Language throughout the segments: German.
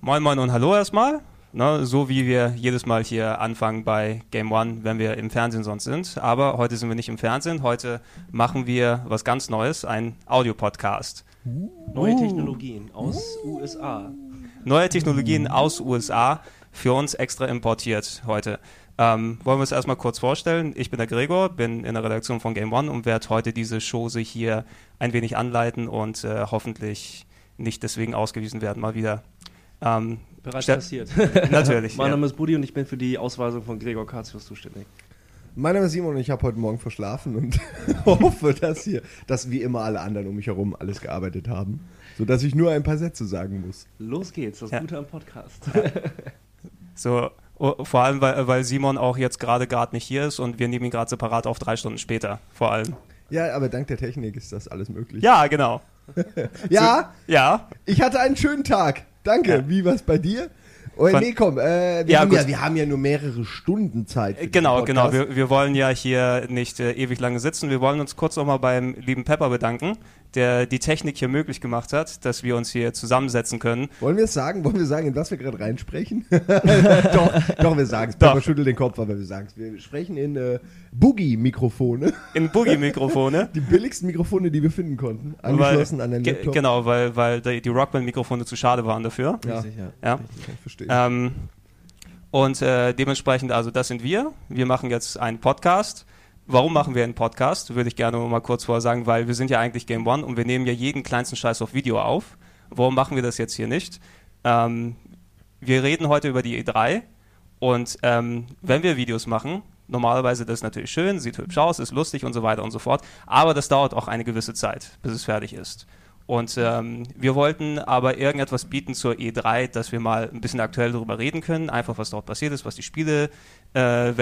Moin Moin und Hallo erstmal. Ne, so wie wir jedes Mal hier anfangen bei Game One, wenn wir im Fernsehen sonst sind. Aber heute sind wir nicht im Fernsehen. Heute machen wir was ganz Neues, ein Audiopodcast. Neue Technologien aus USA. Neue Technologien aus USA für uns extra importiert heute. Ähm, wollen wir es erstmal kurz vorstellen. Ich bin der Gregor, bin in der Redaktion von Game One und werde heute diese Chose hier ein wenig anleiten und äh, hoffentlich nicht deswegen ausgewiesen werden, mal wieder. Ähm, Bereits Ste passiert. Natürlich. mein ja. Name ist Buddy und ich bin für die Ausweisung von Gregor Katzius zuständig. Mein Name ist Simon und ich habe heute Morgen verschlafen und hoffe, dass hier, dass wie immer alle anderen um mich herum alles gearbeitet haben, sodass ich nur ein paar Sätze sagen muss. Los geht's, das ja. Gute am Podcast. so, oh, vor allem, weil, weil Simon auch jetzt gerade gerade nicht hier ist und wir nehmen ihn gerade separat auf drei Stunden später, vor allem. Ja, aber dank der Technik ist das alles möglich. Ja, genau. ja, so, ja. Ich hatte einen schönen Tag. Danke. Ja. Wie war's bei dir? Oh, Von, nee, komm, äh, wir, ja, haben ja, wir haben ja nur mehrere Stunden Zeit. Genau, genau. Wir, wir wollen ja hier nicht äh, ewig lange sitzen. Wir wollen uns kurz nochmal beim lieben Pepper bedanken, der die Technik hier möglich gemacht hat, dass wir uns hier zusammensetzen können. Wollen wir es sagen? Wollen wir sagen, in was wir gerade reinsprechen? doch, doch, wir sagen es. Pepper schüttelt den Kopf, aber wir sagen es. Wir sprechen in äh, Boogie-Mikrofone. In Boogie-Mikrofone. die billigsten Mikrofone, die wir finden konnten. Angeschlossen weil, an den Laptop. Genau, weil, weil die Rockband-Mikrofone zu schade waren dafür. Ja, ja. ja. Ich verstehe. Ähm, und äh, dementsprechend, also das sind wir. Wir machen jetzt einen Podcast. Warum machen wir einen Podcast? Würde ich gerne mal kurz vorher sagen, weil wir sind ja eigentlich Game One und wir nehmen ja jeden kleinsten Scheiß auf Video auf. Warum machen wir das jetzt hier nicht? Ähm, wir reden heute über die E3 und ähm, wenn wir Videos machen, normalerweise das ist natürlich schön, sieht hübsch aus, ist lustig und so weiter und so fort, aber das dauert auch eine gewisse Zeit, bis es fertig ist. Und ähm, wir wollten aber irgendetwas bieten zur E3, dass wir mal ein bisschen aktuell darüber reden können, einfach was dort passiert ist, was die Spielewelt äh,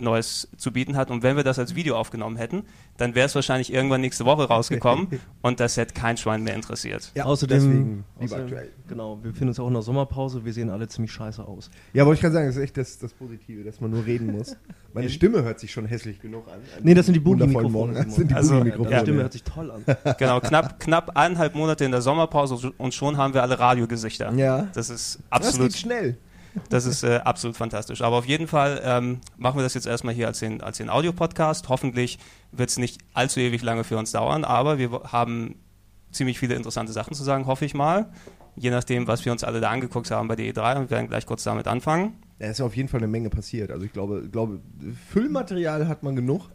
Neues zu bieten hat. Und wenn wir das als Video aufgenommen hätten, dann wäre es wahrscheinlich irgendwann nächste Woche rausgekommen und das hätte kein Schwein mehr interessiert. Ja, außerdem, deswegen, außerdem, aktuell. Genau, wir befinden uns auch in der Sommerpause, wir sehen alle ziemlich scheiße aus. Ja, wollte ich gerade sagen, das ist echt das, das Positive, dass man nur reden muss. Meine Stimme hört sich schon hässlich genug an. Nee, das sind die Boogie-Mikrofone. Das sind die also, Boogie-Mikrofone. Ja, Stimme hört sich toll an. Genau, knapp, knapp eineinhalb Monate in der Sommerpause und schon haben wir alle Radiogesichter. Ja. Das ist absolut. Das geht schnell. Das ist äh, absolut fantastisch. Aber auf jeden Fall ähm, machen wir das jetzt erstmal hier als den, als den Audio-Podcast. Hoffentlich wird es nicht allzu ewig lange für uns dauern, aber wir haben ziemlich viele interessante Sachen zu sagen, hoffe ich mal. Je nachdem, was wir uns alle da angeguckt haben bei der E3 und wir werden gleich kurz damit anfangen. Da ist ja auf jeden Fall eine Menge passiert. Also ich glaube, glaube Füllmaterial hat man genug.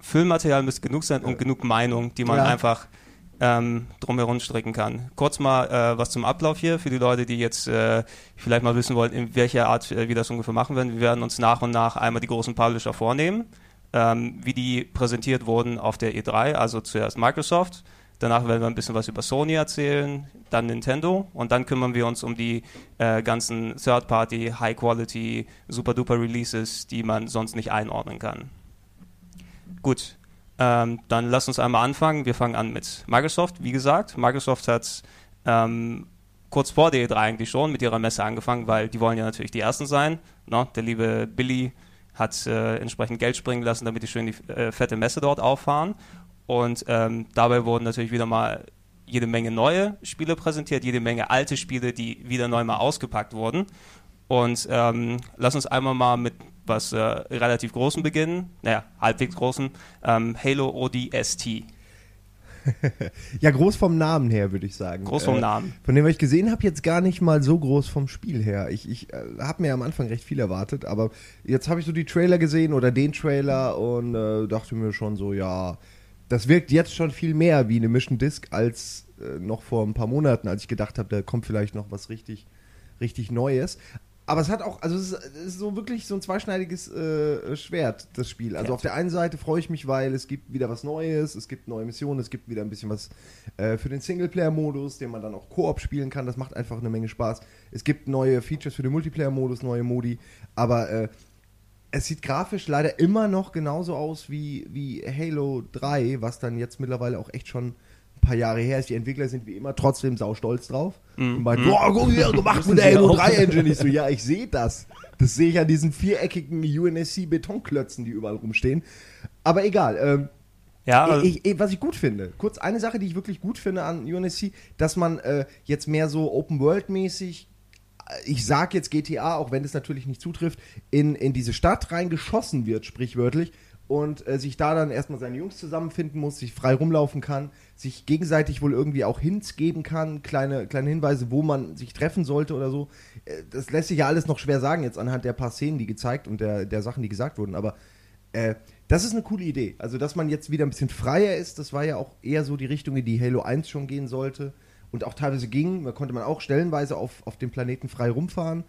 Füllmaterial müsste genug sein und genug Meinung, die man ja. einfach ähm, drumherum stricken kann. Kurz mal äh, was zum Ablauf hier für die Leute, die jetzt äh, vielleicht mal wissen wollen, in welcher Art äh, wir das ungefähr machen werden. Wir werden uns nach und nach einmal die großen Publisher vornehmen, ähm, wie die präsentiert wurden auf der E3, also zuerst Microsoft. Danach werden wir ein bisschen was über Sony erzählen, dann Nintendo und dann kümmern wir uns um die äh, ganzen Third-Party, High-Quality, super-duper Releases, die man sonst nicht einordnen kann. Gut, ähm, dann lass uns einmal anfangen. Wir fangen an mit Microsoft. Wie gesagt, Microsoft hat ähm, kurz vor der E3 eigentlich schon mit ihrer Messe angefangen, weil die wollen ja natürlich die Ersten sein. No, der liebe Billy hat äh, entsprechend Geld springen lassen, damit die schön die äh, fette Messe dort auffahren. Und ähm, dabei wurden natürlich wieder mal jede Menge neue Spiele präsentiert, jede Menge alte Spiele, die wieder neu mal ausgepackt wurden. Und ähm, lass uns einmal mal mit was äh, relativ großen beginnen, naja, halbwegs großen, ähm, Halo ODST. ja, groß vom Namen her, würde ich sagen. Groß vom äh, Namen. Von dem, was ich gesehen habe, jetzt gar nicht mal so groß vom Spiel her. Ich, ich äh, habe mir am Anfang recht viel erwartet, aber jetzt habe ich so die Trailer gesehen oder den Trailer und äh, dachte mir schon so, ja, das wirkt jetzt schon viel mehr wie eine Mission Disc als äh, noch vor ein paar Monaten, als ich gedacht habe, da kommt vielleicht noch was richtig, richtig Neues. Aber es hat auch, also es ist, so wirklich so ein zweischneidiges äh, Schwert, das Spiel. Also ja. auf der einen Seite freue ich mich, weil es gibt wieder was Neues, es gibt neue Missionen, es gibt wieder ein bisschen was äh, für den Singleplayer-Modus, den man dann auch Koop spielen kann. Das macht einfach eine Menge Spaß. Es gibt neue Features für den Multiplayer-Modus, neue Modi. Aber äh, es sieht grafisch leider immer noch genauso aus wie, wie Halo 3, was dann jetzt mittlerweile auch echt schon paar Jahre her ist. Die Entwickler sind wie immer trotzdem sau stolz drauf. Mm. Und meinen, boah, guck, wie gemacht mit der Halo 3 Engine. Ich so, ja, ich sehe das. Das sehe ich an diesen viereckigen UNSC-Betonklötzen, die überall rumstehen. Aber egal. Ähm, ja, ich, ich, was ich gut finde, kurz eine Sache, die ich wirklich gut finde an UNSC, dass man äh, jetzt mehr so Open-World-mäßig ich sag jetzt GTA, auch wenn es natürlich nicht zutrifft, in, in diese Stadt reingeschossen wird, sprichwörtlich, und äh, sich da dann erstmal seine Jungs zusammenfinden muss, sich frei rumlaufen kann, sich gegenseitig wohl irgendwie auch Hints geben kann, kleine, kleine Hinweise, wo man sich treffen sollte oder so. Äh, das lässt sich ja alles noch schwer sagen, jetzt anhand der paar Szenen, die gezeigt und der, der Sachen, die gesagt wurden, aber äh, das ist eine coole Idee. Also, dass man jetzt wieder ein bisschen freier ist, das war ja auch eher so die Richtung, in die Halo 1 schon gehen sollte und auch teilweise ging, da konnte man auch stellenweise auf, auf dem Planeten frei rumfahren.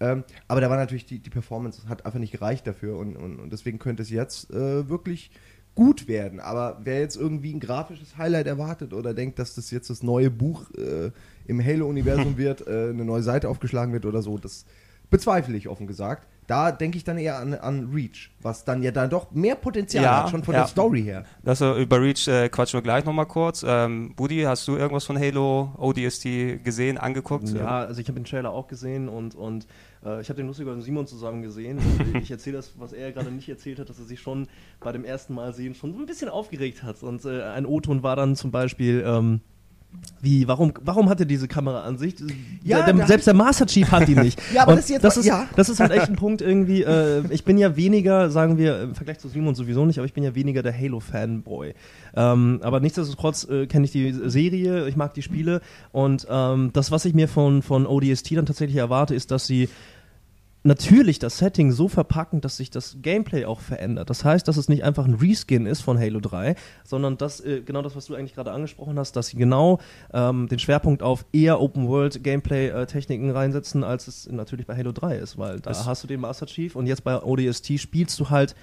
Ähm, aber da war natürlich die, die Performance, hat einfach nicht gereicht dafür und, und, und deswegen könnte es jetzt äh, wirklich gut werden. Aber wer jetzt irgendwie ein grafisches Highlight erwartet oder denkt, dass das jetzt das neue Buch äh, im Halo-Universum wird, äh, eine neue Seite aufgeschlagen wird oder so, das bezweifle ich offen gesagt. Da denke ich dann eher an, an Reach, was dann ja dann doch mehr Potenzial ja, hat, schon von ja. der Story her. Das, uh, über Reach äh, quatschen wir gleich nochmal kurz. Ähm, Budi, hast du irgendwas von Halo ODST gesehen, angeguckt? Ja, also ich habe den Trailer auch gesehen und, und äh, ich habe den lustiger mit Simon zusammen gesehen. ich erzähle das, was er gerade nicht erzählt hat, dass er sich schon bei dem ersten Mal sehen schon so ein bisschen aufgeregt hat. Und äh, ein O-Ton war dann zum Beispiel... Ähm, wie, warum, warum hat er diese Kameraansicht? Ja, der, der, selbst der Master Chief hat die nicht. ja, aber das, jetzt das, ist, ja. das ist halt echt ein Punkt irgendwie. Äh, ich bin ja weniger, sagen wir, im Vergleich zu Simon sowieso nicht, aber ich bin ja weniger der Halo-Fanboy. Ähm, aber nichtsdestotrotz äh, kenne ich die Serie, ich mag die Spiele und ähm, das, was ich mir von, von ODST dann tatsächlich erwarte, ist, dass sie natürlich das Setting so verpacken, dass sich das Gameplay auch verändert. Das heißt, dass es nicht einfach ein Reskin ist von Halo 3, sondern dass äh, genau das, was du eigentlich gerade angesprochen hast, dass sie genau ähm, den Schwerpunkt auf eher Open-World-Gameplay-Techniken reinsetzen, als es natürlich bei Halo 3 ist, weil da das hast du den Master Chief und jetzt bei ODST spielst du halt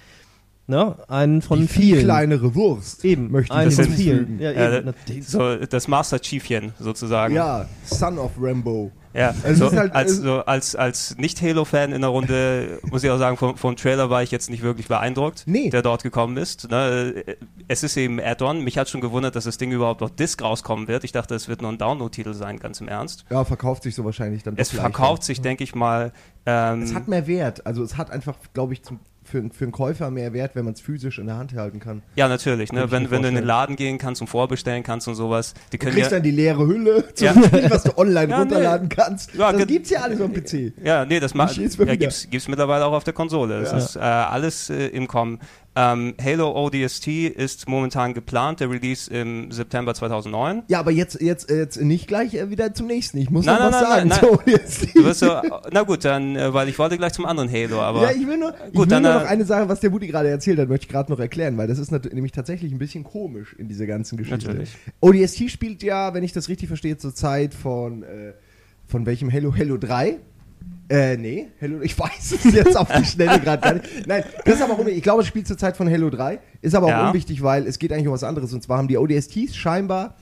Ne? Einen von die vielen. Viel kleinere Wurst. Eben. Möchte ich einen von vielen. Ja, ja, so das Master Chiefchen sozusagen. Ja, Son of Rambo. Ja, also halt, als, so, als, als Nicht-Halo-Fan in der Runde muss ich auch sagen, vom, vom Trailer war ich jetzt nicht wirklich beeindruckt, nee. der dort gekommen ist. Ne? Es ist eben Add-on. Mich hat schon gewundert, dass das Ding überhaupt auf Disc rauskommen wird. Ich dachte, es wird nur ein Download-Titel sein, ganz im Ernst. Ja, verkauft sich so wahrscheinlich dann Es verkauft sich, denke ich mal. Ähm, es hat mehr Wert. Also es hat einfach, glaube ich, zum für, für einen Käufer mehr wert, wenn man es physisch in der Hand halten kann. Ja, natürlich. Ne? Wenn, wenn du in den Laden gehen kannst und vorbestellen kannst und sowas. Die können du kriegst ja, dann die leere Hülle zum ja. Spiel, was du online ja, runterladen nee. kannst. Ja, das gibt's ja alles am PC. Ja, nee, das macht, ja, gibt's, gibt's mittlerweile auch auf der Konsole. Das ist äh, alles äh, im Kommen. Ähm, Halo ODST ist momentan geplant, der Release im September 2009. Ja, aber jetzt, jetzt, jetzt nicht gleich äh, wieder zum nächsten. Ich muss nein, noch nein, was nein, sagen. Nein, nein. So, na gut, dann, äh, weil ich wollte gleich zum anderen Halo, aber. Ja, ich will nur, gut, ich will dann, nur noch äh, eine Sache, was der Woody gerade erzählt hat, möchte ich gerade noch erklären, weil das ist nämlich tatsächlich ein bisschen komisch in dieser ganzen Geschichte. Natürlich. ODST spielt ja, wenn ich das richtig verstehe, zur Zeit von, äh, von welchem Halo? Halo 3. Äh, nee, Halo, ich weiß es jetzt auf die Schnelle gerade gar nicht. Nein, das ist aber auch, ich glaube, es spielt zur Zeit von Halo 3, ist aber auch ja. unwichtig, weil es geht eigentlich um was anderes. Und zwar haben die ODSTs scheinbar,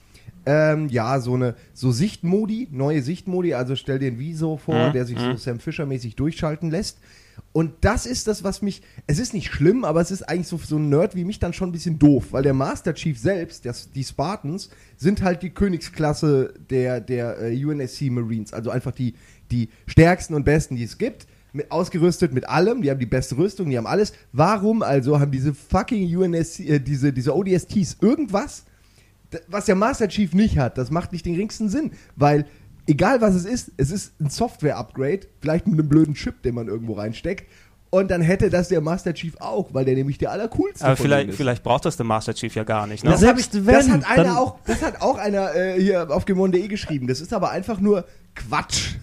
ähm, ja, so eine, so Sichtmodi, neue Sichtmodi, also stell dir ein Viso vor, mhm. der sich so mhm. Sam Fisher-mäßig durchschalten lässt. Und das ist das, was mich, es ist nicht schlimm, aber es ist eigentlich so so ein Nerd wie mich dann schon ein bisschen doof, weil der Master Chief selbst, das, die Spartans, sind halt die Königsklasse der, der äh, UNSC Marines, also einfach die, die stärksten und besten, die es gibt. Mit, ausgerüstet mit allem, die haben die beste Rüstung, die haben alles. Warum also haben diese fucking UNSC, äh, diese, diese ODSTs irgendwas, was der Master Chief nicht hat? Das macht nicht den geringsten Sinn, weil egal was es ist, es ist ein Software-Upgrade, vielleicht mit einem blöden Chip, den man irgendwo reinsteckt. Und dann hätte das der Master Chief auch, weil der nämlich der allercoolste Aber vielleicht, ist. vielleicht braucht das der Master Chief ja gar nicht. Ne? Das, Selbst ich, wenn, das hat einer auch, das hat auch einer äh, hier auf gemon.de geschrieben. Das ist aber einfach nur Quatsch.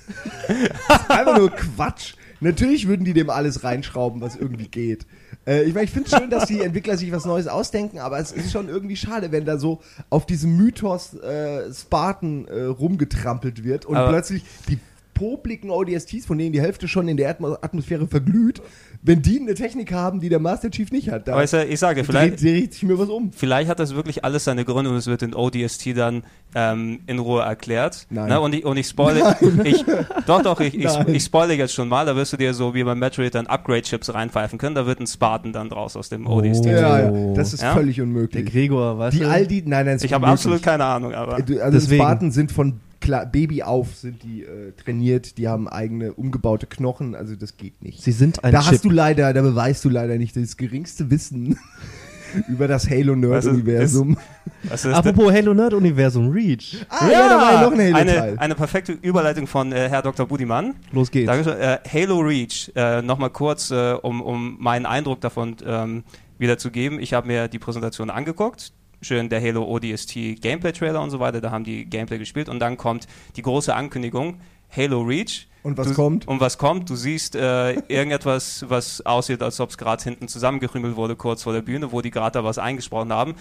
einfach nur Quatsch. Natürlich würden die dem alles reinschrauben, was irgendwie geht. Äh, ich meine, ich finde es schön, dass die Entwickler sich was Neues ausdenken, aber es ist schon irgendwie schade, wenn da so auf diesem Mythos äh, Spartan äh, rumgetrampelt wird und aber plötzlich die popligen ODSTs, von denen die Hälfte schon in der Atmo Atmosphäre verglüht, wenn die eine Technik haben, die der Master Chief nicht hat, da Aber ich, sa- ich sage, vielleicht, dreht, dreht sich mir was um. vielleicht hat das wirklich alles seine Gründe und es wird in ODST dann ähm, in Ruhe erklärt. Nein. Ne? Und ich, und ich spoile, ich, doch, doch, ich, ich, ich spoile jetzt schon mal, da wirst du dir so wie beim Metroid dann Upgrade-Chips reinpfeifen können, da wird ein Spartan dann draus aus dem ODST. Oh. Ja, ja, das ist Ja? völlig Der unmöglich. Gregor, weißt Die du? all die, nein, nein, Ich habe absolut keine Ahnung, aber Äh, du- Also Deswegen. Spartan sind von klar, Baby auf, sind die äh, trainiert, die haben eigene umgebaute Knochen, also das geht nicht. Sie sind ein da Chip. hast du leider, da beweist du leider nicht das geringste Wissen über das Halo-Nerd-Universum. was ist Apropos Halo Nerd Universum Reach. Ah, ja, da war ja noch ein Halo-Teil. eine, eine perfekte Überleitung von äh, Herr Dr. Budimann. Los geht's. Dankeschön. Äh, Halo Reach, äh, nochmal kurz, äh, um, um meinen Eindruck davon ähm, wiederzugeben. Ich habe mir die Präsentation angeguckt. Schön der Halo ODST Gameplay Trailer und so weiter, da haben die Gameplay gespielt und dann kommt die große Ankündigung Halo Reach. Und was du, kommt? Und was kommt? Du siehst äh, irgendetwas, was aussieht, als ob es gerade hinten zusammengekrümelt wurde, kurz vor der Bühne, wo die gerade da was eingesprochen haben.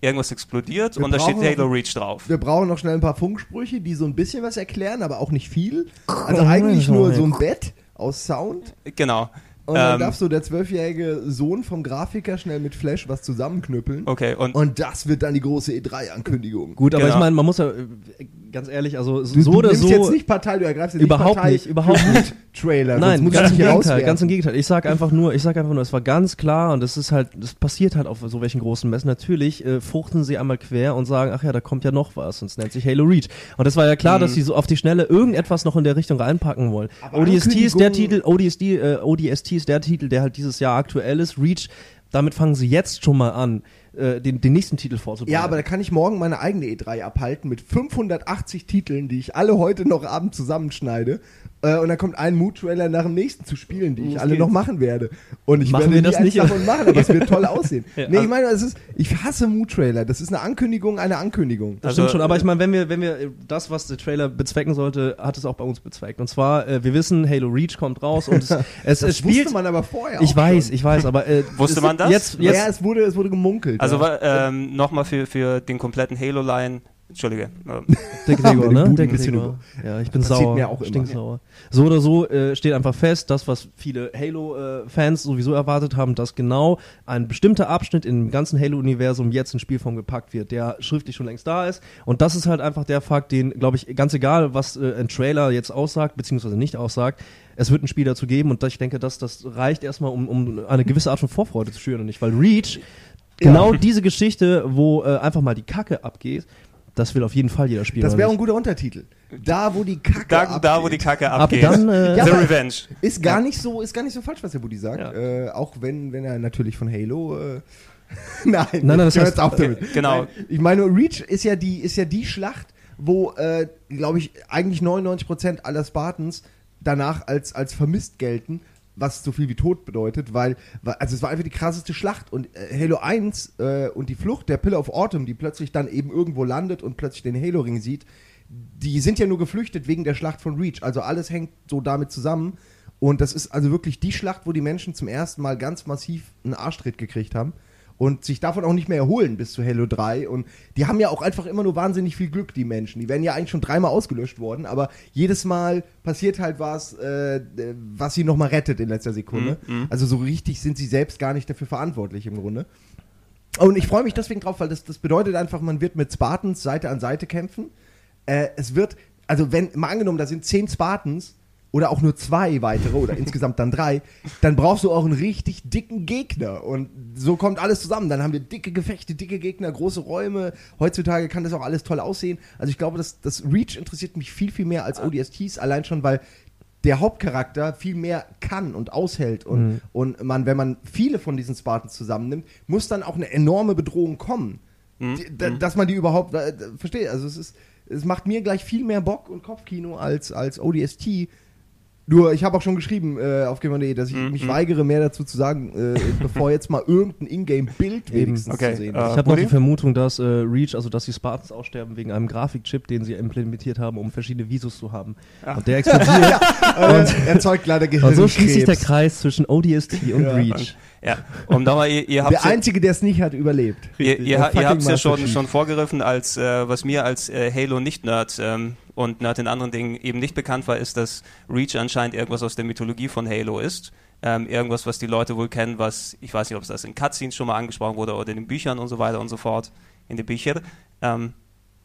Irgendwas explodiert Wir und da steht Halo noch- Reach drauf. Wir brauchen noch schnell ein paar Funksprüche, die so ein bisschen was erklären, aber auch nicht viel. Also eigentlich nur so ein Bett aus Sound. Genau. Und dann Ähm, darf so der zwölfjährige Sohn vom Grafiker schnell mit Flash was zusammenknüppeln. Okay, und Und das wird dann die große E3-Ankündigung. Gut, aber Genau. ich meine, man muss ja, äh, ganz ehrlich, also so Du, du oder nimmst so. jetzt nicht Partei, du ergreifst jetzt Überhaupt nicht Partei nicht, überhaupt nicht. Trailer. Nein, ganz im Gegenteil, ganz im Gegenteil. Ich sag einfach nur, ich sag einfach nur, es war ganz klar und es ist halt, das passiert halt auf so welchen großen Messen. Natürlich äh, fruchten sie einmal quer und sagen, ach ja, da kommt ja noch was und es nennt sich Halo Reach. Und es war ja klar, dass sie so auf die Schnelle irgendetwas noch in der Richtung reinpacken wollen. Aber ODST ist der Titel, ODST, äh, ODST ist der Titel, der halt dieses Jahr aktuell ist. Reach, damit fangen sie jetzt schon mal an, äh, den, den nächsten Titel vorzubereiten. Ja, aber da kann ich morgen meine eigene E3 abhalten mit 580 Titeln, die ich alle heute noch abend zusammenschneide. Äh, und dann kommt ein Mood-Trailer nach dem nächsten zu spielen, die ich alle noch machen werde. Und ich Machen werde wir das nicht? davon machen, aber es wird toll aussehen. Ja. nee, ich meine, es ist, ich hasse Mood-Trailer. Das ist eine Ankündigung, eine Ankündigung. Das Also, stimmt schon, aber äh, ich meine, wenn wir, wenn wir das, was der Trailer bezwecken sollte, hat es auch bei uns bezweckt. Und zwar, äh, wir wissen, Halo Reach kommt raus und es, es, es Das spielt. wusste man aber vorher ich weiß, schon. ich weiß, aber äh, Wusste es- man das? Jetzt, Ja, jetzt, es wurde, es wurde gemunkelt. Also ähm, nochmal für, für den kompletten Halo-Line. Entschuldige. der Gregor, ne? Der Gregor. Ja, ich bin Passiert sauer. mir auch immer. Stinksauer. So oder so äh, steht einfach fest, das, was viele Halo-Fans sowieso erwartet haben, dass genau ein bestimmter Abschnitt im ganzen Halo-Universum jetzt in Spielform gepackt wird, der schriftlich schon längst da ist. Und das ist halt einfach der Fakt, den, glaube ich, ganz egal, was äh, ein Trailer jetzt aussagt, beziehungsweise nicht aussagt, es wird ein Spiel dazu geben und ich denke, dass das reicht erstmal, um, um eine gewisse Art von Vorfreude zu schüren und nicht, weil Reach genau diese Geschichte, wo äh, einfach mal die Kacke abgeht, das will auf jeden Fall jeder spielen. das wäre ein guter Untertitel. Da, wo die Kacke da, da, wo abgeht. die Kacke Ab abgeht. dann, äh, Ja, The Revenge. Ist gar nicht so, ist gar nicht so falsch, was der Buddy sagt. Ja. Äh, auch wenn, wenn er natürlich von Halo. Äh, nein, Nein, nein, das heißt- jetzt auf damit. Genau. Nein, ich meine, Reach ist ja die, ist ja die Schlacht, wo, äh, glaube ich, eigentlich 99% aller Spartans danach als, als vermisst gelten, was so viel wie tot bedeutet, weil, weil also es war einfach die krasseste Schlacht und äh, Halo 1 äh, und die Flucht der Pillar of Autumn, die plötzlich dann eben irgendwo landet und plötzlich den Halo-Ring sieht, die sind ja nur geflüchtet wegen der Schlacht von Reach. Also alles hängt so damit zusammen. Und das ist also wirklich die Schlacht, wo die Menschen zum ersten Mal ganz massiv einen Arschtritt gekriegt haben und sich davon auch nicht mehr erholen bis zu Halo 3. Und die haben ja auch einfach immer nur wahnsinnig viel Glück, die Menschen. Die werden ja eigentlich schon dreimal ausgelöscht worden, aber jedes Mal passiert halt was, äh, was sie nochmal rettet in letzter Sekunde. Also so richtig sind sie selbst gar nicht dafür verantwortlich im Grunde. Und ich freue mich deswegen drauf, weil das, das bedeutet einfach, man wird mit Spartans Seite an Seite kämpfen. Äh, es wird, also wenn, mal angenommen, da sind zehn Spartans oder auch nur zwei weitere oder insgesamt dann drei, dann brauchst du auch einen richtig dicken Gegner. Und so kommt alles zusammen. Dann haben wir dicke Gefechte, dicke Gegner, große Räume. Heutzutage kann das auch alles toll aussehen. Also ich glaube, das, das Reach interessiert mich viel, viel mehr als ODSTs, allein schon, weil der Hauptcharakter viel mehr kann und aushält. Und, und man, wenn man viele von diesen Spartans zusammennimmt, muss dann auch eine enorme Bedrohung kommen. Die, da, dass man die überhaupt äh, versteht. Also es ist, es macht mir gleich viel mehr Bock und Kopfkino als, als ODST. Nur, ich habe auch schon geschrieben äh, auf Gamer.de, dass ich mich weigere, mehr dazu zu sagen, äh, bevor jetzt mal irgendein Ingame-Bild wenigstens Okay, zu sehen äh, ist. Ich habe noch die Vermutung, dass äh, Reach, also dass die Spartans aussterben wegen einem Grafikchip, den sie implementiert haben, um verschiedene Visus zu haben. Und der explodiert. Äh, erzeugt leider und Gehirnkrebs. so schließt sich der Kreis zwischen ODST und Ja. Reach. Ja, und nochmal, ihr, ihr habt Der Einzige, der es nicht hat, überlebt. Ihr, ihr, ihr habt es ja schon, schon vorgegriffen, als äh, was mir als äh, Halo-Nicht-Nerd ähm, und nach den anderen Dingen eben nicht bekannt war, ist, dass Reach anscheinend irgendwas aus der Mythologie von Halo ist. Ähm, irgendwas, was die Leute wohl kennen, was, ich weiß nicht, ob es das in Cutscenes schon mal angesprochen wurde oder in den Büchern und so weiter und so fort, in den Büchern. Ähm,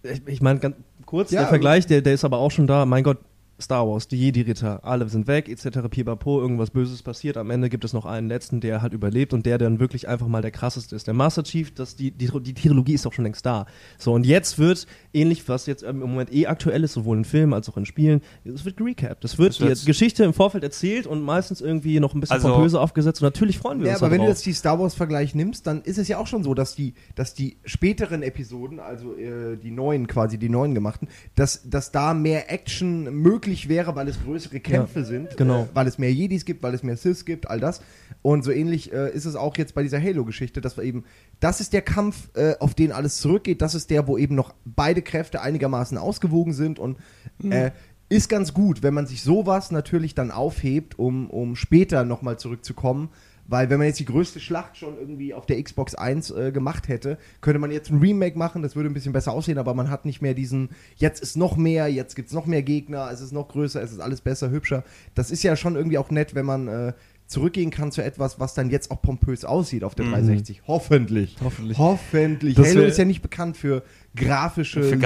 ich, ich meine, ganz kurz, ja, der Vergleich, der, der ist aber auch schon da. Mein Gott, Star Wars, die Jedi-Ritter, alle sind weg, etc. Pipapo, irgendwas Böses passiert. Am Ende gibt es noch einen letzten, der halt überlebt und der dann wirklich einfach mal der krasseste ist. Der Master Chief, das, die, die, die Trilogie ist doch schon längst da. So, und jetzt wird, ähnlich, was jetzt im Moment eh aktuell ist, sowohl in Filmen als auch in Spielen, es wird gerecapt. Es wird die Geschichte im Vorfeld erzählt und meistens irgendwie noch ein bisschen also, pompöser aufgesetzt. Und natürlich freuen wir ja, uns. aber wenn drauf. du jetzt die Star Wars-Vergleich nimmst, dann ist es ja auch schon so, dass die, dass die späteren Episoden, also äh, die neuen quasi, die neuen gemachten, dass, dass da mehr Action möglich wäre, weil es größere Kämpfe ja, sind, genau. Äh, weil es mehr Jedis gibt, weil es mehr Sith gibt, all das. Und so ähnlich äh, ist es auch jetzt bei dieser Halo-Geschichte, dass wir eben, das ist der Kampf, äh, auf den alles zurückgeht, das ist der, wo eben noch beide Kräfte einigermaßen ausgewogen sind und mhm. ist ganz gut, wenn man sich sowas natürlich dann aufhebt, um, um später nochmal zurückzukommen weil wenn man jetzt die größte Schlacht schon irgendwie auf der Xbox 1 äh, gemacht hätte, könnte man jetzt ein Remake machen, das würde ein bisschen besser aussehen, aber man hat nicht mehr diesen, jetzt ist noch mehr, jetzt gibt es noch mehr Gegner, es ist noch größer, es ist alles besser, hübscher. Das ist ja schon irgendwie auch nett, wenn man äh, zurückgehen kann zu etwas, was dann jetzt auch pompös aussieht auf der mhm. 360. Hoffentlich. Hoffentlich. Hoffentlich. Das Halo ist ja nicht bekannt für grafische für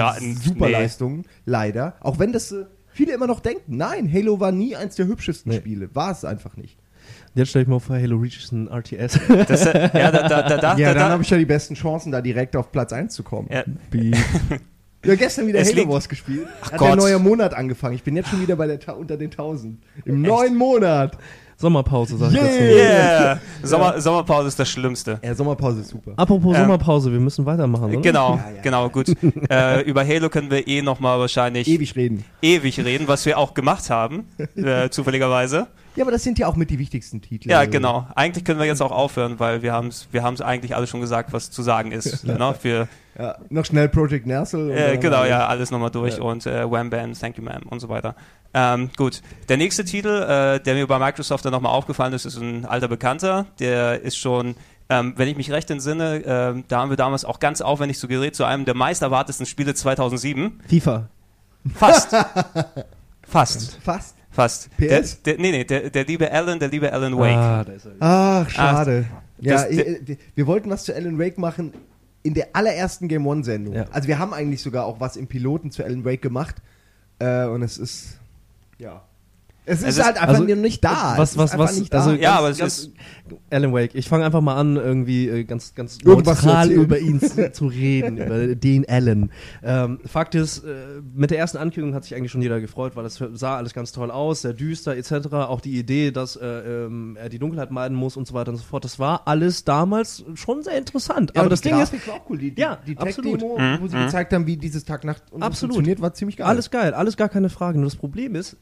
Superleistungen, nee. leider. Auch wenn das äh, viele immer noch denken. Nein, Halo war nie eins der hübschesten nee. Spiele. War es einfach nicht. Jetzt stelle ich mir vor, Halo Reach ist ein RTS. Das, äh, ja, da, da, da, ja, dann habe ich ja die besten Chancen, da direkt auf Platz 1 zu kommen. Ja. Ja, gestern wieder es Halo Wars gespielt. Ach Hat Gott. der neue Monat angefangen. Ich bin jetzt schon wieder bei der unter den 1000. Im Echt? neuen Monat. Sommerpause, sag yeah. ich dazu. Yeah. Sommer, Sommerpause ist das Schlimmste. Ja, Sommerpause ist super. Apropos ja. Sommerpause, wir müssen weitermachen, oder? Genau, ja, ja. genau, gut. äh, über Halo können wir eh nochmal wahrscheinlich ewig reden. Ewig reden, was wir auch gemacht haben, äh, zufälligerweise. Ja, aber das sind ja auch mit die wichtigsten Titel. Ja, also. genau. Eigentlich können wir jetzt auch aufhören, weil wir haben es wir eigentlich alles schon gesagt, was zu sagen ist. ne? für, ja, noch schnell Project Nersel. Äh, genau, ja, alles nochmal durch ja. und äh, Wham Bam, Thank You Ma'am und so weiter. Ähm, gut, der nächste Titel, äh, der mir bei Microsoft dann nochmal aufgefallen ist, ist ein alter Bekannter. Der ist schon, ähm, wenn ich mich recht entsinne, äh, da haben wir damals auch ganz aufwendig zu gerät zu einem der meist erwartesten Spiele 2007. FIFA. Fast. Fast. Fast. Fast. PS? Der, der, nee, nee, der, der liebe Alan, der liebe Alan Wake. Ah, da ist er. Ach, schade. Ach, ja, das, wir, wir wollten was zu Alan Wake machen in der allerersten Game One-Sendung. Ja. Also wir haben eigentlich sogar auch was im Piloten zu Alan Wake gemacht. Äh, und es ist ja. Es ist, es ist halt einfach also, nicht da. Was, was, was, also ganz, ja, aber es ist Alan Wake. Ich fange einfach mal an, irgendwie äh, ganz, ganz neutral über ihn zu, zu, reden, über den Alan. Ähm, Fakt ist, äh, mit der ersten Ankündigung hat sich eigentlich schon jeder gefreut, weil es sah alles ganz toll aus, sehr düster etc. Auch die Idee, dass äh, ähm, er die Dunkelheit meiden muss und so weiter und so fort. Das war alles damals schon sehr interessant. Ja, aber das Ding Grafik ist, war auch cool. Die, die, ja, die Tech-Demo, mhm. wo sie mhm. gezeigt haben, wie dieses Tag-Nacht funktioniert, war ziemlich geil. Alles geil, alles gar keine Frage. Nur das Problem ist,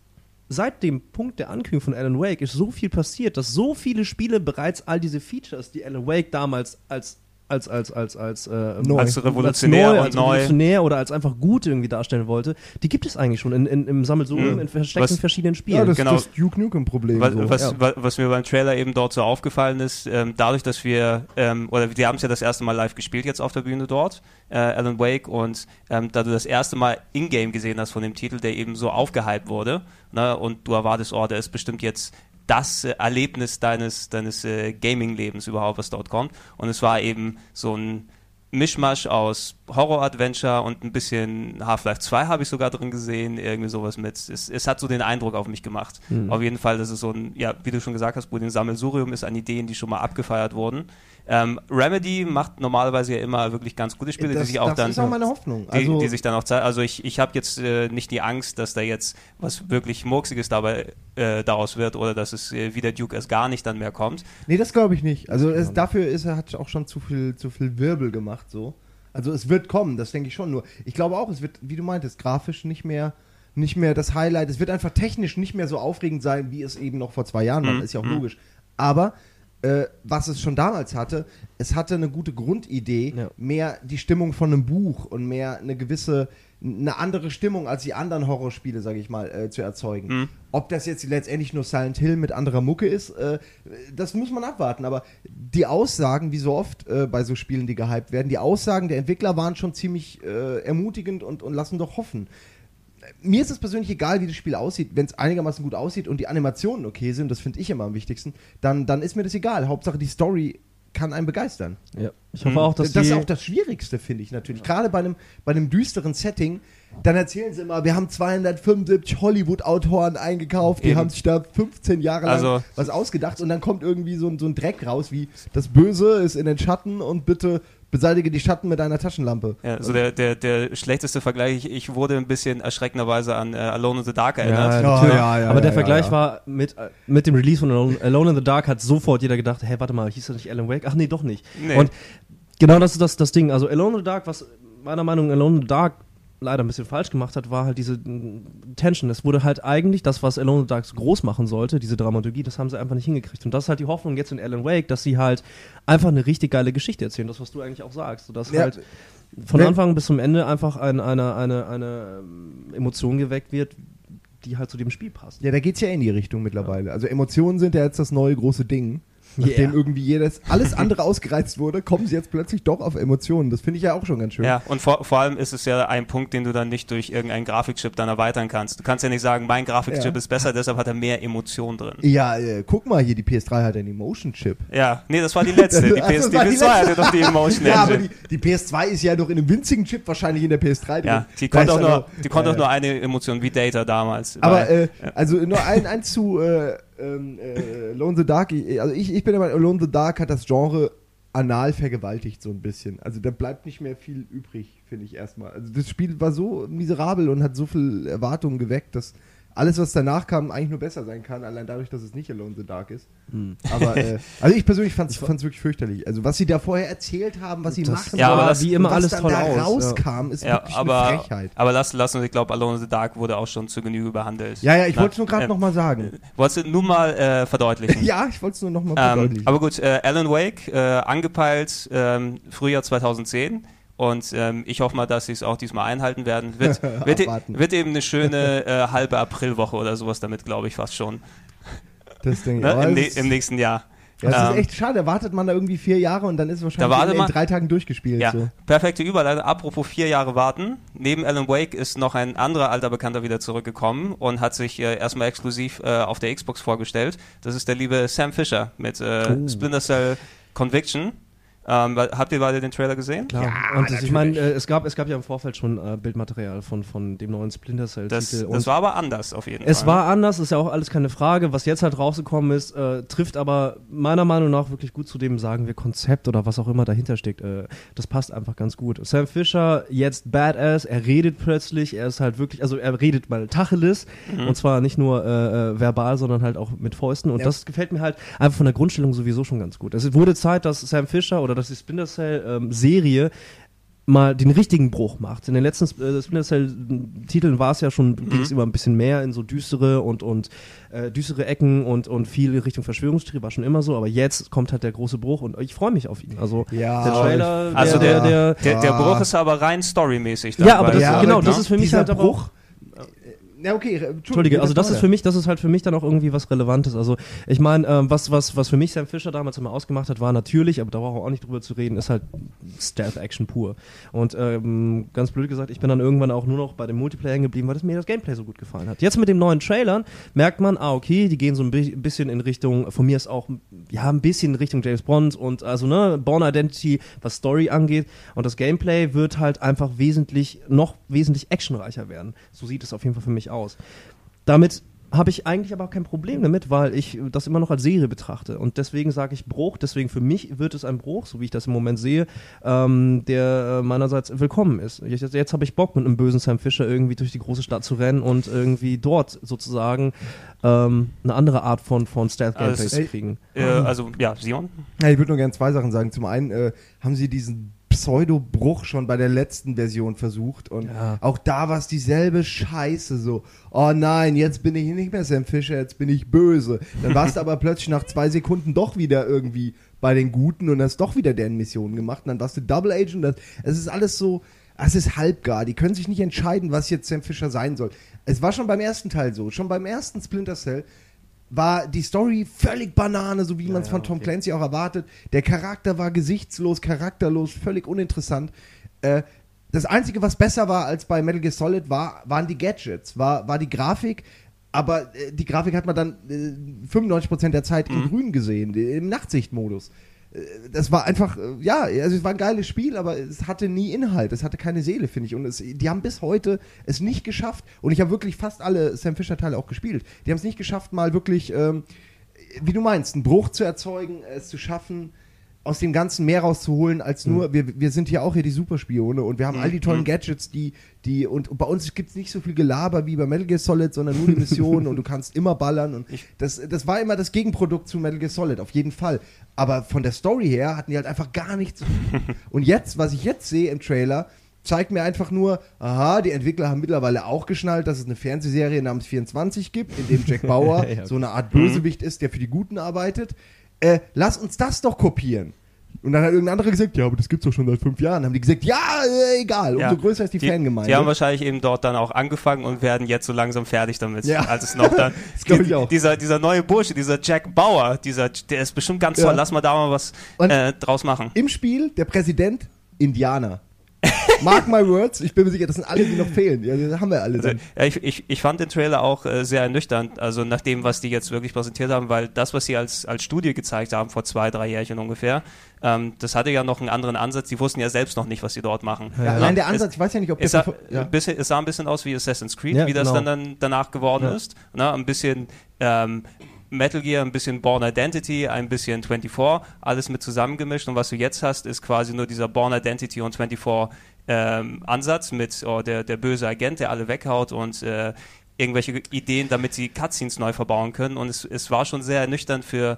seit dem Punkt der Ankündigung von Alan Wake ist so viel passiert, dass so viele Spiele bereits all diese Features, die Alan Wake damals als als als als als äh, neu. als revolutionär als neu, als revolutionär oder als einfach gut irgendwie darstellen wollte, die gibt es eigentlich schon in, in, im Sammelsurium mhm. in versteckten was, verschiedenen Spielen. Ja, das genau. ist das Duke Nukem Problem. Was, so. was, ja. was, mir beim Trailer eben dort so aufgefallen ist, ähm, dadurch, dass wir ähm, oder wir haben es ja das erste Mal live gespielt jetzt auf der Bühne dort, äh, Alan Wake und ähm, da du das erste Mal in-game gesehen hast von dem Titel, der eben so aufgehypt wurde, ne, und du erwartest, oh, der ist bestimmt jetzt das äh, Erlebnis deines, deines äh, Gaming-Lebens überhaupt, was dort kommt. Und es war eben so ein Mischmasch aus Horror-Adventure und ein bisschen Half-Life 2 habe ich sogar drin gesehen, irgendwie sowas mit. Es, es hat so den Eindruck auf mich gemacht. Mhm. Auf jeden Fall, dass es so ein, ja, wie du schon gesagt hast, ein Sammelsurium ist an Ideen, die schon mal abgefeiert wurden. Ähm, Remedy macht normalerweise ja immer wirklich ganz gute Spiele, das, die sich auch das dann. Das ist auch meine Hoffnung. Also die, die sich dann auch zeigen. Also ich, ich habe jetzt äh, nicht die Angst, dass da jetzt was wirklich Murksiges dabei äh, daraus wird oder dass es äh, wie der Duke erst gar nicht dann mehr kommt. Nee, das glaube ich nicht. Also es, dafür ist er hat auch schon zu viel, zu viel Wirbel gemacht so. Also es wird kommen, das denke ich schon. Nur ich glaube auch, es wird, wie du meintest, grafisch nicht mehr nicht mehr das Highlight. Es wird einfach technisch nicht mehr so aufregend sein, wie es eben noch vor zwei Jahren war. Mhm. Ist ja auch mhm. logisch. Aber äh, was es schon damals hatte, es hatte eine gute Grundidee, ja. mehr die Stimmung von einem Buch und mehr eine gewisse, eine andere Stimmung als die anderen Horrorspiele, sage ich mal, äh, zu erzeugen. Mhm. Ob das jetzt letztendlich nur Silent Hill mit anderer Mucke ist, äh, das muss man abwarten. Aber die Aussagen, wie so oft äh, bei so Spielen, die gehypt werden, die Aussagen der Entwickler waren schon ziemlich äh, ermutigend und, und lassen doch hoffen mir ist es persönlich egal, wie das Spiel aussieht. Wenn es einigermaßen gut aussieht und die Animationen okay sind, das finde ich immer am wichtigsten, dann, dann ist mir das egal. Hauptsache die Story kann einen begeistern. Ja. Ich hoffe auch, dass das ist auch das Schwierigste, finde ich natürlich. Gerade bei einem, bei einem düsteren Setting, dann erzählen sie immer, wir haben 275 Hollywood-Autoren eingekauft, die Eben. haben sich da 15 Jahre lang Also- was ausgedacht und dann kommt irgendwie so, ein- so ein Dreck raus, wie das Böse ist in den Schatten und bitte beseitige die Schatten mit einer Taschenlampe. Ja, also der, der, der schlechteste Vergleich, ich, wurde ein bisschen erschreckenderweise an äh, Alone in the Dark erinnert. Ja, natürlich. ja, ja, aber der ja, Vergleich ja. war mit, äh, mit dem Release von Alone, Alone in the Dark hat sofort jeder gedacht, hey, warte mal, hieß das nicht Alan Wake? Ach nee, doch nicht. Nee. Und genau das ist das, das Ding. Also Alone in the Dark, was meiner Meinung nach Alone in the Dark leider ein bisschen falsch gemacht hat, war halt diese mm, Tension. Es wurde halt eigentlich das, was Alone in the Dark groß machen sollte, diese Dramaturgie, das haben sie einfach nicht hingekriegt. Und das ist halt die Hoffnung jetzt in Alan Wake, dass sie halt einfach eine richtig geile Geschichte erzählen. Das, was du eigentlich auch sagst. Dass Ja. halt von Anfang bis zum Ende einfach ein, eine, eine, eine ähm, Emotion geweckt wird, die halt zu dem Spiel passt. Ja, da geht's ja in die Richtung mittlerweile. Also Emotionen sind ja jetzt das neue große Ding. Yeah. Nachdem irgendwie jedes, alles andere ausgereizt wurde, kommen sie jetzt plötzlich doch auf Emotionen. Das finde ich ja auch schon ganz schön. Ja, und vor, vor allem ist es ja ein Punkt, den du dann nicht durch irgendeinen Grafikchip dann erweitern kannst. Du kannst ja nicht sagen, mein Grafikchip Ja. ist besser, deshalb hat er mehr Emotion drin. Ja, äh, guck mal hier, die PS3 hat einen Emotion-Chip. Ja, nee, das war die letzte. Die, die PS2 hatte doch die Emotion Ja, aber die, die PS2 ist ja noch in einem winzigen Chip wahrscheinlich in der PS3 drin. Ja, die konnte, auch nur, also- die konnte äh, auch nur eine Emotion wie Data damals. Aber äh, also nur ein, eins zu äh, ähm, äh, Alone in the Dark. Also ich, ich bin Alone in the Dark hat das Genre anal vergewaltigt so ein bisschen. Also da bleibt nicht mehr viel übrig, finde ich erstmal. Also das Spiel war so miserabel und hat so viel Erwartungen geweckt, dass alles, was danach kam, eigentlich nur besser sein kann, allein dadurch, dass es nicht Alone in the Dark ist. Hm. Aber äh, also ich persönlich fand es wirklich fürchterlich. Also was sie da vorher erzählt haben, was sie Das machen Ja, aber das- wie immer alles dann toll da aus, ja. rauskam, ist ja, wirklich aber, eine Frechheit. aber lass, lass uns, ich glaube, Alone in the Dark wurde auch schon zu Genüge behandelt. Ja, ja, ich wollte es nur gerade äh, noch mal sagen. Wolltest du nur mal äh, verdeutlichen? Ja, ich wollte es nur noch mal Ähm, verdeutlichen. aber gut, äh, Alan Wake, äh, angepeilt ähm, Frühjahr 2010. Und ähm, ich hoffe mal, dass sie es auch diesmal einhalten werden. Wird, wird, wird eben eine schöne äh, halbe Aprilwoche oder sowas damit, glaube ich, fast schon. Das Ding, Ne? Im, ne Im nächsten Jahr. Ja, das Ähm, ist echt schade. Da wartet man da irgendwie vier Jahre und dann ist es wahrscheinlich Da in man- drei Tagen durchgespielt. Ja, So. perfekte Überleitung. Apropos vier Jahre warten. Neben Alan Wake ist noch ein anderer alter Bekannter wieder zurückgekommen und hat sich äh, erstmal exklusiv äh, auf der Xbox vorgestellt. Das ist der liebe Sam Fisher mit äh, Oh. Splinter Cell Conviction. Ähm, habt ihr beide den Trailer gesehen? Klar. Ja, und das, ich natürlich. meine, äh, es, gab, es gab ja im Vorfeld schon äh, Bildmaterial von, von dem neuen Splinter Das, Cell-Titel. das war aber anders auf jeden Es Fall. war anders, ist ja auch alles keine Frage. Was jetzt halt rausgekommen ist, äh, trifft aber meiner Meinung nach wirklich gut zu dem, sagen wir, Konzept oder was auch immer dahinter steckt. Äh, das passt einfach ganz gut. Sam Fisher, jetzt Badass, er redet plötzlich, er ist halt wirklich, also er redet mal Tacheles und zwar nicht nur äh, äh, verbal, sondern halt auch mit Fäusten und Ja. das gefällt mir halt einfach von der Grundstellung sowieso schon ganz gut. Es wurde Zeit, dass Sam Fisher oder dass die Splinter Cell ähm, Serie mal den richtigen Bruch macht. In den letzten äh, Splinter Cell Titeln war es ja schon, ging es immer ein bisschen mehr in so düstere und, und äh, düstere Ecken und, und viel Richtung Verschwörungstheorie, war schon immer so, aber jetzt kommt halt der große Bruch und ich freue mich auf ihn. Also Ja, der Trailer, Also der, der, der, der, der. Bruch ist aber rein storymäßig. Ja, aber das, Ja, genau, aber das ist für mich halt aber Bruch- auch, Ja, okay. äh, Entschuldige, also das ist für mich, das ist halt für mich dann auch irgendwie was Relevantes. Also ich meine, ähm, was, was, was für mich Sam Fisher damals immer ausgemacht hat, war natürlich, aber da brauchen wir auch nicht drüber zu reden, ist halt Stealth-Action pur. Und ähm, ganz blöd gesagt, ich bin dann irgendwann auch nur noch bei dem Multiplayer hängen geblieben, weil das mir das Gameplay so gut gefallen hat. Jetzt mit dem neuen Trailern merkt man, ah, okay, die gehen so ein bi- bisschen in Richtung, von mir ist auch, ja, ein bisschen in Richtung James Bond und also, ne, Born Identity, was Story angeht. Und das Gameplay wird halt einfach wesentlich, noch wesentlich actionreicher werden. So sieht es auf jeden Fall für mich aus. Damit habe ich eigentlich aber auch kein Problem damit, weil ich das immer noch als Serie betrachte. Und deswegen sage ich Bruch, deswegen für mich wird es ein Bruch, so wie ich das im Moment sehe, ähm, der äh, meinerseits willkommen ist. Jetzt, jetzt habe ich Bock, mit einem bösen Sam Fisher irgendwie durch die große Stadt zu rennen und irgendwie dort sozusagen ähm, eine andere Art von, von Stealth-Gameplay Also zu kriegen. Äh, also, ja, Simon? Ja, ich würde nur gerne zwei Sachen sagen. Zum einen äh, haben sie diesen Pseudo-Bruch schon bei der letzten Version versucht und Ja. auch da war es dieselbe Scheiße so. Oh nein, jetzt bin ich nicht mehr Sam Fisher, jetzt bin ich böse. Dann warst du aber plötzlich nach zwei Sekunden doch wieder irgendwie bei den Guten und hast doch wieder deren Mission gemacht. Und dann warst du Double Agent. Das, es ist alles so, es ist halbgar. Die können sich nicht entscheiden, was jetzt Sam Fisher sein soll. Es war schon beim ersten Teil so. Schon beim ersten Splinter Cell war die Story völlig Banane, so wie man es ja, von Tom okay. Clancy auch erwartet. Der Charakter war gesichtslos, charakterlos, völlig uninteressant. Äh, das Einzige, was besser war als bei Metal Gear Solid, war, waren die Gadgets, war, war die Grafik. Aber äh, die Grafik hat man dann äh, 95% der Zeit in Mhm. grün gesehen, im Nachtsichtmodus. Äh, Das war einfach, äh, ja, also es war ein geiles Spiel, aber es hatte nie Inhalt, es hatte keine Seele, finde ich. Und es, die haben bis heute es nicht geschafft, und ich habe wirklich fast alle Sam Fisher-Teile auch gespielt, die haben es nicht geschafft, mal wirklich, ähm, wie du meinst, einen Bruch zu erzeugen, es zu schaffen, aus dem Ganzen mehr rauszuholen, als nur, wir, wir sind hier auch hier die Superspione und wir haben all die tollen Mhm. Gadgets, die, die, und, bei uns gibt es nicht so viel Gelaber wie bei Metal Gear Solid, sondern nur die Missionen und du kannst immer ballern und Ich- das, das war immer das Gegenprodukt zu Metal Gear Solid, auf jeden Fall. Aber von der Story her hatten die halt einfach gar nichts. und jetzt, was ich jetzt sehe im Trailer, zeigt mir einfach nur, aha, die Entwickler haben mittlerweile auch geschnallt, dass es eine Fernsehserie namens 24 gibt, in dem Jack Bauer Ja, so eine Art Bösewicht ist, der für die Guten arbeitet. Äh, lass uns das doch kopieren. Und dann hat irgendein anderer gesagt, ja, aber das gibt's doch schon seit fünf Jahren. Haben die gesagt, ja, äh, egal. Umso Ja. größer ist die, Fangemeinde. Die haben wahrscheinlich eben dort dann auch angefangen und werden jetzt so langsam fertig damit. Ja. Als es noch dann. Das glaub ich auch. Dieser, dieser neue Bursche, dieser Jack Bauer, dieser, der ist bestimmt ganz Ja. toll. Lass mal da mal was äh, draus machen. Im Spiel der Präsident Indianer. Mark my words, ich bin mir sicher, das sind alle, die noch fehlen. Ja, das haben wir alle. Also, dann. ja, ich, ich, ich fand den Trailer auch äh, sehr ernüchternd, also nach dem, was die jetzt wirklich präsentiert haben, weil das, was sie als, als Studie gezeigt haben, vor zwei, drei Jährchen ungefähr, ähm, das hatte ja noch einen anderen Ansatz. Die wussten ja selbst noch nicht, was sie dort machen. Ja, Ja. allein der Es- Ansatz, ich weiß ja nicht, ob Es das sah, ja. ein bisschen, es sah ein bisschen aus wie Assassin's Creed, wie das genau. dann, dann danach geworden ist. Ne? Ein bisschen ähm, Metal Gear, ein bisschen Born Identity, ein bisschen 24, alles mit zusammengemischt. Und was du jetzt hast, ist quasi nur dieser Born Identity und 24 ähm, Ansatz mit oh, der, der böse Agent, der alle weghaut und äh, irgendwelche Ideen, damit sie Cutscenes neu verbauen können. Und es, es war schon sehr ernüchternd für,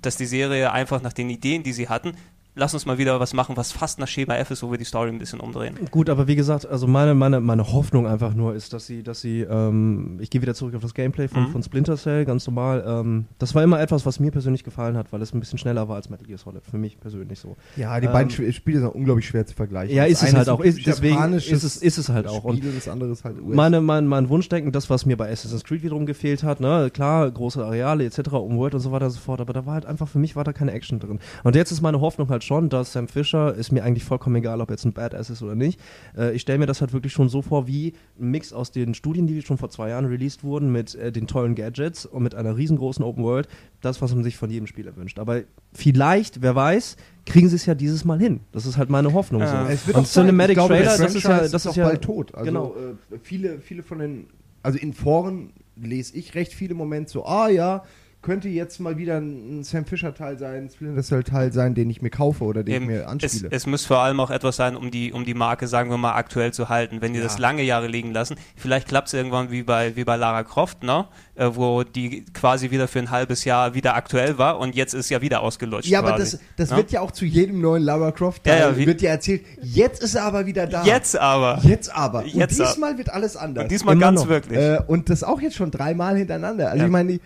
dass die Serie einfach nach den Ideen, die sie hatten, lass uns mal wieder was machen, was fast nach Schema F ist, wo wir die Story ein bisschen umdrehen. Gut, aber wie gesagt, also meine, meine, meine Hoffnung einfach nur ist, dass sie, dass sie, ähm, ich gehe wieder zurück auf das Gameplay von, Mhm. von Splinter Cell, ganz normal. Ähm, das war immer etwas, was mir persönlich gefallen hat, weil es ein bisschen schneller war als Metal Gear Solid. Für mich persönlich so. ja, die ähm, beiden Sp- Spiele sind unglaublich schwer zu vergleichen. Ja, ist es halt auch. Ist, deswegen ist es, ist es halt auch. Und Spiel, das andere ist halt US. meine, mein, mein Wunschdenken, das, was mir bei Assassin's Creed wiederum gefehlt hat, ne, klar, große Areale etc., Umworld und so weiter und so fort, aber da war halt einfach, für mich war da keine Action drin. Und jetzt ist meine Hoffnung halt schon, dass Sam Fisher, ist mir eigentlich vollkommen egal, ob jetzt ein Badass ist oder nicht, äh, ich stelle mir das halt wirklich schon so vor, wie ein Mix aus den Studien, die schon vor zwei Jahren released wurden, mit äh, den tollen Gadgets und mit einer riesengroßen Open World, das, was man sich von jedem Spieler wünscht. Aber vielleicht, wer weiß, kriegen sie es ja dieses Mal hin. Das ist halt meine Hoffnung. So. Es wird und auch. Cinematic glaube, Trailer, das das ist ja, das ist doch ja bald tot. Also genau. äh, viele, viele von den, also in Foren lese ich recht viele Momente so, ah ja, könnte jetzt mal wieder ein Sam Fisher Teil sein, ein Splinter Cell Teil sein, den ich mir kaufe oder den Eben, ich mir es, anspiele. es muss vor allem auch etwas sein, um die, um die Marke, sagen wir mal, aktuell zu halten. Wenn die Ja. das lange Jahre liegen lassen, vielleicht klappt es irgendwann wie bei, wie bei Lara Croft, ne? Äh, wo die quasi wieder für ein halbes Jahr wieder aktuell war und jetzt ist ja wieder ausgelutscht. ja, aber quasi, das, das ne? wird ja auch zu jedem neuen Lara Croft Teil, Ja, ja, wird ja erzählt, jetzt ist er aber wieder da. Jetzt aber. Jetzt aber. Jetzt und ab- diesmal wird alles anders. Und diesmal Immer ganz noch. wirklich. Äh, und das auch jetzt schon dreimal hintereinander. Also ich meine, die-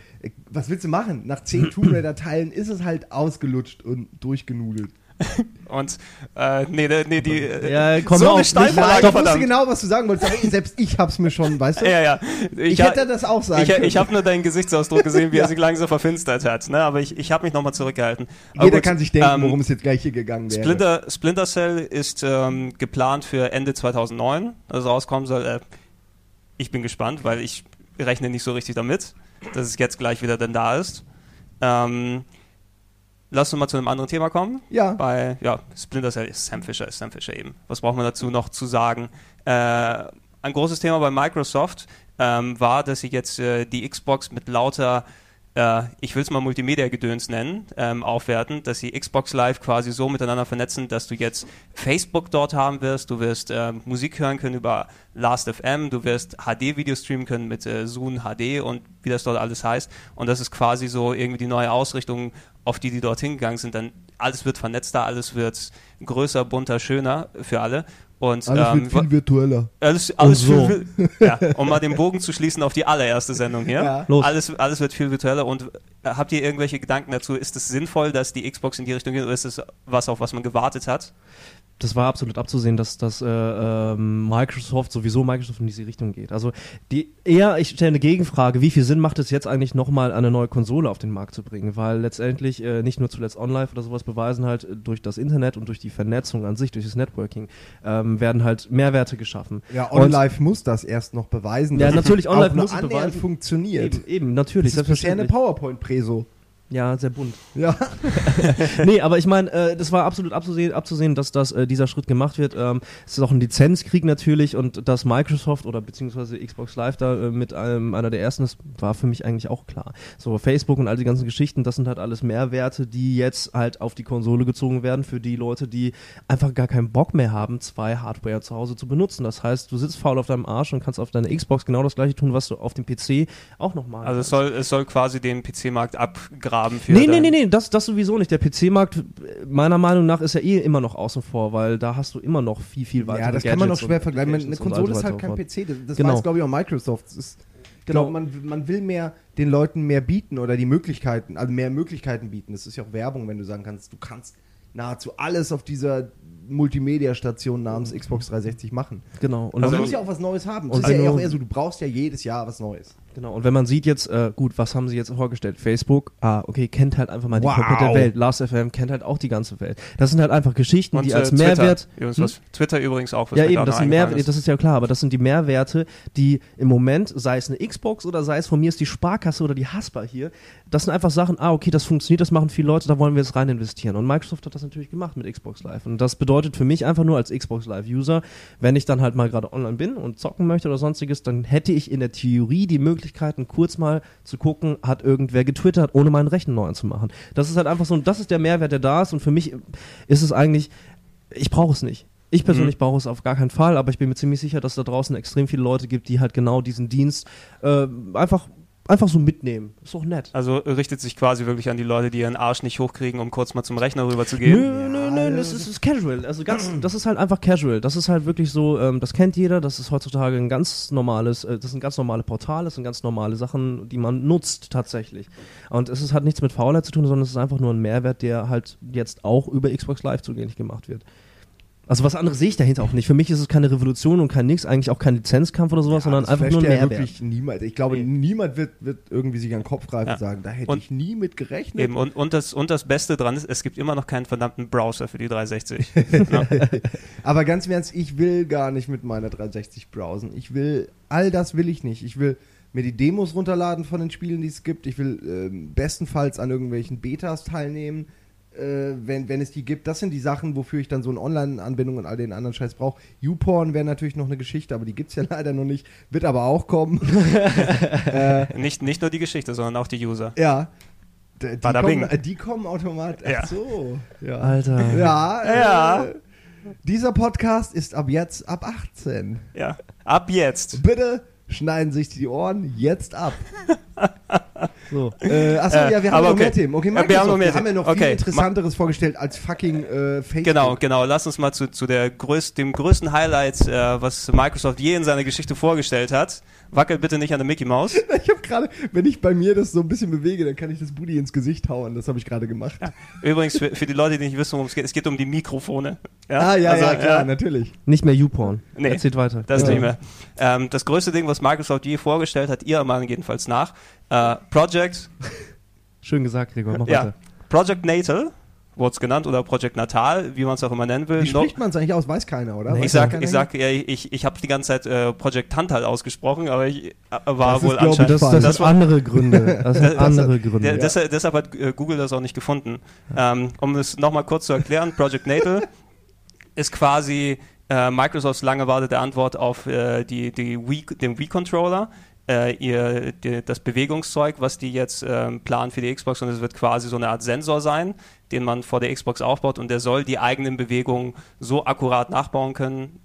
was willst du machen? Nach zehn Tomb Raider Teilen ist es halt ausgelutscht und durchgenudelt. Und äh, nee, nee, die äh, Ja, komm so auf, eine Ich, Steilvorlage, ich wusste genau, was du sagen wolltest, aber selbst ich hab's mir schon, weißt du? Ja, ja. Ich, ha- hätte das auch sagen ich, können. ich habe nur deinen Gesichtsausdruck gesehen, wie Ja. er sich langsam verfinstert hat. Ne? Aber ich, ich habe mich nochmal zurückgehalten. Aber Jeder gut, kann sich denken, ähm, worum es jetzt gleich hier gegangen wäre. Splinter, Splinter Cell ist ähm, geplant für Ende 2009, dass es rauskommen soll. Äh, ich bin gespannt, weil ich rechne nicht so richtig damit, dass es jetzt gleich wieder denn da ist. Ähm, lass uns mal zu einem anderen Thema kommen. Ja. Bei ja, Splinter Cell ist Sam Fisher, ist Sam Fisher eben. Was braucht man dazu noch zu sagen? Äh, ein großes Thema bei Microsoft ähm, war, dass sie jetzt äh, die Xbox mit lauter äh, ich will es mal Multimedia-Gedöns nennen, ähm, aufwerten, dass sie Xbox Live quasi so miteinander vernetzen, dass du jetzt Facebook dort haben wirst, du wirst äh, Musik hören können über Last.fm, du wirst HD-Video streamen können mit äh, Zoom HD und wie das dort alles heißt. Und das ist quasi so irgendwie die neue Ausrichtung, auf die die dorthin gegangen sind. Dann alles wird vernetzter, alles wird größer, bunter, schöner für alle. Und Alles ähm, wird viel virtueller. alles, alles so. viel, ja, um mal den Bogen zu schließen auf die allererste Sendung hier. Ja. Los. Alles, alles wird viel virtueller. Und äh, habt ihr irgendwelche Gedanken dazu? Ist es sinnvoll, dass die Xbox in die Richtung geht oder ist es was, auf was man gewartet hat? Das war absolut abzusehen, dass, dass äh, äh, Microsoft sowieso Microsoft in diese Richtung geht. Also die eher, ich stelle eine Gegenfrage, wie viel Sinn macht es jetzt eigentlich nochmal eine neue Konsole auf den Markt zu bringen? Weil letztendlich äh, nicht nur zuletzt online oder sowas beweisen halt äh, durch das Internet und durch die Vernetzung an sich, durch das Networking, ähm, werden halt Mehrwerte geschaffen. Ja, OnLive muss das erst noch beweisen. Ja, natürlich, OnLive muss es beweisen. funktioniert. Eben, eben natürlich. Das ist bisher eine PowerPoint-Preso. Ja, sehr bunt. Ja. nee, aber ich meine, äh, das war absolut abzusehen, abzusehen dass das, äh, dieser Schritt gemacht wird. Ähm, es ist auch ein Lizenzkrieg natürlich und dass Microsoft oder beziehungsweise Xbox Live da äh, mit einem, einer der ersten ist, war für mich eigentlich auch klar. So, Facebook und all die ganzen Geschichten, das sind halt alles Mehrwerte, die jetzt halt auf die Konsole gezogen werden für die Leute, die einfach gar keinen Bock mehr haben, zwei Hardware zu Hause zu benutzen. Das heißt, du sitzt faul auf deinem Arsch und kannst auf deiner Xbox genau das gleiche tun, was du auf dem PC auch nochmal Also es soll, es soll quasi den PC-Markt abgraben haben für. Nee, nee, nee, nee, das, das sowieso nicht. Der PC-Markt, meiner Meinung nach, ist ja eh immer noch außen vor, weil da hast du immer noch viel, viel weiter. Ja, das Gadgets kann man noch schwer vergleichen. Eine Konsole ist halt kein PC. Das, das genau. weiß, glaube ich, auch Microsoft. Ist, genau. Glaub, man, man will mehr den Leuten mehr bieten oder die Möglichkeiten, also mehr Möglichkeiten bieten. Das ist ja auch Werbung, wenn du sagen kannst, du kannst nahezu alles auf dieser Multimedia-Station namens Xbox 360 machen. Genau. Und also man muss ja auch was Neues haben. Das ist ja auch eher so, du brauchst ja jedes Jahr was Neues. Genau, und wenn man sieht jetzt, äh, gut, was haben sie jetzt vorgestellt? Facebook, ah, okay, kennt halt einfach mal die wow. komplette Welt. Last FM kennt halt auch die ganze Welt. Das sind halt einfach Geschichten, und, die als Twitter. Mehrwert. Übrigens, hm? Twitter übrigens auch. Was ja, eben, das sind Mehr, ist. das ist ja klar, aber das sind die Mehrwerte, die im Moment, sei es eine Xbox oder sei es von mir ist die Sparkasse oder die Haspa hier, das sind einfach Sachen, ah, okay, das funktioniert, das machen viele Leute, da wollen wir jetzt rein investieren. Und Microsoft hat das natürlich gemacht mit Xbox Live. Und das bedeutet für mich einfach nur als Xbox Live-User, wenn ich dann halt mal gerade online bin und zocken möchte oder sonstiges, dann hätte ich in der Theorie die Möglichkeiten, kurz mal zu gucken, hat irgendwer getwittert, ohne meinen Rechner neu anzumachen. Das ist halt einfach so, das ist der Mehrwert, der da ist und für mich ist es eigentlich, ich brauche es nicht. Ich persönlich mhm. brauche es auf gar keinen Fall, aber ich bin mir ziemlich sicher, dass da draußen extrem viele Leute gibt, die halt genau diesen Dienst äh, einfach einfach so mitnehmen. Ist doch nett. Also richtet sich quasi wirklich an die Leute, die ihren Arsch nicht hochkriegen, um kurz mal zum Rechner rüber zu gehen? Nö, nö, nö, das ist, ist casual. Also ganz, das ist halt einfach casual. Das ist halt wirklich so, ähm, das kennt jeder, das ist heutzutage ein ganz normales, äh, das sind ganz normale Portale, das sind ganz normale Sachen, die man nutzt tatsächlich. Und es ist halt nichts mit Faulheit zu tun, sondern es ist einfach nur ein Mehrwert, der halt jetzt auch über Xbox Live zugänglich gemacht wird. Also was anderes sehe ich dahinter auch nicht. Für mich ist es keine Revolution und kein nix, eigentlich auch kein Lizenzkampf oder sowas, ja, sondern einfach nur ein Mehrwert. Wirklich niemand. Ich glaube, nee. niemand wird, wird irgendwie sich an den Kopf greifen ja. und sagen, da hätte und ich nie mit gerechnet. Eben, und, und, das, und das Beste dran ist, es gibt immer noch keinen verdammten Browser für die 360. ja. Aber ganz im Ernst, ich will gar nicht mit meiner 360 browsen. Ich will, all das will ich nicht. Ich will mir die Demos runterladen von den Spielen, die es gibt. Ich will äh, bestenfalls an irgendwelchen Betas teilnehmen äh, wenn, wenn es die gibt. Das sind die Sachen, wofür ich dann so eine Online-Anbindung und all den anderen Scheiß brauche. YouPorn wäre natürlich noch eine Geschichte, aber die gibt es ja leider noch nicht. Wird aber auch kommen. äh, nicht, nicht nur die Geschichte, sondern auch die User. Ja. Die, kommen, die kommen automatisch. Ach so. Ja. Alter. Ja. ja. Äh, dieser Podcast ist ab jetzt ab 18. Ja. Ab jetzt. Bitte schneiden sich die Ohren jetzt ab. So. Äh, achso, äh, ja, wir haben noch okay. mehr Themen. Okay, Microsoft, wir haben, noch mehr wir haben ja noch okay. viel Interessanteres Ma vorgestellt als fucking äh, Facebook. Genau, genau. Lass uns mal zu, zu der größ dem größten Highlight, äh, was Microsoft je in seiner Geschichte vorgestellt hat. Wackel bitte nicht an der Mickey Maus. Ich habe gerade, wenn ich bei mir das so ein bisschen bewege, dann kann ich das Booty ins Gesicht hauen. Das habe ich gerade gemacht. Ja. Übrigens, für, für, die Leute, die nicht wissen, worum es geht, es geht um die Mikrofone. Ja? Ah, ja, also, ja, klar, ja. natürlich. Nicht mehr YouPorn. Nee, Erzählt weiter. Das ja. nicht mehr. Ähm, das größte Ding, was Microsoft je vorgestellt hat, ihr Meinung jedenfalls nach, äh, Project. Schön gesagt, Gregor, mach ja. weiter. Project Natal wurde es genannt oder Project Natal, wie man es auch immer nennen will. Wie spricht man es eigentlich aus? Weiß keiner, oder? Nee, ich sag, ich sag, ja, ich, ich habe die ganze Zeit äh, Project Tantal ausgesprochen, aber ich äh, war das wohl ist, anscheinend. Das, das, das sind andere Gründe. Das sind andere Gründe. Der, deshalb, deshalb, hat äh, Google das auch nicht gefunden. Ähm, um es nochmal kurz zu erklären, Project Natal ist quasi äh, Microsofts lange Warte der Antwort auf äh, die, die Wii, den Wii-Controller ihr, die, das Bewegungszeug, was die jetzt ähm, planen für die Xbox und es wird quasi so eine Art Sensor sein, den man vor der Xbox aufbaut und der soll die eigenen Bewegungen so akkurat nachbauen können,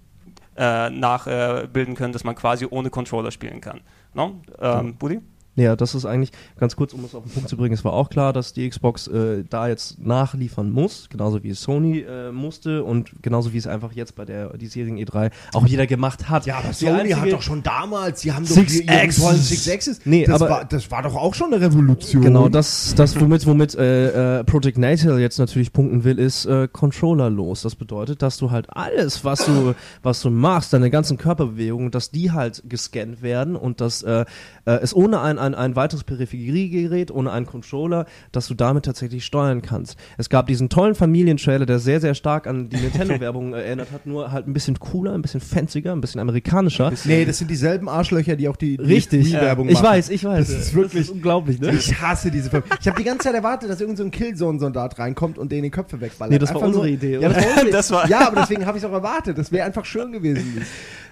äh, nachbilden äh, können, dass man quasi ohne Controller spielen kann. No? Ähm, Budi? Naja, das ist eigentlich ganz kurz, um es auf den Punkt zu bringen. Es war auch klar, dass die Xbox äh, da jetzt nachliefern muss, genauso wie es Sony äh, musste und genauso wie es einfach jetzt bei der diesjährigen E3 auch jeder gemacht hat. Ja, aber Die Sony hat doch schon damals, die haben doch Six tollen Six Axis. Nee, das, aber- war, das war doch auch schon eine Revolution. Genau, das, das womit, womit äh, äh, Project Natal jetzt natürlich punkten will, ist äh, controllerlos. Das bedeutet, dass du halt alles, was du, was du machst, deine ganzen Körperbewegungen, dass die halt gescannt werden und dass äh, es ohne ein, ein, ein weiteres Peripheriegerät, ohne einen Controller, dass du damit tatsächlich steuern kannst. Es gab diesen tollen Familientrailer, der sehr, sehr stark an die Nintendo-Werbung äh, erinnert hat, nur halt ein bisschen cooler, ein bisschen fancier, ein bisschen amerikanischer. Nee, das sind dieselben Arschlöcher, die auch die, die Richtig, Wii-Werbung ich machen. weiß, ich weiß. Das ist wirklich- unglaublich, ne? Ich hasse diese Filme. Ich habe die ganze Zeit erwartet, dass irgendein so ein Killzone-Soldat reinkommt und denen die Köpfe wegballert. Nee, das war unsere nur- Idee, Ja, oder? das war, unsere Das war- ja aber deswegen habe ich es auch erwartet. Das wäre einfach schön gewesen.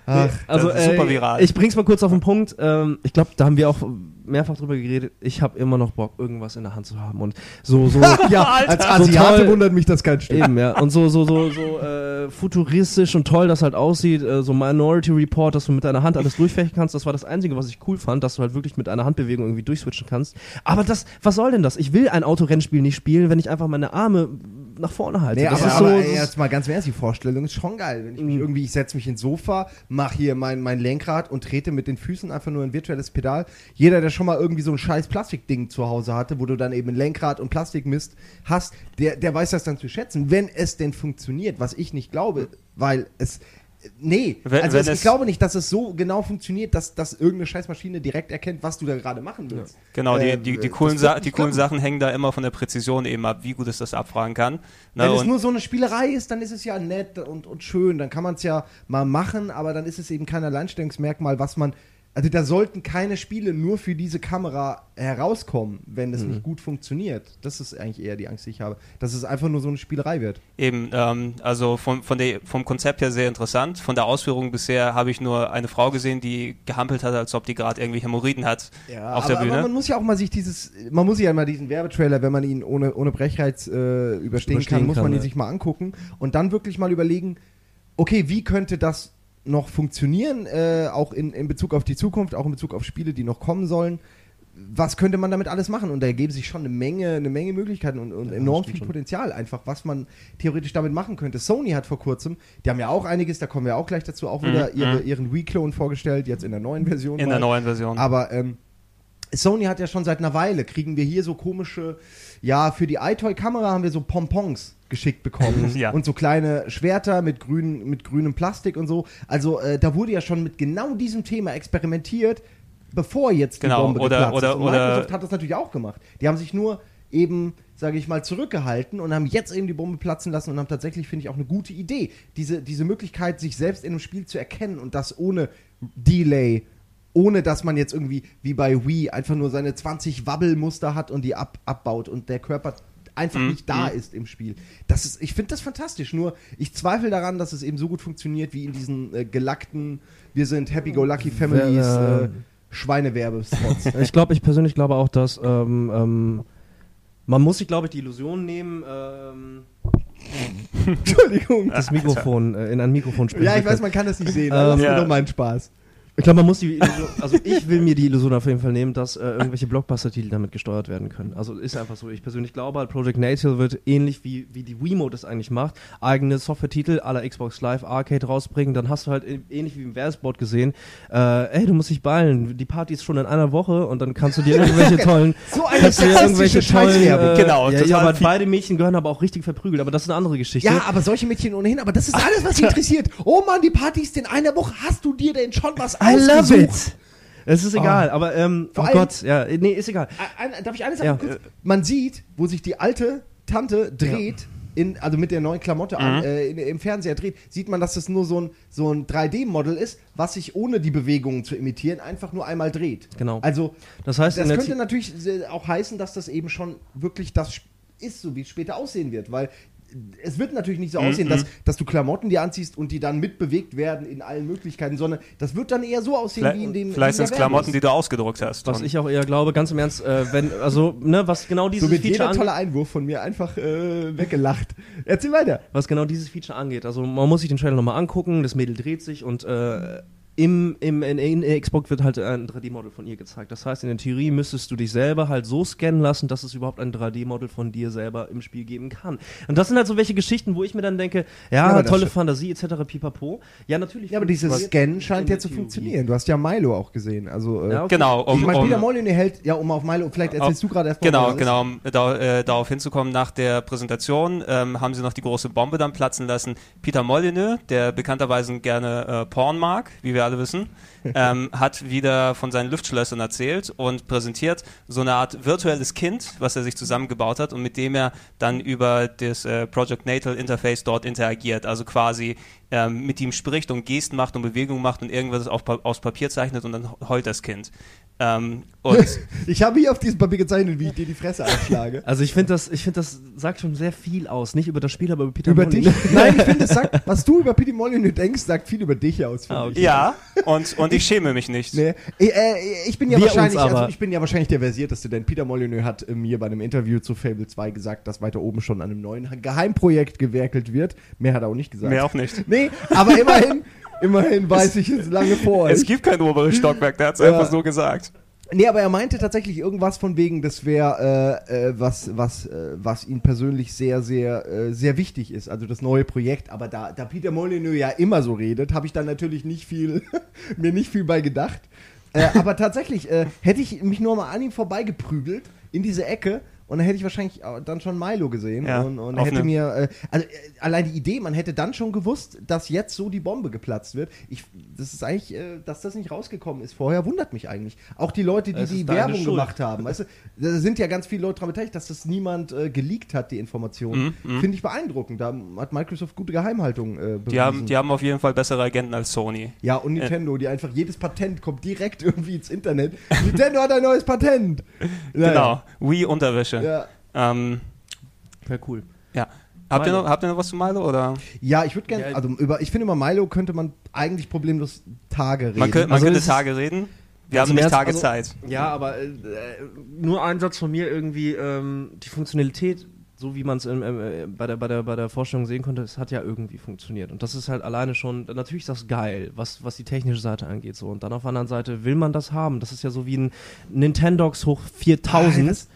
Ach, Also Das ist super äh, viral. ich bring's mal kurz auf den Punkt. Ähm, ich glaube, da haben wir auch mehrfach drüber geredet. Ich habe immer noch Bock, irgendwas in der Hand zu haben und so so ja, als Asiate toll. wundert mich das kein Stück. eben ja und so so so so äh, futuristisch und toll das halt aussieht. Äh, so Minority Report, dass du mit deiner Hand alles durchfechten kannst. Das war das einzige, was ich cool fand, dass du halt wirklich mit einer Handbewegung irgendwie durchswitchen kannst. Aber das, was soll denn das? Ich will ein Autorennspiel nicht spielen, wenn ich einfach meine Arme nach vorne halte. Nee, das aber, ist so. aber ey, ist- jetzt mal ganz im Ernst, die Vorstellung ist schon geil. Wenn ich mich Mhm. irgendwie, ich setze mich ins Sofa, mache hier mein, mein Lenkrad und trete mit den Füßen einfach nur ein virtuelles Pedal. Jeder, der schon mal irgendwie so ein scheiß Plastikding zu Hause hatte, wo du dann eben ein Lenkrad und Plastikmist hast, der, der weiß das dann zu schätzen, wenn es denn funktioniert, was ich nicht glaube, weil es. Nee, Wenn- also wenn es, ich glaube nicht, dass es so genau funktioniert, dass, dass irgendeine Scheißmaschine direkt erkennt, was du da gerade machen willst. Genau, die, Äh, die, die, das coolen, Sa die coolen. Sachen hängen da immer von der Präzision eben ab, wie gut es das abfragen kann. Na, Wenn es nur so eine Spielerei ist, dann ist es ja nett und, und schön. Dann kann man es ja mal machen, aber dann ist es eben kein Alleinstellungsmerkmal, was man. Also da sollten keine Spiele nur für diese Kamera herauskommen, wenn es nicht gut funktioniert. Das ist eigentlich eher die Angst, die ich habe. Dass es einfach nur so eine Spielerei wird. Eben, ähm, also von, von der, vom Konzept her sehr interessant. Von der Ausführung bisher habe ich nur eine Frau gesehen, die gehampelt hat, als ob die gerade irgendwie Hämorrhoiden hat auf aber, der Bühne. aber man muss ja auch mal sich dieses, man muss ja mal diesen Werbetrailer, wenn man ihn ohne, ohne Brechreiz äh, überstehen, Überstehen kann, muss kann, man ihn ja. sich mal angucken und dann wirklich mal überlegen, okay, wie könnte das noch funktionieren, äh, auch in, in Bezug auf die Zukunft, auch in Bezug auf Spiele, die noch kommen sollen. Was könnte man damit alles machen? Und da ergeben sich schon eine Menge, eine Menge Möglichkeiten und, und Ja, enorm viel schon. Potenzial, einfach, was man theoretisch damit machen könnte. Sony hat vor kurzem, die haben ja auch einiges, da kommen wir auch gleich dazu, auch wieder Mhm, ihre, mhm. ihren Wii-Clone vorgestellt, jetzt in der neuen Version. in mal. der neuen Version. Aber ähm, Sony hat ja schon seit einer Weile, kriegen wir hier so komische, ja, für die iToy-Kamera haben wir so Pompons geschickt bekommen. Ja. Und so kleine Schwerter mit, grün, mit grünem Plastik und so. Also äh, da wurde ja schon mit genau diesem Thema experimentiert, bevor jetzt die Genau, Bombe oder- geplatzt oder- ist. Und oder- Microsoft hat das natürlich auch gemacht. Die haben sich nur eben, sage ich mal, zurückgehalten und haben jetzt eben die Bombe platzen lassen und haben tatsächlich, finde ich, auch eine gute Idee. Diese, diese Möglichkeit, sich selbst in einem Spiel zu erkennen und das ohne Delay, ohne dass man jetzt irgendwie, wie bei Wii, einfach nur seine 20 Wabbelmuster hat und die ab, abbaut und der Körper einfach Mhm, nicht da mhm. ist im Spiel. Das ist, ich finde das fantastisch. Nur ich zweifle daran, dass es eben so gut funktioniert wie in diesen äh, gelackten, wir sind Happy-Go-Lucky Families Wer- äh, Schweinewerbespots. Ich glaube, ich persönlich glaube auch, dass ähm, ähm, man muss sich, glaube ich, die Illusion nehmen, ähm, Entschuldigung. das Mikrofon äh, in ein Mikrofon sprechen. Ja, ich weiß, man kann das nicht sehen. Ähm, aber das ist ja. nur mein Spaß. Ich glaube, man muss die Illusion, also ich will mir die Illusion auf jeden Fall nehmen, dass äh, irgendwelche Blockbuster-Titel damit gesteuert werden können. Also ist einfach so. Ich persönlich glaube halt, Project Natal wird ähnlich wie, wie die Wiimote es eigentlich macht, eigene Software-Titel aller Xbox Live Arcade rausbringen. Dann hast du halt ähnlich wie im Verseboard gesehen, äh, ey, du musst dich ballen. Die Party ist schon in einer Woche und dann kannst du dir irgendwelche tollen, So eine irgendwelche tollen, äh, Genau, ja, ja, aber beide Mädchen gehören aber auch richtig verprügelt. Aber das ist eine andere Geschichte. Ja, aber solche Mädchen ohnehin, aber das ist alles, was sie interessiert. Oh Mann, die Party ist in einer Woche. Hast du dir denn schon was I love it. Es ist egal, aber ähm, Vor oh allem- Gott, ja, nee, ist egal. Ein, darf ich eines sagen? Ja. kurz? Man sieht, wo sich die alte Tante dreht, in, also mit der neuen Klamotte an, Mhm. äh, in, im Fernseher dreht, sieht man, dass das nur so ein, so ein 3D-Model ist, was sich ohne die Bewegungen zu imitieren einfach nur einmal dreht. Genau. Also, Das heißt, das könnte natürlich äh, auch heißen, dass das eben schon wirklich das ist, so wie es später aussehen wird, weil es wird natürlich nicht so Mhm, aussehen, dass, dass du Klamotten dir anziehst und die dann mitbewegt werden in allen Möglichkeiten, sondern das wird dann eher so aussehen wie in dem. Vielleicht in sind es Klamotten, die du ausgedruckt hast. Was ich auch eher glaube, ganz im Ernst, äh, wenn, also, ne, was genau dieses So wird Feature jeder tolle Einwurf von mir einfach äh, weggelacht. Erzähl weiter. was genau dieses Feature angeht. Also man muss sich den Trailer nochmal angucken, das Mädel dreht sich und äh, im, im, in, in Xbox wird halt ein 3D-Model von ihr gezeigt. Das heißt, in der Theorie müsstest du dich selber halt so scannen lassen, dass es überhaupt ein 3D-Model von dir selber im Spiel geben kann. Und das sind halt so welche Geschichten, wo ich mir dann denke, ja, Ja, tolle Fantasie etc. pipapo. Ja, natürlich. Ja, aber dieses Scan scheint in ja zu Theorie. funktionieren. Du hast ja Milo auch gesehen. Also, äh, Ja, okay. Genau, um, ich meine, um, Peter Molyneux hält, ja, um auf Milo, vielleicht erzählst du gerade erst mal, Genau, genau, um da, äh, darauf hinzukommen, nach der Präsentation ähm, haben sie noch die große Bombe dann platzen lassen. Peter Molyneux, der bekannterweise gerne äh, Porn mag, wie wir alle wissen, ähm, hat wieder von seinen Luftschlössern erzählt und präsentiert so eine Art virtuelles Kind, was er sich zusammengebaut hat und mit dem er dann über das äh, Project Natal Interface dort interagiert, also quasi ähm, mit ihm spricht und Gesten macht und Bewegungen macht und irgendwas auf, aus Papier zeichnet und dann heult das Kind. Ähm. Ich habe hier auf diesem Papier gezeichnet, wie ich dir die Fresse einschlage. Also ich finde das, ich finde das sagt schon sehr viel aus, nicht über das Spiel, aber über Peter über Molyneux. dich? Nein, ich finde, sagt, was du über Peter Molyneux denkst, sagt viel über dich aus. Ah, okay. ja, und, und ich schäme mich nicht. Nee. Ich, äh, ich bin ja Wir wahrscheinlich, also ich bin ja wahrscheinlich der versierteste, denn Peter Molyneux hat äh, mir bei einem Interview zu Fable 2 gesagt, dass weiter oben schon an einem neuen Geheimprojekt gewerkelt wird. Mehr hat er auch nicht gesagt. Mehr auch nicht. Nee, aber immerhin, immerhin weiß ich es lange vor. Es gibt kein oberes Stockwerk, der hat es Ja. einfach so gesagt. Nee, aber er meinte tatsächlich irgendwas von wegen, das wäre äh, äh, was, was, äh, was ihm persönlich sehr, sehr, äh, sehr wichtig ist. Also das neue Projekt. Aber da, da Peter Molyneux ja immer so redet, habe ich dann natürlich nicht viel, mir nicht viel bei gedacht. Äh, aber tatsächlich äh, hätte ich mich nur mal an ihm vorbeigeprügelt in diese Ecke. Und dann hätte ich wahrscheinlich dann schon Milo gesehen Ja, und, und hätte mir, äh, also äh, allein die Idee, man hätte dann schon gewusst, dass jetzt so die Bombe geplatzt wird. Ich, das ist eigentlich, äh, dass das nicht rausgekommen ist vorher, wundert mich eigentlich. Auch die Leute, die Es die Werbung Schuld. gemacht haben, weißt du, da sind ja ganz viele Leute daran beteiligt, dass das niemand äh, geleakt hat, die Informationen. Mhm, Finde ich beeindruckend. Da hat Microsoft gute Geheimhaltung äh, bewiesen. Die haben, die haben auf jeden Fall bessere Agenten als Sony. ja, und Nintendo, die einfach jedes Patent kommt direkt irgendwie ins Internet. Nintendo hat ein neues Patent. Naja. Genau. Wii Unterwäsche. Ja. Ähm, Ja, cool. ja. Habt ihr, noch, habt ihr noch was zu Milo? Oder? Ja, ich würde gerne, Ja, also über, ich finde über Milo könnte man eigentlich problemlos Tage reden. Man, könnte, man Also könnte Tage reden. Wir Also haben nämlich mehr- Tage also- Zeit. Ja, aber äh, nur ein Satz von mir irgendwie, ähm, die Funktionalität, so wie man es äh, bei, der, bei, der, bei der Vorstellung sehen konnte, es hat ja irgendwie funktioniert. Und das ist halt alleine schon, natürlich ist das geil, was, was die technische Seite angeht. So. Und dann auf der anderen Seite will man das haben. Das ist ja so wie ein Nintendox hoch 4000. das-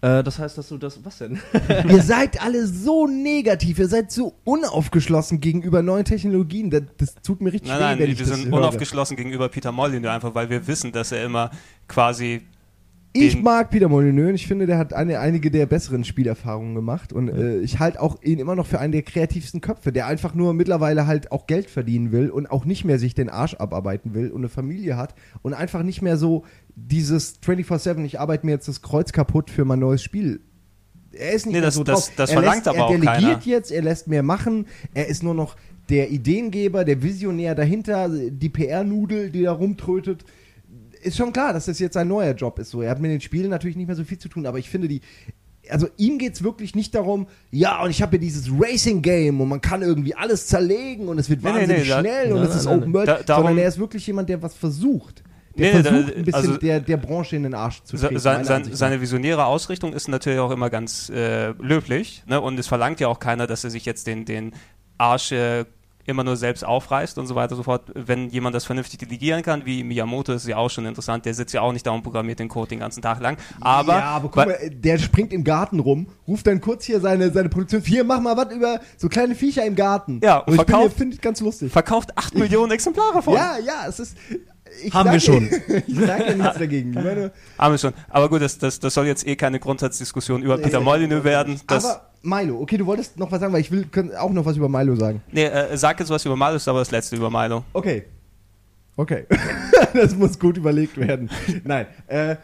äh, das heißt, dass du das, was denn? Ihr seid alle so negativ, ihr seid so unaufgeschlossen gegenüber neuen Technologien. Das, das tut mir richtig Nein, weh, nein, wenn wir ich das sind höre. unaufgeschlossen gegenüber Peter Molyneux, einfach weil wir wissen, dass er immer quasi. Ich mag Peter Molyneux und ich finde, der hat eine, einige der besseren Spielerfahrungen gemacht und äh, ich halte auch ihn immer noch für einen der kreativsten Köpfe, der einfach nur mittlerweile halt auch Geld verdienen will und auch nicht mehr sich den Arsch abarbeiten will und eine Familie hat und einfach nicht mehr so dieses 24-7, ich arbeite mir jetzt das Kreuz kaputt für mein neues Spiel. Er ist nicht Nee, mehr das- so das- das er verlangt lässt, aber er auch delegiert keiner. jetzt, er lässt mehr machen, er ist nur noch der Ideengeber, der Visionär dahinter, die PR-Nudel, die da rumtrötet ist schon klar, dass das jetzt sein neuer Job ist. So, er hat mit den Spielen natürlich nicht mehr so viel zu tun, aber ich finde die. Also ihm geht es wirklich nicht darum, ja, und ich habe hier dieses Racing-Game und man kann irgendwie alles zerlegen und es wird Nee, nee, wahnsinnig nee, da- schnell und nein, es ist. Open World, Da- darum- sondern er ist wirklich jemand, der was versucht. Der Nee, nee, da- versucht, ein bisschen also- der, der Branche in den Arsch zu treten. Sein, sein, seine visionäre Ausrichtung ist natürlich auch immer ganz äh, löblich. Ne? Und es verlangt ja auch keiner, dass er sich jetzt den, den Arsch äh, immer nur selbst aufreißt und so weiter und so fort. Wenn jemand das vernünftig delegieren kann, wie Miyamoto, ist ja auch schon interessant. Der sitzt ja auch nicht da und programmiert den Code den ganzen Tag lang. Aber, ja, aber guck mal, der springt im Garten rum, ruft dann kurz hier seine, seine Produktion, hier, mach mal was über so kleine Viecher im Garten. Ja, und bin verkauft- finde ich ganz lustig. verkauft 8 Millionen Exemplare von. Ja, ja, es ist. Ich Haben wir schon. ich sage nichts dagegen. Meine, Haben wir schon. Aber gut, das, das, das soll jetzt eh keine Grundsatzdiskussion über Peter Molyneux werden. Aber Milo, okay, du wolltest noch was sagen, weil ich will auch noch was über Milo sagen. nee, äh, sag jetzt was über Milo, ist aber das letzte über Milo. Okay. Okay. das muss gut überlegt werden. Nein. Äh,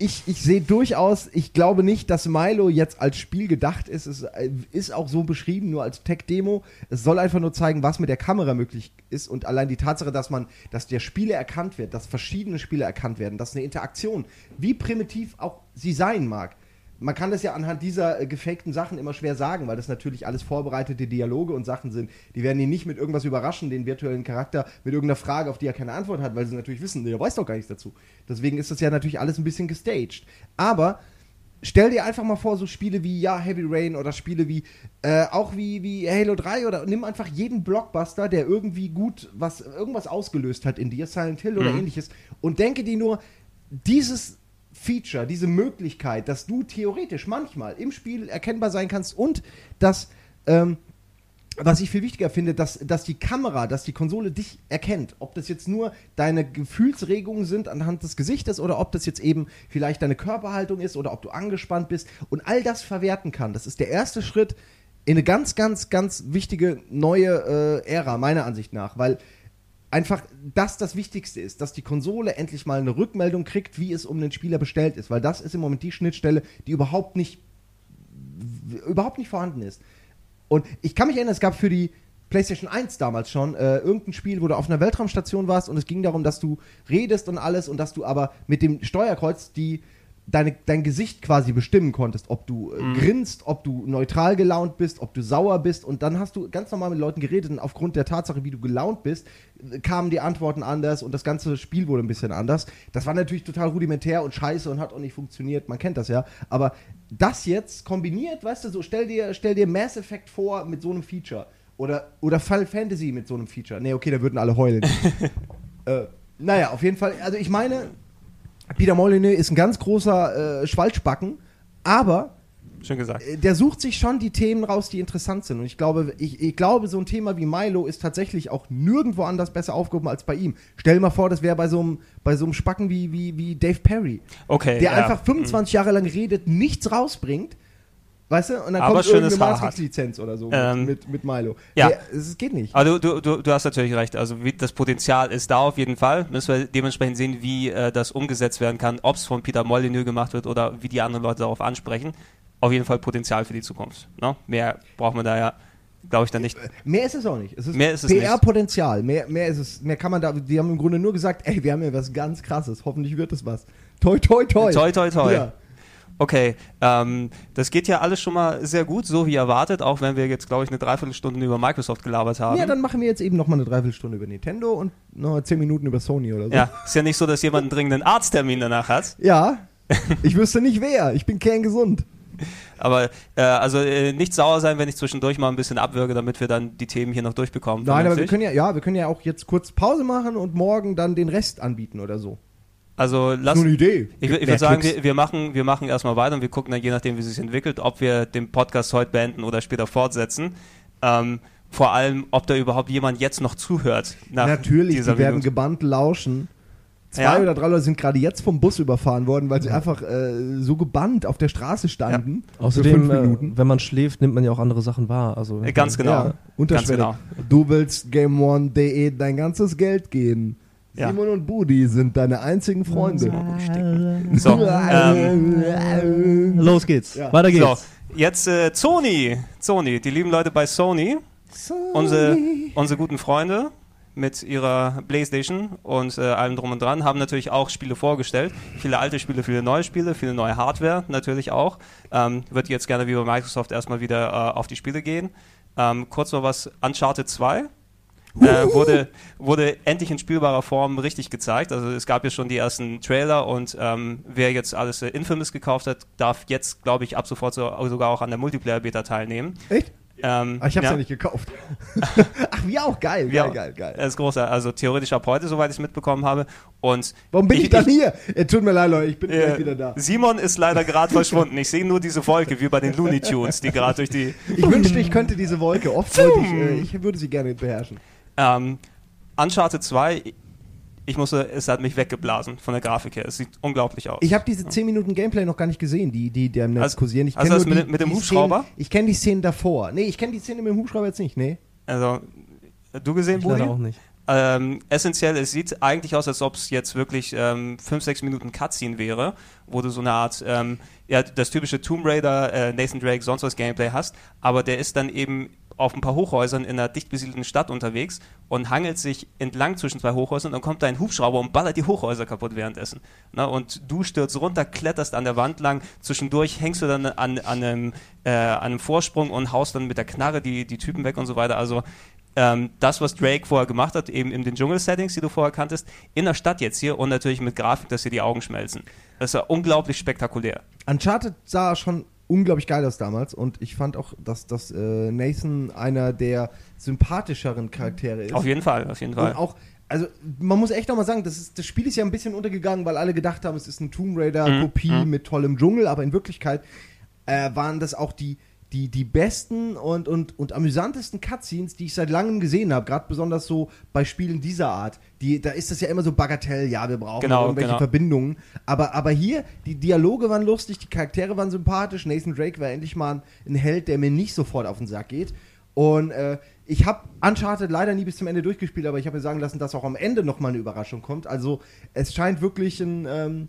ich, ich sehe durchaus, ich glaube nicht, dass Milo jetzt als Spiel gedacht ist. Es äh, ist auch so beschrieben, nur als Tech-Demo. Es soll einfach nur zeigen, was mit der Kamera möglich ist. Und allein die Tatsache, dass man, dass der Spieler erkannt wird, dass verschiedene Spieler erkannt werden, dass eine Interaktion, wie primitiv auch sie sein mag, man kann das ja anhand dieser äh, gefakten Sachen immer schwer sagen, weil das natürlich alles vorbereitete Dialoge und Sachen sind. Die werden ihn nicht mit irgendwas überraschen, den virtuellen Charakter, mit irgendeiner Frage, auf die er keine Antwort hat, weil sie natürlich wissen, der weiß doch gar nichts dazu. Deswegen ist das ja natürlich alles ein bisschen gestaged. Aber stell dir einfach mal vor, so Spiele wie ja, Heavy Rain oder Spiele wie äh, auch wie, wie Halo 3 oder nimm einfach jeden Blockbuster, der irgendwie gut was irgendwas ausgelöst hat in dir, Silent Hill oder Mhm. ähnliches, und denke dir nur, dieses Feature, diese Möglichkeit, dass du theoretisch manchmal im Spiel erkennbar sein kannst und dass ähm, was ich viel wichtiger finde, dass, dass die Kamera, dass die Konsole dich erkennt. Ob das jetzt nur deine Gefühlsregungen sind anhand des Gesichtes oder ob das jetzt eben vielleicht deine Körperhaltung ist oder ob du angespannt bist und all das verwerten kann. Das ist der erste Schritt in eine ganz, ganz, ganz wichtige neue äh, Ära, meiner Ansicht nach, weil einfach das das Wichtigste ist, dass die Konsole endlich mal eine Rückmeldung kriegt, wie es um den Spieler bestellt ist, weil das ist im Moment die Schnittstelle, die überhaupt nicht überhaupt nicht vorhanden ist. Und ich kann mich erinnern, es gab für die PlayStation 1 damals schon äh, irgendein Spiel, wo du auf einer Weltraumstation warst und es ging darum, dass du redest und alles und dass du aber mit dem Steuerkreuz die deine, dein Gesicht quasi bestimmen konntest, ob du äh, grinst, ob du neutral gelaunt bist, ob du sauer bist und dann hast du ganz normal mit Leuten geredet und aufgrund der Tatsache, wie du gelaunt bist, äh, kamen die Antworten anders und das ganze Spiel wurde ein bisschen anders. Das war natürlich total rudimentär und scheiße und hat auch nicht funktioniert, man kennt das ja, aber das jetzt kombiniert, weißt du, so stell dir, stell dir Mass Effect vor mit so einem Feature oder, oder Final Fantasy mit so einem Feature. Nee, okay, da würden alle heulen. äh, naja, auf jeden Fall, also ich meine, Peter Molyneux ist ein ganz großer äh, Schwalzbacken, aber Schön gesagt. äh, der sucht sich schon die Themen raus, die interessant sind. Und ich glaube, ich, ich glaube, so ein Thema wie Milo ist tatsächlich auch nirgendwo anders besser aufgehoben als bei ihm. Stell dir mal vor, das wäre bei so einem bei so einem Spacken wie, wie, wie Dave Perry, Okay. der ja. einfach 25 Jahre lang redet, nichts rausbringt. Weißt du? Und dann Aber kommt irgendeine. Matrix-Lizenz oder so Ähm, mit, mit Milo. ja. Es geht nicht. Aber du, du, du hast natürlich recht. Also wie, das Potenzial ist da auf jeden Fall. Müssen wir dementsprechend sehen, wie äh, das umgesetzt werden kann, ob es von Peter Molyneux gemacht wird oder wie die anderen Leute darauf ansprechen. Auf jeden Fall Potenzial für die Zukunft. Ne? Mehr braucht man da ja, glaube ich, dann nicht. Mehr ist es auch nicht. Es ist Mehr ist es. PR-Potenzial. Mehr, mehr ist es. Mehr kann man da. Die haben im Grunde nur gesagt, ey, wir haben ja was ganz krasses. Hoffentlich wird es was. Toi, toi, toi. Toi, toi, toi. Ja. Okay, ähm, das geht ja alles schon mal sehr gut, so wie erwartet, auch wenn wir jetzt, glaube ich, eine Dreiviertelstunde über Microsoft gelabert haben. ja, dann machen wir jetzt eben noch mal eine Dreiviertelstunde über Nintendo und noch zehn Minuten über Sony oder so. Ja, ist ja nicht so, dass jemand einen dringenden Arzttermin danach hat. Ja. Ich wüsste nicht wer. Ich bin kerngesund. Aber äh, also äh, nicht sauer sein, wenn ich zwischendurch mal ein bisschen abwürge, damit wir dann die Themen hier noch durchbekommen. Nein, aber wir können ja, ja, wir können ja auch jetzt kurz Pause machen und morgen dann den Rest anbieten oder so. Also lass. Nur eine Idee. Ich, ich würde sagen, wir, wir machen, wir machen erstmal weiter und wir gucken dann je nachdem, wie es sich entwickelt, ob wir den Podcast heute beenden oder später fortsetzen. Ähm, vor allem, ob da überhaupt jemand jetzt noch zuhört. Nach Natürlich, die werden Minute. gebannt lauschen. Zwei Ja? oder drei Leute sind gerade jetzt vom Bus überfahren worden, weil sie einfach äh, so gebannt auf der Straße standen. Für Außerdem, fünf äh, Minuten. wenn man schläft, nimmt man ja auch andere Sachen wahr. Also, Äh, Ganz genau. Ja, Ganz genau. Du willst GameOne.de dein ganzes Geld gehen. Ja. Simon und Budi sind deine einzigen Freunde. So, ähm, Los geht's. Ja. Weiter geht's. so, jetzt äh, Sony. Sony, die lieben Leute bei Sony. Unsere, unsere guten Freunde mit ihrer Playstation und äh, allem drum und dran haben natürlich auch Spiele vorgestellt. Viele alte Spiele, viele neue Spiele, viele neue Hardware natürlich auch. Ähm, Würde jetzt gerne wie bei Microsoft erstmal wieder äh, auf die Spiele gehen. Ähm, kurz noch was, Uncharted 2 äh, wurde, wurde endlich in spielbarer Form richtig gezeigt. Also es gab ja schon die ersten Trailer und ähm, wer jetzt alles äh, Infamous gekauft hat, darf jetzt, glaube ich, ab sofort so, sogar auch an der Multiplayer-Beta teilnehmen. Echt? Ähm, Ach, ich hab's ja. nicht gekauft. Ach, wie auch geil, Ja. geil, geil, geil. Das ist großer, also theoretisch ab heute, soweit ich es mitbekommen habe. Und Warum bin ich, dann hier? Äh, tut mir leid, Leute, ich bin äh, gleich wieder da. Simon ist leider gerade verschwunden. Ich sehe nur diese Wolke, wie bei den Looney Tunes, die gerade durch die. Ich wünschte, ich könnte diese Wolke. Oft ich, äh, ich würde sie gerne beherrschen. Ähm, Uncharted 2, ich musste, es hat mich weggeblasen von der Grafik her. Es sieht unglaublich aus. Ich habe diese 10 Minuten Gameplay noch gar nicht gesehen, die, die, die im Netz Also- kursieren. Ich also das nur mit- die, mit dem Hubschrauber? Szenen, ich kenne die Szenen davor. Nee, ich kenne die Szene mit dem Hubschrauber jetzt nicht, nee. also, du gesehen, Budi? auch nicht. Ähm, essentiell, es sieht eigentlich aus, als ob es jetzt wirklich 5, 6 Minuten Cutscene wäre, wo du so eine Art, ähm, ja, das typische Tomb Raider, äh, Nathan Drake, sonst was Gameplay hast, aber der ist dann eben auf ein paar Hochhäusern in einer dicht besiedelten Stadt unterwegs und hangelt sich entlang zwischen zwei Hochhäusern und dann kommt da ein Hubschrauber und ballert die Hochhäuser kaputt währenddessen. Na, und du stürzt runter, kletterst an der Wand lang, zwischendurch hängst du dann an, an, einem, äh, an einem Vorsprung und haust dann mit der Knarre die, die Typen weg und so weiter. Also ähm, das, was Drake vorher gemacht hat, eben in den Dschungel-Settings, die du vorher kanntest, in der Stadt jetzt hier und natürlich mit Grafik, dass hier die Augen schmelzen. Das war unglaublich spektakulär. Uncharted sah schon unglaublich geil aus damals und ich fand auch, dass, dass äh, Nathan einer der sympathischeren Charaktere ist. Auf jeden Fall, auf jeden Fall. Und auch, also man muss echt nochmal sagen, das, ist, das Spiel ist ja ein bisschen untergegangen, weil alle gedacht haben, es ist eine Tomb Raider-Kopie Mhm, mhm. mit tollem Dschungel, aber in Wirklichkeit äh, waren das auch die, die, die besten und, und, und amüsantesten Cutscenes, die ich seit langem gesehen habe. Gerade besonders so bei Spielen dieser Art. Die, da ist das ja immer so Bagatell, ja, wir brauchen Genau, irgendwelche genau. Verbindungen. Aber, aber hier, die Dialoge waren lustig, die Charaktere waren sympathisch. Nathan Drake war endlich mal ein, Held, der mir nicht sofort auf den Sack geht. Und äh, ich habe Uncharted leider nie bis zum Ende durchgespielt, aber ich habe mir sagen lassen, dass auch am Ende nochmal eine Überraschung kommt. Also es scheint wirklich ein, ähm,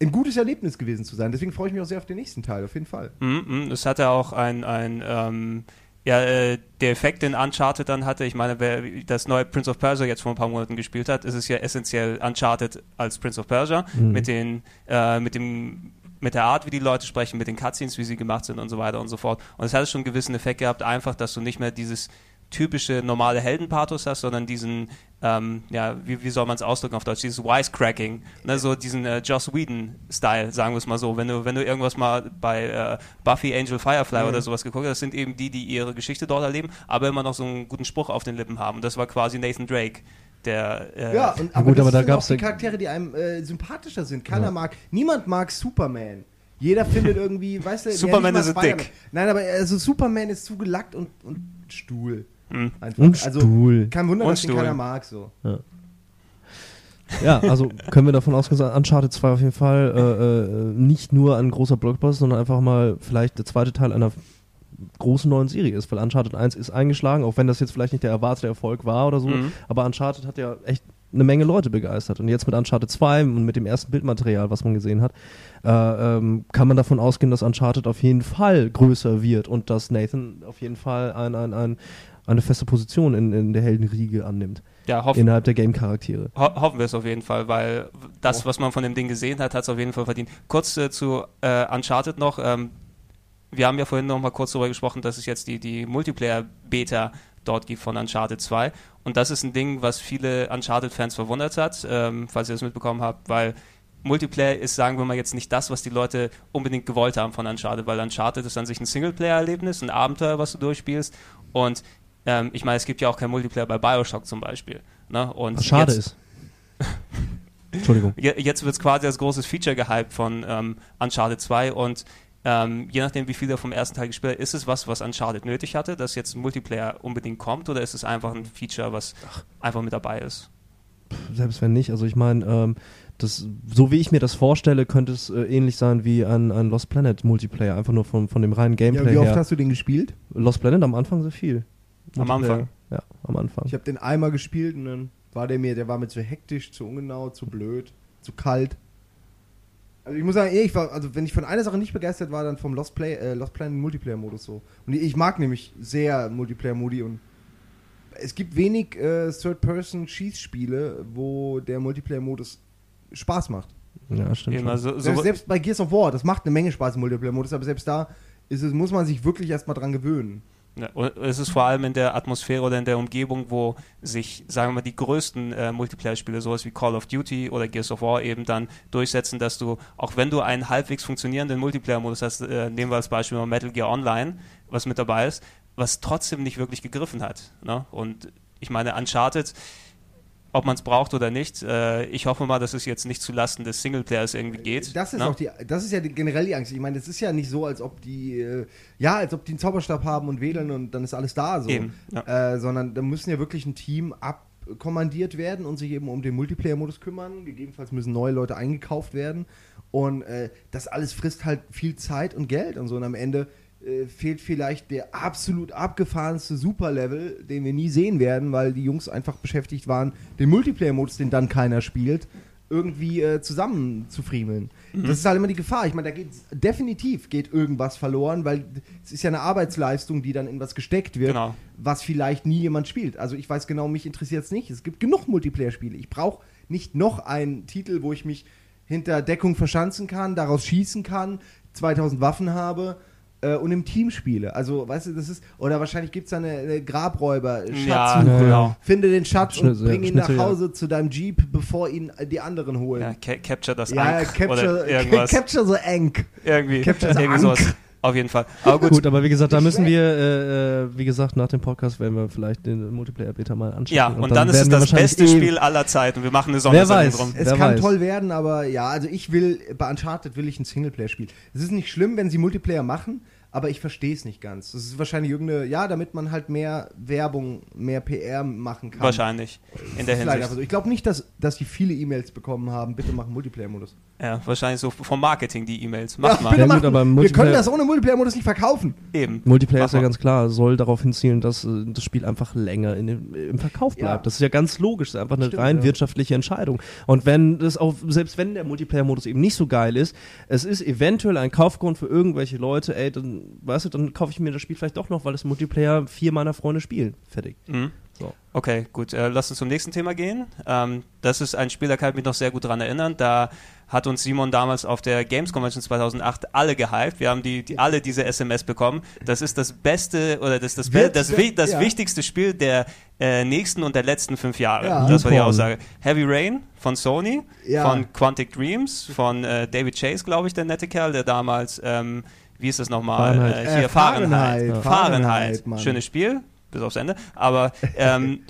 ein gutes Erlebnis gewesen zu sein. Deswegen freue ich mich auch sehr auf den nächsten Teil, auf jeden Fall. Mhm, mhm. Es hatte auch ein, ein ähm, ja, äh, der Effekt, den Uncharted dann hatte, ich meine, wer das neue Prince of Persia jetzt vor ein paar Monaten gespielt hat, ist es ja essentiell Uncharted als Prince of Persia, mit den, äh, mit dem mit der Art, wie die Leute sprechen, mit den Cutscenes, wie sie gemacht sind und so weiter und so fort. Und es hatte schon einen gewissen Effekt gehabt, einfach, dass du nicht mehr dieses typische normale Heldenpathos hast, sondern diesen, ähm, ja, wie, wie soll man es ausdrücken auf Deutsch, dieses Wisecracking, ne, so diesen äh, Joss Whedon-Style, sagen wir es mal so. Wenn du, wenn du irgendwas mal bei äh, Buffy, Angel, Firefly oder sowas geguckt hast, das sind eben die, die ihre Geschichte dort erleben, aber immer noch so einen guten Spruch auf den Lippen haben. Und das war quasi Nathan Drake, der äh, Ja, und, Ja, gut, das aber da auch gab's die ja- Charaktere, die einem äh, sympathischer sind. Keiner mag, niemand mag Superman. Jeder findet irgendwie, weißt du, ja, Superman ist. Dick. Nein, aber also Superman ist zugelackt und, und Stuhl. Hm. Einfach. Und also, Stuhl. Kein Wunder, Und dass den Stuhl. keiner mag so. Ja, also können wir davon ausgehen, dass Uncharted 2 auf jeden Fall äh, äh, nicht nur ein großer Blockbuster, sondern einfach mal vielleicht der zweite Teil einer großen neuen Serie ist, weil Uncharted 1 ist eingeschlagen, auch wenn das jetzt vielleicht nicht der erwartete Erfolg war oder so, Mhm. aber Uncharted hat ja echt eine Menge Leute begeistert und jetzt mit Uncharted 2 und mit dem ersten Bildmaterial, was man gesehen hat, äh, ähm, kann man davon ausgehen, dass Uncharted auf jeden Fall größer wird und dass Nathan auf jeden Fall ein, ein, ein, eine feste Position in, in der Heldenriege annimmt, ja, hoff, innerhalb der Game-Charaktere. Ho hoffen wir es auf jeden Fall, weil das, was man von dem Ding gesehen hat, hat es auf jeden Fall verdient. Kurz äh, zu äh, Uncharted noch. Ähm, wir haben ja vorhin noch mal kurz darüber gesprochen, dass es jetzt die, die Multiplayer-Beta dort gibt von Uncharted 2. Und das ist ein Ding, was viele Uncharted-Fans verwundert hat, ähm, falls ihr das mitbekommen habt, weil Multiplayer ist, sagen wir mal, jetzt nicht das, was die Leute unbedingt gewollt haben von Uncharted, weil Uncharted ist an sich ein Singleplayer-Erlebnis, ein Abenteuer, was du durchspielst. Und ähm, ich meine, es gibt ja auch kein Multiplayer bei Bioshock zum Beispiel. Ne? Und Was schade jetzt, ist. Entschuldigung. Je- Jetzt wird es quasi als großes Feature gehypt von ähm, Uncharted 2 und ähm, je nachdem, wie viel er vom ersten Teil gespielt hat, ist es was, was Uncharted nötig hatte, dass jetzt ein Multiplayer unbedingt kommt oder ist es einfach ein Feature, was einfach mit dabei ist? Selbst wenn nicht, also ich meine, ähm, das, so wie ich mir das vorstelle, könnte es äh, ähnlich sein wie ein, ein Lost Planet Multiplayer, einfach nur von, von dem reinen Ja, Gameplay wie oft her. hast du den gespielt? Lost Planet am Anfang sehr viel. Am. Anfang? Ja, am Anfang. Ich habe den einmal gespielt und dann war der mir, der war mir zu hektisch, zu ungenau, zu blöd, zu kalt. Also ich muss sagen, eh, ich war, also wenn ich von einer Sache nicht begeistert war, dann vom Lost, Play, äh, Lost Planet Multiplayer-Modus so. Und ich mag nämlich sehr Multiplayer-Modi und es gibt wenig äh, Third-Person-Schießspiele, wo der Multiplayer-Modus Spaß macht. ja, stimmt. Eben, schon. also, so, Selbst, selbst bei Gears of War, das macht eine Menge Spaß im Multiplayer-Modus, aber selbst da ist es, muss man sich wirklich erstmal dran gewöhnen. Es ist vor allem in der Atmosphäre oder in der Umgebung, wo sich, sagen wir mal, die größten äh, Multiplayer-Spiele, sowas wie Call of Duty oder Gears of War eben dann durchsetzen, dass du, auch wenn du einen halbwegs funktionierenden Multiplayer-Modus hast, äh, nehmen wir als Beispiel mal Metal Gear Online, was mit dabei ist, was trotzdem nicht wirklich gegriffen hat. Ne? Und ich meine, Uncharted, ob man es braucht oder nicht, äh, ich hoffe mal, dass es jetzt nicht zulasten des Singleplayers irgendwie geht. Das ist ne? auch die, das ist ja die, generell die Angst. Ich meine, es ist ja nicht so, als ob die, äh, ja, als ob die einen Zauberstab haben und wählen und dann ist alles da so. Eben, ja. Äh, sondern da müssen ja wirklich ein Team abkommandiert werden und sich eben um den Multiplayer-Modus kümmern. Gegebenenfalls müssen neue Leute eingekauft werden. Und äh, das alles frisst halt viel Zeit und Geld und so. Und am Ende äh, fehlt vielleicht der absolut abgefahrenste Superlevel, den wir nie sehen werden, weil die Jungs einfach beschäftigt waren, den Multiplayer-Modus, den dann keiner spielt, irgendwie äh, zusammen zu friemeln. Das ist halt immer die Gefahr. Ich meine, da geht definitiv geht irgendwas verloren, weil es ist ja eine Arbeitsleistung, die dann in was gesteckt wird, Genau. was vielleicht nie jemand spielt. Also ich weiß genau, mich interessiert es nicht. Es gibt genug Multiplayer-Spiele. Ich brauche nicht noch einen Titel, wo ich mich hinter Deckung verschanzen kann, daraus schießen kann, 2000 Waffen habe, äh, und im Team spiele. Also, weißt du, das ist, oder wahrscheinlich gibt es da eine, eine Grabräuber, Ja, genau. Finde den Schatz und bring ihn nach. Hause zu deinem Jeep, bevor ihn die anderen holen. Ja, ca capture das Ja, Ankh Capture, oder irgendwas. Capture the Ank. irgendwie, Capture the irgendwie sowas. Auf jeden Fall. Aber gut, Gut, aber wie gesagt, da müssen wir, äh, äh, wie gesagt, nach dem Podcast werden wir vielleicht den Multiplayer-Beta mal anschauen. ja, und, dann, ist es das beste eh- Spiel aller Zeiten. Wir machen eine Sondersendung drum. Es Wer kann weiß. toll werden, aber ja, also ich will, bei Uncharted will ich ein Singleplayer-Spiel. Es ist nicht schlimm, wenn sie Multiplayer machen, aber ich verstehe es nicht ganz. Das ist wahrscheinlich irgendeine, ja, damit man halt mehr Werbung, mehr PR machen kann. Wahrscheinlich. In der Hinsicht. so. Ich glaube nicht, dass, dass die viele E-Mails bekommen haben, bitte machen Multiplayer-Modus. Ja, wahrscheinlich so vom Marketing die E-Mails. Macht Ja, mal. bitte machen. Wir können das ohne Multiplayer-Modus nicht verkaufen. Eben. Multiplayer Mach ist ja mal. ganz klar, soll darauf hinzielen, dass äh, das Spiel einfach länger in im Verkauf bleibt. Ja. Das ist ja ganz logisch, das ist einfach eine Stimmt, rein ja. wirtschaftliche Entscheidung. Und wenn das auch, selbst wenn der Multiplayer-Modus eben nicht so geil ist, es ist eventuell ein Kaufgrund für irgendwelche Leute, ey, dann, weißt du, dann kaufe ich mir das Spiel vielleicht doch noch, weil das Multiplayer vier meiner Freunde spielen. Fertig. Mhm. So. Okay, gut. Äh, lass uns zum nächsten Thema gehen. Ähm, das ist ein Spiel, da kann ich mich noch sehr gut dran erinnern. Da hat uns Simon damals auf der Games Convention 2008 alle gehypt. Wir haben die, die alle diese SMS bekommen. Das ist das beste oder das, das, Wird- das, wi das ja. wichtigste Spiel der äh, nächsten und der letzten fünf Jahre. Ja. Das war die. Aussage. Heavy Rain von Sony, Ja. von Quantic Dreams, von äh, David Chase, glaube ich, der nette Kerl, der damals, ähm, wie ist das nochmal? Fahrenheit. Äh, hier, Äh, Fahrenheit. Fahrenheit, Fahrenheit. Fahrenheit, Mann. Schönes Spiel, bis aufs Ende. Aber ähm,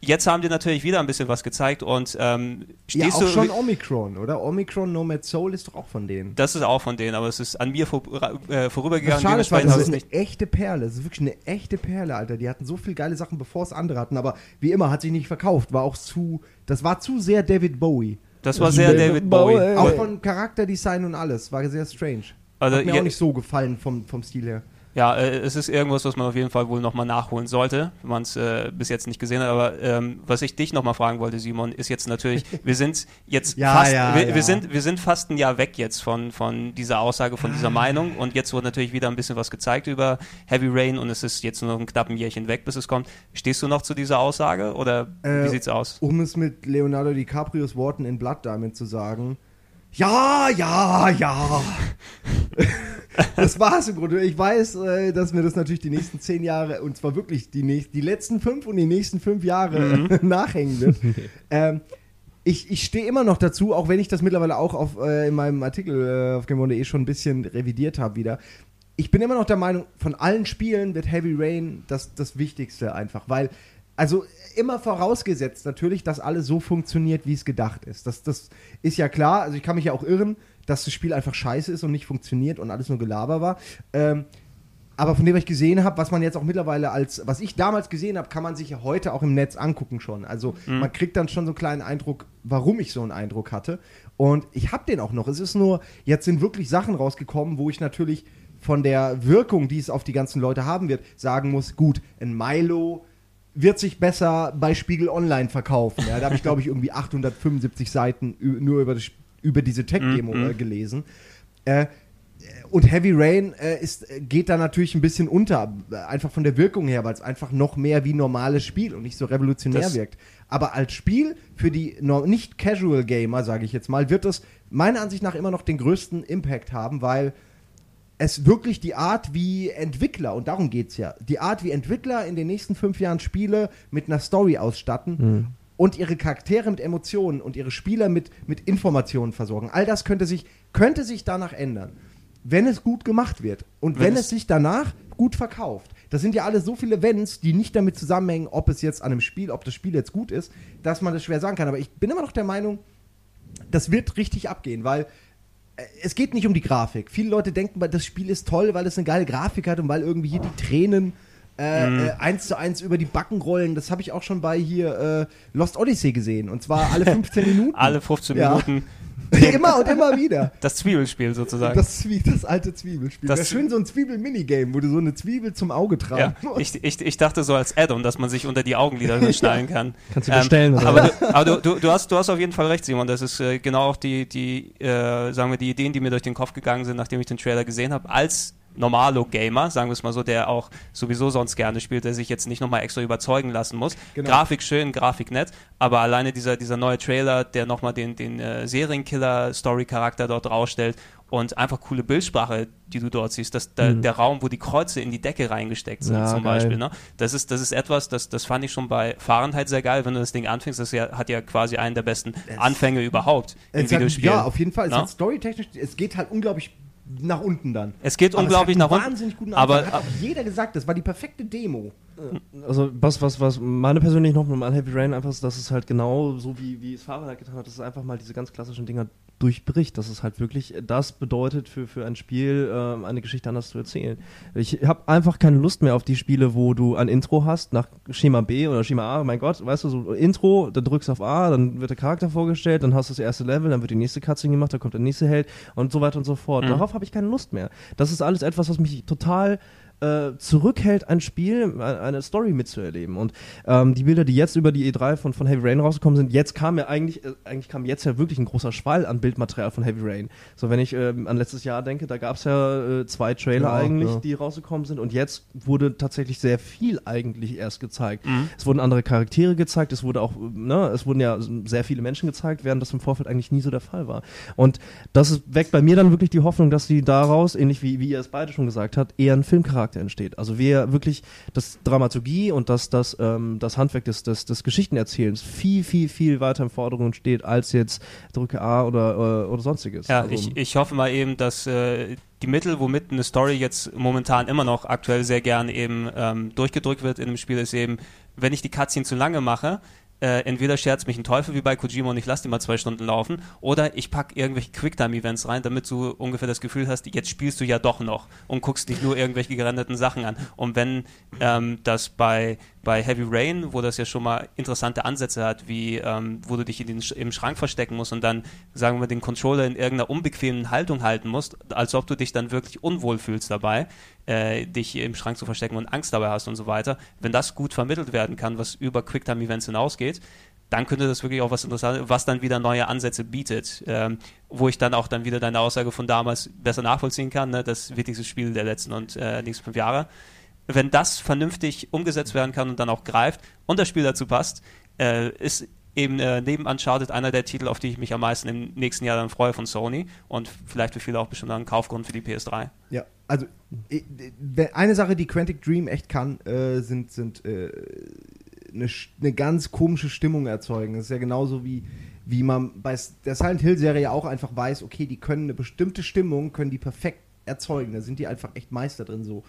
jetzt haben die natürlich wieder ein bisschen was gezeigt und ähm, Ja, stehst auch du. schon Omicron, oder? Omicron Nomad Soul ist doch auch von denen. das ist auch von denen, aber es ist an mir vor, äh, Das vorübergegangen. Schade das ist eine echte Perle. Das ist wirklich eine echte Perle, Alter. Die hatten so viele geile Sachen, bevor es andere hatten. Aber wie immer hat sich nicht verkauft. War auch zu, das war zu sehr David Bowie. Das war sehr David Bowie. Bowie. Auch von Charakterdesign und alles. War sehr strange. Also, Hat mir ja- auch nicht so gefallen vom, vom Stil her. Ja, äh, es ist irgendwas, was man auf jeden Fall wohl nochmal nachholen sollte, wenn man es äh, bis jetzt nicht gesehen hat. Aber ähm, was ich dich nochmal fragen wollte, Simon, ist jetzt natürlich, wir sind jetzt Ja, fast, ja, wir, ja. wir sind, wir sind fast ein Jahr weg jetzt von, von dieser Aussage, von Ah. dieser Meinung. Und jetzt wurde natürlich wieder ein bisschen was gezeigt über Heavy Rain und es ist jetzt nur noch ein knappen Jährchen weg, bis es kommt. Stehst du noch zu dieser Aussage oder Äh, wie sieht's aus? Um es mit Leonardo DiCaprios Worten in Blood Diamond zu sagen. Ja, ja, ja. das war's im Grunde. Ich weiß, äh, dass mir das natürlich die nächsten zehn Jahre, und zwar wirklich die, nächst, die letzten fünf und die nächsten fünf Jahre nachhängen wird. ähm, ich, ich stehe immer noch dazu, auch wenn ich das mittlerweile auch auf, äh, in meinem Artikel äh, auf GameOne.de schon ein bisschen revidiert habe wieder. Ich bin immer noch der Meinung, von allen Spielen wird Heavy Rain das, das Wichtigste einfach, weil, also immer vorausgesetzt natürlich, dass alles so funktioniert, wie es gedacht ist. Das, das ist ja klar, also ich kann mich ja auch irren, dass das Spiel einfach scheiße ist und nicht funktioniert und alles nur Gelaber war. Ähm, aber von dem, was ich gesehen habe, was man jetzt auch mittlerweile als, was ich damals gesehen habe, kann man sich ja heute auch im Netz angucken schon. Also man kriegt dann schon so einen kleinen Eindruck, warum ich so einen Eindruck hatte. Und ich habe den auch noch. Es ist nur, jetzt sind wirklich Sachen rausgekommen, wo ich natürlich von der Wirkung, die es auf die ganzen Leute haben wird, sagen muss, gut, ein Milo wird sich besser bei Spiegel Online verkaufen. Ja, da habe ich, glaube ich, irgendwie 875 Seiten nur über, das, über diese Tech-Demo äh, gelesen. Äh, und Heavy Rain äh, ist, äh, geht da natürlich ein bisschen unter, äh, einfach von der Wirkung her, weil es einfach noch mehr wie normales Spiel und nicht so revolutionär Das- wirkt. Aber als Spiel für die nicht Casual Gamer, sage ich jetzt mal, wird es meiner Ansicht nach immer noch den größten Impact haben, weil es wirklich die Art, wie Entwickler, und darum geht es ja, die Art, wie Entwickler in den nächsten fünf Jahren Spiele mit einer Story ausstatten und ihre Charaktere mit Emotionen und ihre Spieler mit, mit Informationen versorgen. All das könnte sich, könnte sich danach ändern, wenn es gut gemacht wird und Wenn wenn, es- sich danach gut verkauft. Das sind ja alle so viele Wenns, die nicht damit zusammenhängen, ob es jetzt an einem Spiel, ob das Spiel jetzt gut ist, dass man das schwer sagen kann. Aber ich bin immer noch der Meinung, das wird richtig abgehen, weil es geht nicht um die Grafik. Viele Leute denken, das Spiel ist toll, weil es eine geile Grafik hat und weil irgendwie hier die Tränen äh, Mhm. äh, eins zu eins über die Backen rollen. Das habe ich auch schon bei hier äh, Lost Odyssey gesehen. Und zwar alle 15 Minuten. Alle 15 Ja. Minuten immer und immer wieder. das Zwiebelspiel sozusagen. Das, Zwie das alte Zwiebelspiel. Das- wäre schön so ein Zwiebel-Minigame, wo du so eine Zwiebel zum Auge ja, tragen musst. ich, ich, ich dachte so als Add-on, dass man sich unter die Augenlider schnallen kann. Kannst du bestellen, oder aber du, aber du, du, du, hast, du hast auf jeden Fall recht, Simon. Das ist äh, genau auch die, die äh, sagen wir, die Ideen, die mir durch den Kopf gegangen sind, nachdem ich den Trailer gesehen habe. Als Normalo-Gamer, sagen wir es mal so, der auch sowieso sonst gerne spielt, der sich jetzt nicht nochmal extra überzeugen lassen muss. Genau. Grafik schön, Grafik nett, aber alleine dieser, dieser neue Trailer, der nochmal den, den äh, Serienkiller-Story-Charakter dort rausstellt und einfach coole Bildsprache, die du dort siehst. Das, der, mhm. der Raum, wo die Kreuze in die Decke reingesteckt sind, ja, zum geil. Beispiel. Ne? Das, ist, das ist etwas, das, das fand ich schon bei Fahrenheit sehr geil, wenn du das Ding anfängst. Das ja, hat ja quasi einen der besten es, Anfänge überhaupt in Videospielen. Ja, auf jeden Fall. Es no? hat storytechnisch, es geht halt unglaublich nach unten dann. Es geht aber unglaublich nach unten. Wahnsinnig guten aber hat auch jeder gesagt, das war die perfekte Demo. Also was, was, was meine persönliche Hoffnung an Heavy Rain einfach ist, dass es halt genau so wie, wie es Fahrer halt getan hat, dass es einfach mal diese ganz klassischen Dinger durchbricht, dass es halt wirklich das bedeutet für, für ein Spiel, äh, eine Geschichte anders zu erzählen. Ich habe einfach keine Lust mehr auf die Spiele, wo du ein Intro hast nach Schema B oder Schema A, mein Gott, weißt du, so Intro, dann drückst du auf A, dann wird der Charakter vorgestellt, dann hast du das erste Level, dann wird die nächste Cutscene gemacht, dann kommt der nächste Held und so weiter und so fort. Mhm. Darauf habe ich keine Lust mehr. Das ist alles etwas, was mich total äh, zurückhält, ein Spiel, eine Story mitzuerleben. Und ähm, die Bilder, die jetzt über die E3 von, von Heavy Rain rausgekommen sind, jetzt kam ja eigentlich, äh, eigentlich kam jetzt ja wirklich ein großer Schwall an Bildmaterial von Heavy Rain. So, wenn ich ähm, an letztes Jahr denke, da gab es ja äh, zwei Trailer ja, eigentlich, ja. die rausgekommen sind. Und jetzt wurde tatsächlich sehr viel eigentlich erst gezeigt. Mhm. Es wurden andere Charaktere gezeigt, es wurde auch, ne, es wurden ja sehr viele Menschen gezeigt, während das im Vorfeld eigentlich nie so der Fall war. Und das weckt bei mir dann wirklich die Hoffnung, dass sie daraus, ähnlich wie, wie ihr es beide schon gesagt habt, eher einen Filmcharakter Charakter entsteht. Also wir wirklich das Dramaturgie und das, das, ähm, das Handwerk des, des, des Geschichtenerzählens viel, viel, viel weiter im Vordergrund steht als jetzt drücke A oder, äh, oder sonstiges. Ja, also, ich, ich hoffe mal eben, dass äh, die Mittel, womit eine Story jetzt momentan immer noch aktuell sehr gern eben ähm, durchgedrückt wird in einem Spiel, ist eben, wenn ich die Cutscene zu lange mache, äh, entweder scherzt mich ein Teufel wie bei Kojima und ich lasse die mal zwei Stunden laufen, oder ich packe irgendwelche Quicktime-Events rein, damit du ungefähr das Gefühl hast, jetzt spielst du ja doch noch und guckst nicht nur irgendwelche gerenderten Sachen an. Und wenn ähm, das bei bei Heavy Rain, wo das ja schon mal interessante Ansätze hat, wie ähm, wo du dich in den, im Schrank verstecken musst und dann, sagen wir, den Controller in irgendeiner unbequemen Haltung halten musst, als ob du dich dann wirklich unwohl fühlst dabei, äh, dich im Schrank zu verstecken und Angst dabei hast und so weiter. Wenn das gut vermittelt werden kann, was über Quicktime-Events hinausgeht, dann könnte das wirklich auch was Interessantes, was dann wieder neue Ansätze bietet, ähm, wo ich dann auch dann wieder deine Aussage von damals besser nachvollziehen kann, ne? das wichtigste Spiel der letzten und äh, nächsten fünf Jahre wenn das vernünftig umgesetzt werden kann und dann auch greift und das Spiel dazu passt, äh, ist eben äh, neben Uncharted einer der Titel, auf die ich mich am meisten im nächsten Jahr dann freue von Sony und vielleicht für viele auch bestimmt ein Kaufgrund für die PS3. Ja, also eine Sache, die Quantic Dream echt kann, äh, sind, sind äh, eine, eine ganz komische Stimmung erzeugen. Das ist ja genauso wie, wie man bei der Silent Hill Serie auch einfach weiß, okay, die können eine bestimmte Stimmung, können die perfekt erzeugen. Da sind die einfach echt Meister drin so.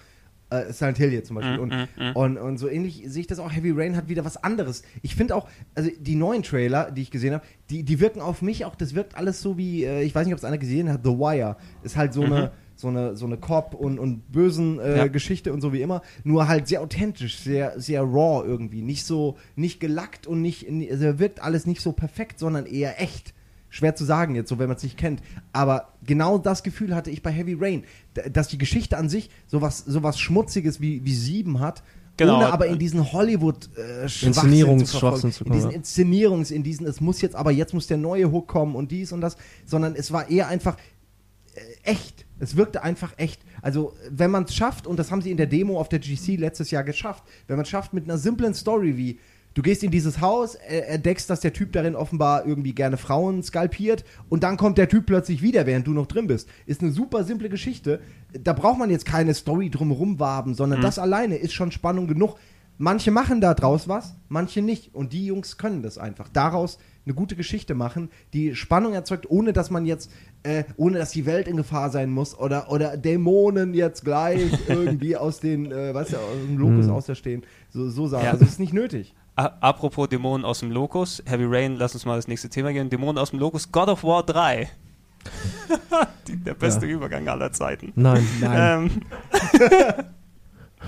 Äh, Silent Hill jetzt zum Beispiel. Mm, und, mm, mm. Und, und so ähnlich sehe ich das auch. Heavy Rain hat wieder was anderes. Ich finde auch, also die neuen Trailer, die ich gesehen habe, die, die wirken auf mich auch, das wirkt alles so wie, äh, ich weiß nicht, ob es einer gesehen hat, The Wire. Ist halt so mhm. eine so eine, so eine Cop- und, und bösen äh, ja. Geschichte und so wie immer, nur halt sehr authentisch, sehr, sehr raw irgendwie. Nicht so, nicht gelackt und nicht, also wirkt alles nicht so perfekt, sondern eher echt schwer zu sagen jetzt, so wenn man es nicht kennt. Aber genau das Gefühl hatte ich bei Heavy Rain, dass die Geschichte an sich sowas, sowas Schmutziges wie, wie Sieben hat. Genau. Ohne aber in diesen Hollywood äh, Inszenierungsschwachsinn zu, in diesen Inszenierungs, in diesen, es muss jetzt, aber jetzt muss der neue Hook kommen und dies und das, sondern es war eher einfach äh, echt. Es wirkte einfach echt. Also, wenn man es schafft, und das haben sie in der Demo auf der GC letztes Jahr geschafft, wenn man es schafft mit einer simplen Story wie, Du gehst in dieses Haus, entdeckst, dass der Typ darin offenbar irgendwie gerne Frauen skalpiert und dann kommt der Typ plötzlich wieder, während du noch drin bist. Ist eine super simple Geschichte. Da braucht man jetzt keine Story drumherum waben, sondern mhm. das alleine ist schon Spannung genug. Manche machen da draus was, manche nicht. Und die Jungs können das einfach. Daraus eine gute Geschichte machen, die Spannung erzeugt, ohne dass man jetzt, äh, ohne dass die Welt in Gefahr sein muss oder, oder Dämonen jetzt gleich irgendwie aus den, äh, weißt du, aus dem Lokus mhm. auserstehen. So, so sagen. Ja. Also, das ist nicht nötig. Apropos Dämonen aus dem Lokus, Heavy Rain, lass uns mal das nächste Thema gehen. Dämonen aus dem Lokus, God of War 3. Die, der beste ja. Übergang aller Zeiten. Nein, nein. Ähm.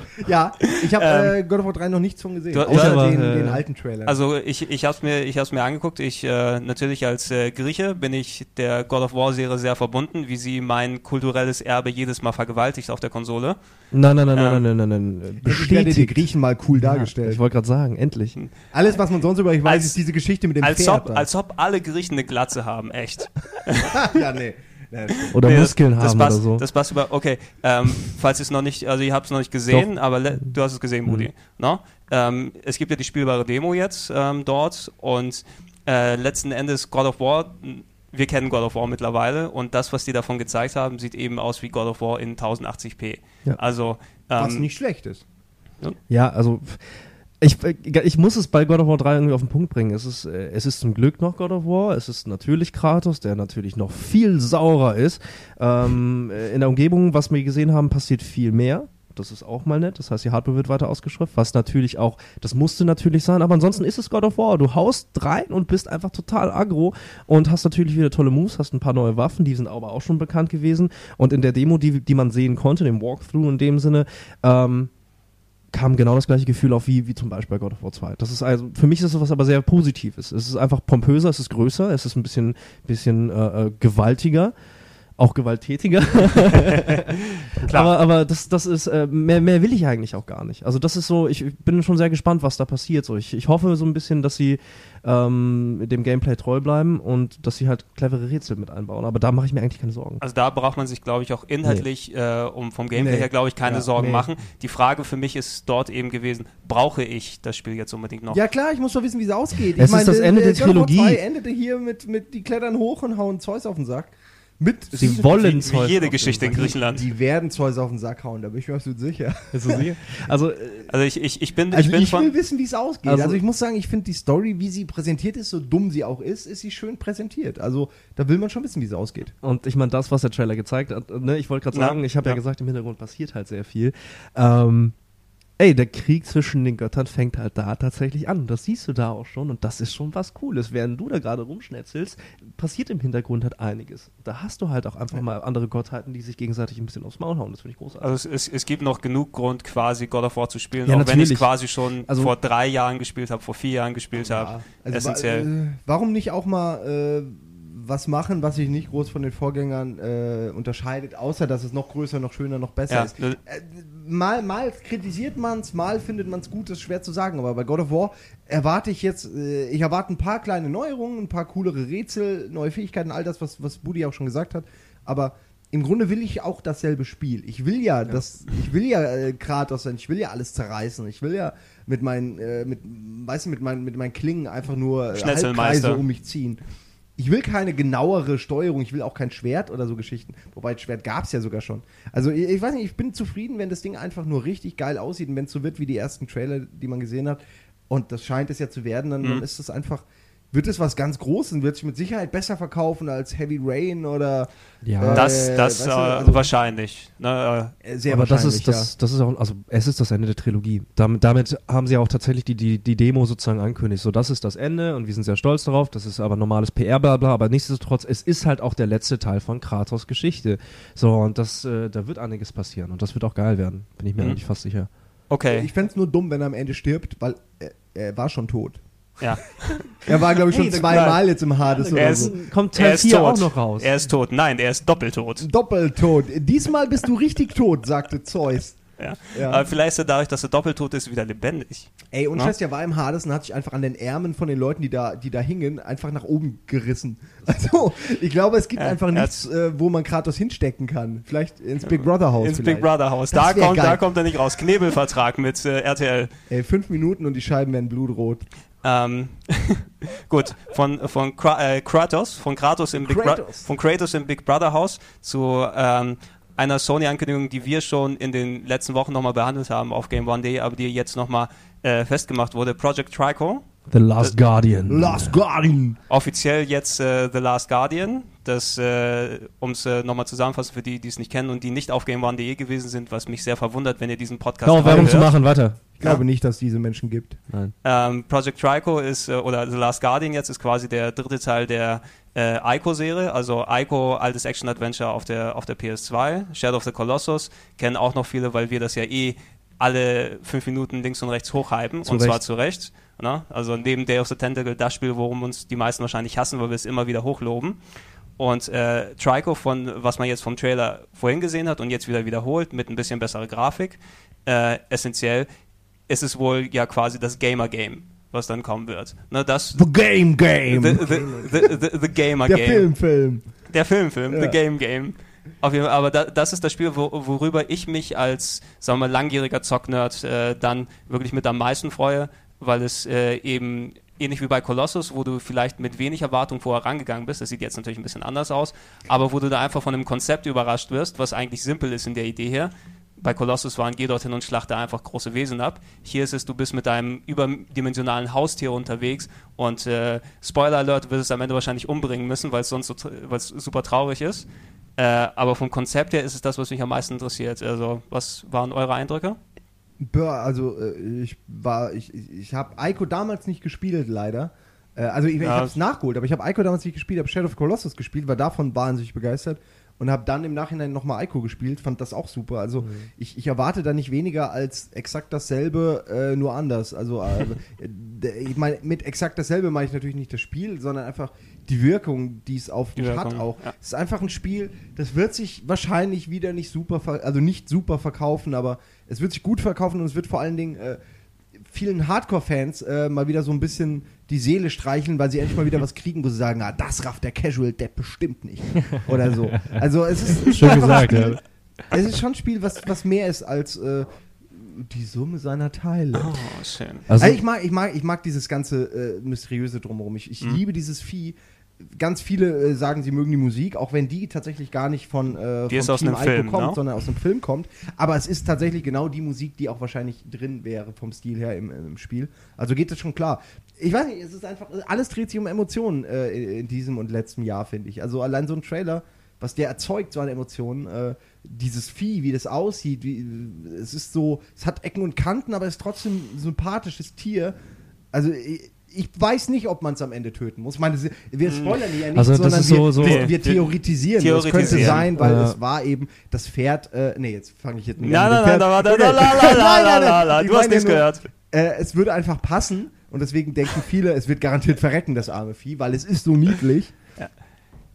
ja, ich habe ähm, äh, God of War 3 noch nichts von gesehen, du, außer aber, den, äh, den, alten Trailer. Also ich, ich habe es mir, mir angeguckt. Ich äh, natürlich als äh, Grieche bin ich der God of War Serie sehr verbunden, wie sie mein kulturelles Erbe jedes Mal vergewaltigt auf der Konsole. Nein, nein, nein, ähm, nein, nein, nein, nein. Bestätigt. die Griechen mal cool ja, dargestellt. Ich wollte gerade sagen, endlich. Alles, was man sonst über euch weiß, als, ist diese Geschichte mit dem als Pferd. Ob, als ob alle Griechen eine Glatze haben, echt. ja, nee. Oder nee, Muskeln das, das haben passt, oder so. Das passt über, okay, ähm, falls ihr es noch nicht, also ihr habt es noch nicht gesehen, Doch. aber du hast es gesehen, Moody. Mhm. No? Ähm, es gibt ja die spielbare Demo jetzt ähm, dort und äh, letzten Endes God of War wir kennen God of War mittlerweile und das, was die davon gezeigt haben, sieht eben aus wie God of War in 1080p. Ja. Also, ähm, was nicht schlecht ist. Ja, also ich, ich muss es bei God of War 3 irgendwie auf den Punkt bringen. Es ist, äh, es ist zum Glück noch God of War. Es ist natürlich Kratos, der natürlich noch viel saurer ist. Ähm, äh, in der Umgebung, was wir gesehen haben, passiert viel mehr. Das ist auch mal nett. Das heißt, die Hardware wird weiter ausgeschrift, was natürlich auch, das musste natürlich sein, aber ansonsten ist es God of War. Du haust rein und bist einfach total aggro und hast natürlich wieder tolle Moves, hast ein paar neue Waffen, die sind aber auch schon bekannt gewesen. Und in der Demo, die, die man sehen konnte, dem Walkthrough in dem Sinne, ähm, kam genau das gleiche Gefühl auf wie, wie zum Beispiel bei God of War 2. Das ist also, für mich ist das was aber sehr Positives. Es ist einfach pompöser, es ist größer, es ist ein bisschen, bisschen äh, äh gewaltiger auch gewalttätiger. aber, aber das, das ist, äh, mehr, mehr will ich eigentlich auch gar nicht. Also das ist so, ich bin schon sehr gespannt, was da passiert. So, ich, ich hoffe so ein bisschen, dass sie ähm, dem Gameplay treu bleiben und dass sie halt clevere Rätsel mit einbauen. Aber da mache ich mir eigentlich keine Sorgen. Also da braucht man sich, glaube ich, auch inhaltlich, nee. äh, um vom Gameplay nee. her, glaube ich, keine ja, Sorgen nee. machen. Die Frage für mich ist dort eben gewesen, brauche ich das Spiel jetzt unbedingt noch? Ja klar, ich muss doch wissen, wie es ausgeht. Es ich mein, ist das Ende der, der Trilogie. endete hier mit, mit die klettern hoch und hauen Zeus auf den Sack. Mit Sie wollen wie, wie jede Geschichte in Griechenland. Die, die werden Zeus auf den Sack hauen, da bin ich mir absolut sicher. sicher? Also, also ich, ich, ich bin, also ich, bin ich will wissen, wie es ausgeht. Also, also, ich muss sagen, ich finde die Story, wie sie präsentiert ist, so dumm sie auch ist, ist sie schön präsentiert. Also da will man schon wissen, wie es ausgeht. Und ich meine, das, was der Trailer gezeigt hat, ne, ich wollte gerade sagen, ich habe ja. ja. gesagt, im Hintergrund passiert halt sehr viel. Ähm, ey, der Krieg zwischen den Göttern fängt halt da tatsächlich an. Das siehst du da auch schon und das ist schon was Cooles. Während du da gerade rumschnetzelst, passiert im Hintergrund halt einiges. Da hast du halt auch einfach mal andere Gottheiten, die sich gegenseitig ein bisschen aufs Maul hauen. Das finde ich großartig. Also es, es, es, gibt noch genug Grund, quasi God of War zu spielen, ja, auch natürlich. wenn ich es quasi schon also, vor drei Jahren gespielt habe, vor vier Jahren gespielt ja, habe. Also essentiell. Äh, warum nicht auch mal äh, was machen, was sich nicht groß von den Vorgängern äh, unterscheidet, außer dass es noch größer, noch schöner, noch besser ja. ist. Äh, mal, mal kritisiert man es, mal findet man es gut, das ist schwer zu sagen. Aber bei God of War erwarte ich jetzt, äh, ich erwarte ein paar kleine Neuerungen, ein paar coolere Rätsel, neue Fähigkeiten, all das, was, was Budi auch schon gesagt hat. Aber im Grunde will ich auch dasselbe Spiel. Ich will ja, ja. das, ich will ja äh, Kratos sein, ich will ja alles zerreißen, ich will ja mit meinen, äh, mit, weißt du, mit meinen, mit meinen Klingen einfach nur äh, Halbkreise um mich ziehen ich will keine genauere Steuerung, ich will auch kein Schwert oder so Geschichten. Wobei, das Schwert gab es ja sogar schon. Also, ich, ich, weiß nicht, ich bin zufrieden, wenn das Ding einfach nur richtig geil aussieht und wenn es so wird wie die ersten Trailer, die man gesehen hat. Und das scheint es ja zu werden, dann, mhm. dann ist es einfach wird es was ganz Großes, wird sich mit Sicherheit besser verkaufen als Heavy Rain oder ja, äh, das, das weißt du, äh, also wahrscheinlich. Ne, äh, sehr aber wahrscheinlich, das ist das, das ist auch, also es ist das Ende der Trilogie. Damit, damit haben sie auch tatsächlich die, die, die Demo sozusagen angekündigt. So, das ist das Ende und wir sind sehr stolz darauf. Das ist aber normales PR, bla bla. Aber nichtsdestotrotz, es ist halt auch der letzte Teil von Kratos Geschichte. So und das, äh, da wird einiges passieren und das wird auch geil werden. Bin ich mir mhm. eigentlich fast sicher. Okay. Ich fände es nur dumm, wenn er am Ende stirbt, weil er, er war schon tot. Ja. Er war, glaube ich, schon hey, zweimal jetzt im Hades oder ist, so. Kommt Teil er 4 auch noch raus. Er ist tot. Nein, er ist doppeltot. Doppeltot. Diesmal bist du richtig tot, sagte Zeus. Ja. ja. Aber vielleicht ist er dadurch, dass er doppeltot ist, wieder lebendig. Ey, und Scheiß, der war im Hades und hat sich einfach an den Ärmeln von den Leuten, die da, die da hingen, einfach nach oben gerissen. Also, ich glaube, es gibt ja, einfach nichts, äh, wo man Kratos hinstecken kann. Vielleicht ins Big Brother Haus. Ins vielleicht. Big Brother Haus. Da kommt, da kommt er nicht raus. Knebelvertrag mit äh, RTL. Ey, fünf Minuten und die Scheiben werden blutrot. Ähm, gut, von, von äh, Kratos, von Kratos im Big Kratos. von Kratos im Big Brother Haus zu ähm, einer Sony-Ankündigung, die wir schon in den letzten Wochen nochmal behandelt haben auf Game One Day, aber die jetzt nochmal äh, festgemacht wurde. Project Trico. The Last The Guardian. Last Guardian. Offiziell jetzt äh, The Last Guardian. Das, äh, um es äh, nochmal zusammenfassen für die, die es nicht kennen und die nicht auf GameOne.de gewesen sind, was mich sehr verwundert, wenn ihr diesen Podcast Genau, Werbung zu machen, weiter. Ich glaube ja. nicht, dass es diese Menschen gibt. Nein. Ähm, Project Trico ist, äh, oder The Last Guardian jetzt, ist quasi der dritte Teil der äh, Ico-Serie. Also Ico, altes Action-Adventure auf der, auf der PS2. Shadow of the Colossus kennen auch noch viele, weil wir das ja eh alle fünf Minuten links und rechts hochhypen. Zu und Recht. zwar zu Recht. Ne? Also neben Day of the Tentacle das Spiel, worum uns die meisten wahrscheinlich hassen, weil wir es immer wieder hochloben. Und äh, Trico, von was man jetzt vom Trailer vorhin gesehen hat und jetzt wieder wiederholt, mit ein bisschen besserer Grafik, äh, essentiell ist es wohl ja quasi das Gamer-Game, was dann kommen wird. Ne, das, the Game Game! The, the, the, the, the Gamer Game. Der Filmfilm. Der Filmfilm, ja. The Game Game. Auf jeden Fall, aber da, das ist das Spiel, wo, worüber ich mich als, sagen wir mal, langjähriger Zocknerd äh, dann wirklich mit am meisten freue, weil es äh, eben ähnlich wie bei Colossus, wo du vielleicht mit wenig Erwartung vorher rangegangen bist, das sieht jetzt natürlich ein bisschen anders aus, aber wo du da einfach von einem Konzept überrascht wirst, was eigentlich simpel ist in der Idee her. Bei Colossus waren, geh dorthin und schlachte einfach große Wesen ab. Hier ist es, du bist mit deinem überdimensionalen Haustier unterwegs und äh, Spoiler Alert, du wirst es am Ende wahrscheinlich umbringen müssen, weil es sonst so, weil's super traurig ist. Äh, aber vom Konzept her ist es das, was mich am meisten interessiert. Also, was waren eure Eindrücke? also äh, ich war, ich, ich habe Ico damals nicht gespielt, leider. Äh, also ich, ja. ich habe es nachgeholt, aber ich habe Ico damals nicht gespielt, habe Shadow of Colossus gespielt, war davon wahnsinnig begeistert und habe dann im Nachhinein nochmal Ico gespielt, fand das auch super. Also mhm. ich, ich erwarte da nicht weniger als exakt dasselbe, äh, nur anders. Also äh, ich meine, mit exakt dasselbe meine ich natürlich nicht das Spiel, sondern einfach die Wirkung, die es auf mich hat auch. Ja. Es ist einfach ein Spiel, das wird sich wahrscheinlich wieder nicht super, also nicht super verkaufen, aber es wird sich gut verkaufen und es wird vor allen Dingen äh, vielen Hardcore-Fans äh, mal wieder so ein bisschen die Seele streicheln, weil sie endlich mal wieder was kriegen, wo sie sagen, ah, das rafft der Casual-Depp bestimmt nicht. Oder so. Also es ist, Schön gesagt, Spiel, ja. Es ist schon ein Spiel, was, was mehr ist als äh, die Summe seiner Teile. Oh, schön. Also, also, ich, mag, ich, mag, ich mag dieses ganze äh, Mysteriöse drumherum. Ich, ich mhm. liebe dieses Vieh ganz viele äh, sagen, sie mögen die Musik, auch wenn die tatsächlich gar nicht von, äh, die aus Team einem Film, kommt, no? Ne? sondern aus dem Film kommt. Aber es ist tatsächlich genau die Musik, die auch wahrscheinlich drin wäre vom Stil her im, im Spiel. Also geht das schon klar. Ich weiß nicht, es ist einfach, alles dreht sich um Emotionen äh, in diesem und letzten Jahr, finde ich. Also allein so ein Trailer, was der erzeugt, so eine Emotion, äh, dieses Vieh, wie das aussieht, wie, es ist so, es hat Ecken und Kanten, aber es ist trotzdem ein sympathisches Tier. Also ich, ich weiß nicht, ob man es am Ende töten muss. Ich meine, wir hm. spoilern ja nicht, also, sondern wir, so, wir, wir, theoretisieren. Es könnte sein, weil ja. es war eben das Pferd. Äh, nee, jetzt fange ich jetzt nicht an. Nein, nein, nein, nein, nein, nein, du hast nichts gehört. Äh, es würde einfach passen und deswegen denken viele, es wird garantiert verrecken, das arme Vieh, weil es ist so niedlich. Ja.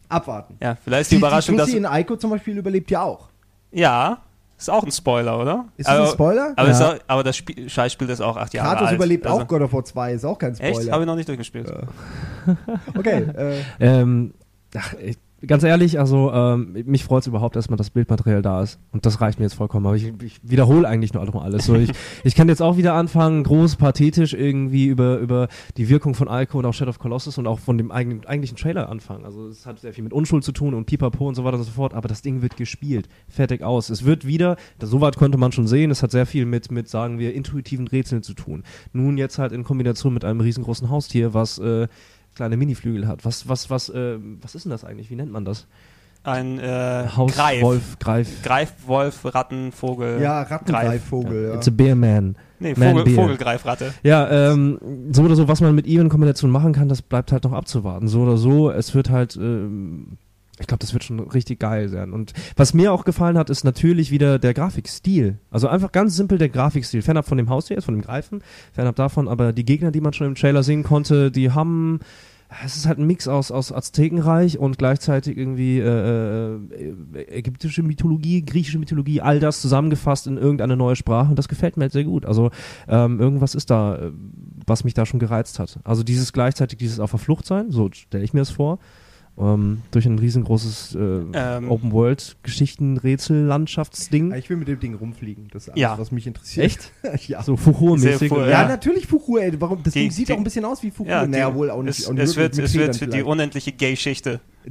Abwarten. Ja, vielleicht die, die Überraschung, die dass. in Ico zum Beispiel überlebt ja auch. Ja, ist auch ein Spoiler, oder? Ist das aber, ein Spoiler? Aber, ja. auch, aber das Spiel, Scheißspiel ist auch acht Jahre Kratos alt. überlebt also. auch God of War 2, ist auch kein Spoiler. Echt? Habe ich noch nicht durchgespielt. Ja. okay. Äh. Ähm, ach, ich, ganz ehrlich, also ähm, mich freut es überhaupt, dass man das Bildmaterial da ist. Und das reicht mir jetzt vollkommen. Aber ich, ich wiederhole eigentlich nur alles. So, ich, ich kann jetzt auch wieder anfangen, groß, pathetisch irgendwie über, über die Wirkung von Alco und auch Shadow of Colossus und auch von dem eigenen, eigentlichen Trailer anfangen. Also es hat sehr viel mit Unschuld zu tun und Pipapo und so weiter und so fort. Aber das Ding wird gespielt. Fertig aus. Es wird wieder, das, soweit konnte man schon sehen, es hat sehr viel mit, mit, sagen wir, intuitiven Rätseln zu tun. Nun jetzt halt in Kombination mit einem riesengroßen Haustier, was äh, kleine Miniflügel hat. Was, was, was, äh, was ist denn das eigentlich? Wie nennt man das? Ein äh, Haus Greif. Wolf, Greif. Greifwolf, Rattenvogel. Ja, Rattengreifvogel. Ja. It's a bear man. Nee, Vogel, Vogelgreifratte. Ja, ähm, so oder so, was man mit ihm in Kombination machen kann, das bleibt halt noch abzuwarten. So oder so, es wird halt ähm, ich glaube, das wird schon richtig geil sein. Und was mir auch gefallen hat, ist natürlich wieder der Grafikstil. Also einfach ganz simpel der Grafikstil. Fernab von dem Haustier, von dem Greifen, fernab davon, aber die Gegner, die man schon im Trailer sehen konnte, die haben es ist halt ein Mix aus, aus Aztekenreich und gleichzeitig irgendwie äh, äh, ägyptische Mythologie, griechische Mythologie, all das zusammengefasst in irgendeine neue Sprache und das gefällt mir halt sehr gut. Also ähm, irgendwas ist da, äh, was mich da schon gereizt hat. Also dieses gleichzeitig dieses auf der Flucht sein, so stelle ich mir es vor, ähm, durch ein riesengroßes äh, ähm, Open-World-Geschichten-Rätsel-Landschaftsding. Ich will mit dem Ding rumfliegen. Das ist alles, ja. was mich interessiert. Echt? ja. So Fuchur-mäßig. Ja, ja, natürlich Fuchur, ey. Warum? Das die, Ding sieht die, auch ein bisschen aus wie Fuchur. Ja, naja, wohl auch nicht. Es, auch nicht es wird, es wird die unendliche Gay-Schichte.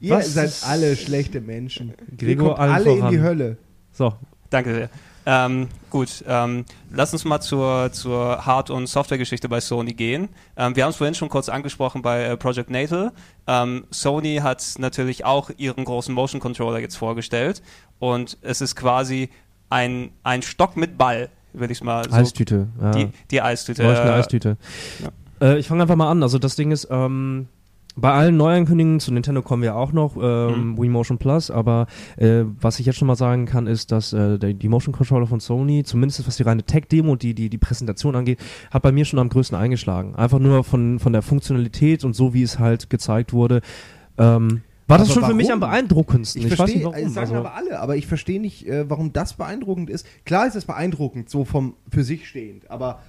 Ihr was? seid alle schlechte Menschen. Gregor, alle in die Hölle. So. Danke sehr. Ähm, gut, ähm, lass uns mal zur, zur Hard- und Software-Geschichte bei Sony gehen. Ähm, wir haben es vorhin schon kurz angesprochen bei äh, Project Natal. Ähm, Sony hat natürlich auch ihren großen Motion Controller jetzt vorgestellt und es ist quasi ein, ein Stock mit Ball, würde ich mal so. Eistüte. Ja. Die, die Eistüte. Eine Eistüte. Ja. Äh, ich fange einfach mal an. Also das Ding ist, ähm, bei allen Neuankündigungen zu Nintendo kommen wir auch noch, ähm, mhm. Wii Motion Plus, aber äh, was ich jetzt schon mal sagen kann, ist, dass äh, die Motion Controller von Sony, zumindest was die reine Tech-Demo, die, die die Präsentation angeht, hat bei mir schon am größten eingeschlagen. Einfach nur von, von der Funktionalität und so, wie es halt gezeigt wurde. Ähm, war das aber schon warum? für mich am beeindruckendsten? Ich, ich verstehe, weiß nicht warum. sagen also. aber alle, aber ich verstehe nicht, äh, warum das beeindruckend ist. Klar ist es beeindruckend, so vom für sich stehend, aber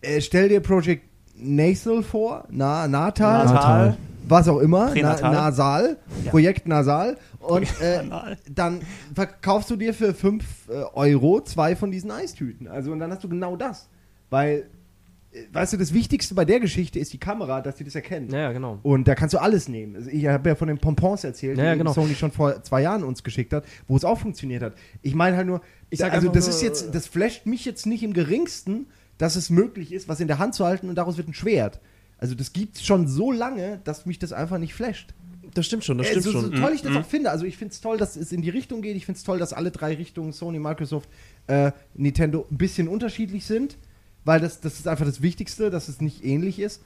äh, stell dir Project Nasal vor, na, Natal, Natal, was auch immer, na, Nasal, ja. Projekt Nasal. Und äh, dann verkaufst du dir für 5 äh, Euro zwei von diesen Eistüten. Also und dann hast du genau das. Weil weißt du, das Wichtigste bei der Geschichte ist die Kamera, dass sie das erkennt. Ja, genau. Und da kannst du alles nehmen. Also ich habe ja von den Pompons erzählt, Ja, die genau. Sony schon vor zwei Jahren uns geschickt hat, wo es auch funktioniert hat. Ich meine halt nur, Ich sag also das ist jetzt, das flasht mich jetzt nicht im geringsten, dass es möglich ist, was in der Hand zu halten und daraus wird ein Schwert. Also das gibt's schon so lange, dass mich das einfach nicht flasht. Das stimmt schon, das Äh, stimmt so, so schon. toll ich das Mhm. auch finde. Also ich finde es toll, dass es in die Richtung geht. Ich finde es toll, dass alle drei Richtungen, Sony, Microsoft, äh, Nintendo, ein bisschen unterschiedlich sind. Weil das, das ist einfach das Wichtigste, dass es nicht ähnlich ist.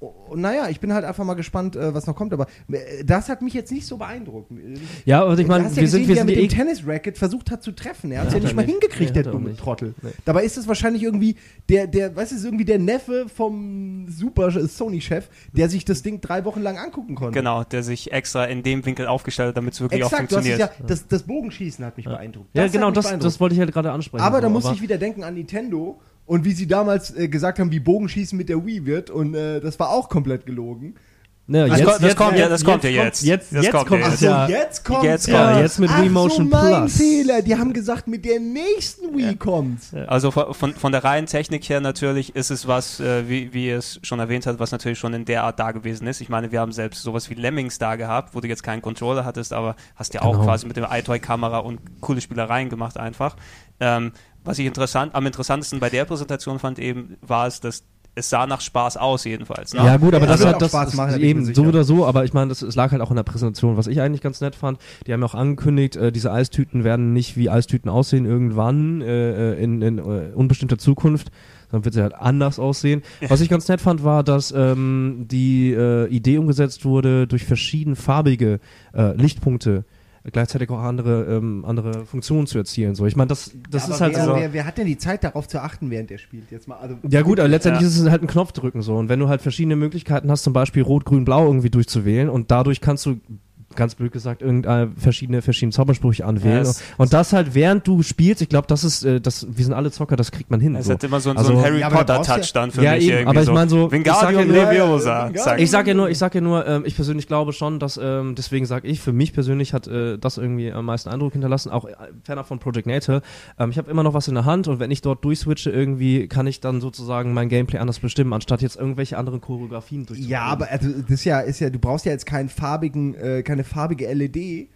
Und naja, ich bin halt einfach mal gespannt, äh, was noch kommt. Aber äh, das hat mich jetzt nicht so beeinruckt. Ja, also ich meine, hast ja wir sind, gesehen, wir wie er sind mit ja dem Tennis-Racket versucht hat zu treffen. Er hat es Ja, ja, nicht mal nicht. hingekriegt, Nee, der hat er auch dumme. Trottel. Nee. Dabei ist es wahrscheinlich irgendwie der, der, weißt du, ist irgendwie der Neffe vom super Sony-Chef, der sich das Ding drei Wochen lang angucken konnte. Genau, der sich extra in dem Winkel aufgestellt hat, damit es wirklich auch Exakt, du hast es funktioniert. ja, das, das Bogenschießen hat mich beeindruckt. Ja, hat genau, das, beeindruckt. das wollte ich halt gerade ansprechen. Aber da muss ich wieder denken an Nintendo und wie sie damals äh, gesagt haben, wie Bogenschießen mit der Wii wird und äh, das war auch komplett gelogen. Ja, Das ko- das kommt ja- das kommt ja kommt- jetzt. Jetzt, Das jetzt kommt kommt ja es jetzt. ja. jetzt kommt Jetzt Ja, kommt jetzt mit Ach Remotion so, mein Plus. Fehler. Die haben gesagt, mit der nächsten Wii kommt's. Also von, von, von der reinen Technik her natürlich ist es was, äh, wie, wie ihr es schon erwähnt hat, was natürlich schon in der Art da gewesen ist. Ich meine, wir haben selbst sowas wie Lemmings da gehabt, wo du jetzt keinen Controller hattest, aber hast ja auch Genau. quasi mit der iToy-Kamera und coole Spielereien gemacht einfach. Ähm, was ich interessant, am interessantesten bei der Präsentation fand eben, war es, dass es sah nach Spaß aus jedenfalls. Ne? Ja, gut, aber Ja, das hat auch das Spaß ist machen, ich eben so oder so, aber ich meine, das, es lag halt auch in der Präsentation, was ich eigentlich ganz nett fand. Die haben ja auch angekündigt, äh, diese Eistüten werden nicht wie Eistüten aussehen irgendwann äh, äh, in, in äh, unbestimmter Zukunft, sondern wird sie halt anders aussehen. Was ich ganz nett fand, war, dass ähm, die äh, Idee umgesetzt wurde, durch verschiedenfarbige äh, Lichtpunkte gleichzeitig auch andere ähm, andere Funktionen zu erzielen. So, ich meine, das das Aber ist halt wer, so. wer, wer hat denn die Zeit darauf zu achten, während er spielt? Jetzt mal, also, Ja gut, aber letztendlich Ja. ist es halt ein Knopf drücken so. Und wenn du halt verschiedene Möglichkeiten hast, zum Beispiel Rot, Grün, Blau irgendwie durchzuwählen und dadurch kannst du ganz blöd gesagt, irgendeine verschiedene, verschiedene Zaubersprüche anwählen. Ja, und das halt während du spielst, ich glaube, das ist, äh, das, wir sind alle Zocker, das kriegt man hin. Es so. hat immer so, ein- Also- so einen Harry Potter-Touch dann für Ja, mich eben, irgendwie aber ich so. mein so, ich sag ja nur- Leviosa. Sag Ich sag ja nur, ich sag ja nur, ähm, ich persönlich glaube schon, dass, ähm, deswegen sage ich, für mich persönlich hat äh, das irgendwie am meisten Eindruck hinterlassen, auch äh, ferner von Project Natal. Ähm, ich habe immer noch was in der Hand und wenn ich dort durchswitche, irgendwie kann ich dann sozusagen mein Gameplay anders bestimmen, anstatt jetzt irgendwelche anderen Choreografien durchzuführen. Ja, aber also, das ist ja, ist ja, du brauchst ja jetzt keinen farbigen, äh, keine farbige LED,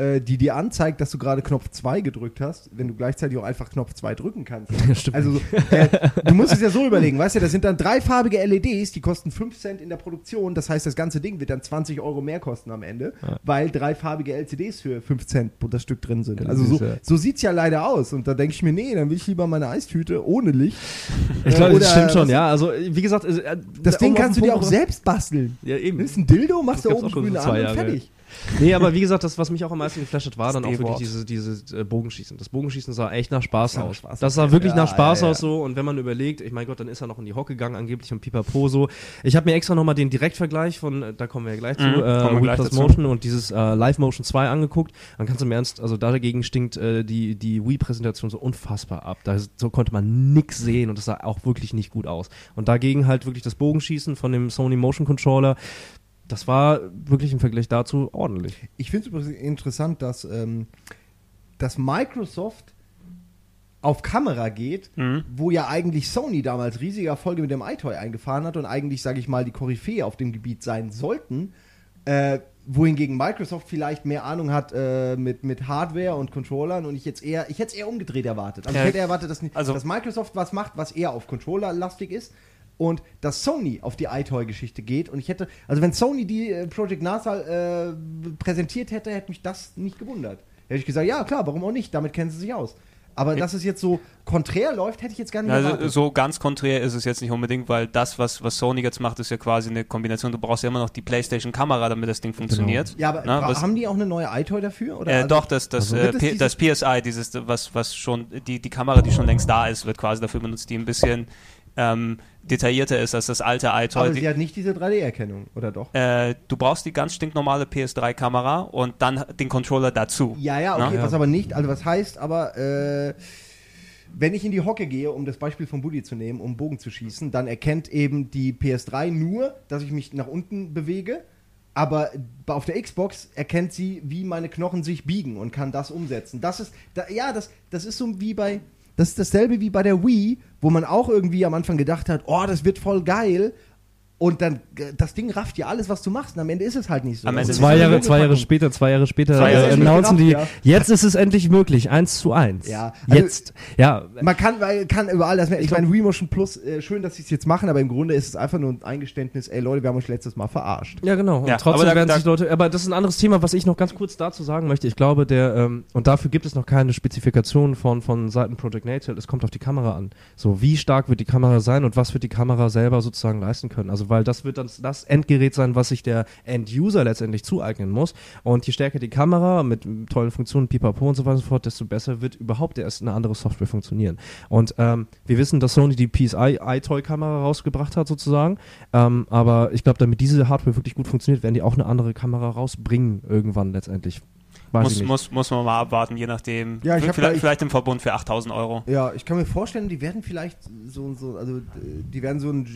äh, die dir anzeigt, dass du gerade Knopf 2 gedrückt hast, wenn du gleichzeitig auch einfach Knopf 2 drücken kannst. Stimmt. Also so, äh, du musst es ja so überlegen, weißt du, das sind dann drei farbige LEDs, die kosten 5 Cent in der Produktion, das heißt, das ganze Ding wird dann 20 Euro mehr kosten am Ende, Ja. weil drei farbige LCDs für 5 Cent pro das Stück drin sind. Ja, Also so, so sieht's ja leider aus und da denke ich mir, nee, dann will ich lieber meine Eistüte ohne Licht. Ich Äh, glaube, oder das stimmt schon, ja. Also, wie gesagt, äh, Das Ding kannst du dir auch selbst basteln. Ja, eben. Ist ein Dildo, machst gab's oben auch schon grün vor an und fertig. Nee, aber wie gesagt, das, was mich auch am meisten geflasht hat, war dann auch wirklich diese, dieses äh, Bogenschießen. Das Bogenschießen sah echt nach Spaß nach aus. Spaß das sah ja. wirklich Ja, nach Spaß ja, ja. aus so. Und wenn man überlegt, ich mein Gott, dann ist er noch in die Hocke gegangen angeblich und pipapo so. Ich habe mir extra nochmal den Direktvergleich von, äh, da kommen wir ja gleich Mhm, zu, äh, Wii gleich Plus dazu. Motion und dieses äh, Live Motion 2 angeguckt. Dann kannst du im Ernst, also dagegen stinkt äh, die, die Wii-Präsentation so unfassbar ab. Da so konnte man nix sehen und das sah auch wirklich nicht gut aus. Und dagegen halt wirklich das Bogenschießen von dem Sony Motion Controller, das war wirklich im Vergleich dazu ordentlich. Ich finde es übrigens interessant, dass, ähm, dass Microsoft auf Kamera geht, Mhm. wo ja eigentlich Sony damals riesige Erfolge mit dem iToy eingefahren hat und eigentlich, sage ich mal, die Koryphäe auf dem Gebiet sein sollten, äh, wohingegen Microsoft vielleicht mehr Ahnung hat äh, mit, mit Hardware und Controllern und ich jetzt eher, ich hätte es eher umgedreht erwartet. Also Ja, ich hätte erwartet, dass, also- dass Microsoft was macht, was eher auf Controller-lastig ist und dass Sony auf die iToy-Geschichte geht und ich hätte, also wenn Sony die äh, Project NASA äh, präsentiert hätte, hätte mich das nicht gewundert. Hätte ich gesagt, ja klar, warum auch nicht, damit kennen sie sich aus. Aber dass es jetzt so konträr läuft, hätte ich jetzt gar nicht Also erwartet. so ganz konträr ist es jetzt nicht unbedingt, weil das, was, was Sony jetzt macht, ist ja quasi eine Kombination. Du brauchst ja immer noch die PlayStation-Kamera, damit das Ding funktioniert. ja, aber Na, bra- was, haben die auch eine neue iToy dafür? Oder äh, also- doch, das, das, Also äh, das PSI, dieses, was, was schon, die, die Kamera, die schon längst da ist, wird quasi dafür benutzt, die ein bisschen ähm, detaillierter ist als das alte Aber iToy. sie hat nicht diese 3D-Erkennung, oder doch? Äh, du brauchst die ganz stinknormale PS3-Kamera und dann den Controller dazu. Ja, ja, okay, Na? was aber nicht, also was heißt aber, äh, wenn ich in die Hocke gehe, um das Beispiel von Buddy zu nehmen, um Bogen zu schießen, dann erkennt eben die PS3 nur, dass ich mich nach unten bewege, aber auf der Xbox erkennt sie, wie meine Knochen sich biegen und kann das umsetzen. Das ist, da, ja, das, das ist so wie bei, das ist dasselbe wie bei der Wii, wo man auch irgendwie am Anfang gedacht hat, oh, das wird voll geil. Und dann, äh, das Ding rafft ja alles, was du machst. Und am Ende ist es halt nicht so. Am Ende Also Zwei Jahre, zwei Jahre später, zwei Jahre später Zwei Jahre äh, später, announcen die, ja. jetzt ist es endlich möglich, eins zu eins. Ja, also- Jetzt, ja, Man kann, man kann überall das mehr. Ich meine, Remotion Plus, äh, schön, dass sie es jetzt machen, aber im Grunde ist es einfach nur ein Eingeständnis, ey Leute, wir haben euch letztes Mal verarscht. Ja, genau. Und Ja, trotzdem aber da- werden da- sich Leute, aber das ist ein anderes Thema, was ich noch ganz kurz dazu sagen möchte. Ich glaube, der, ähm, und dafür gibt es noch keine Spezifikation von, von Seiten Project Native. Es kommt auf die Kamera an. So, wie stark wird die Kamera sein und was wird die Kamera selber sozusagen leisten können? Also, weil das wird dann das Endgerät sein, was sich der End-User letztendlich zueignen muss. Und je stärker die Kamera mit tollen Funktionen, pipapo und so weiter und so fort, desto besser wird überhaupt erst eine andere Software funktionieren. Und ähm, wir wissen, dass Sony die PSI iToy-Kamera rausgebracht hat sozusagen. Ähm, aber ich glaube, damit diese Hardware wirklich gut funktioniert, werden die auch eine andere Kamera rausbringen irgendwann letztendlich. Muss, muss, muss man mal abwarten, je nachdem. Ja, vielleicht, da- ich- vielleicht im Verbund für 8000 Euro. Ja, ich kann mir vorstellen, die werden vielleicht so, so also die werden so einen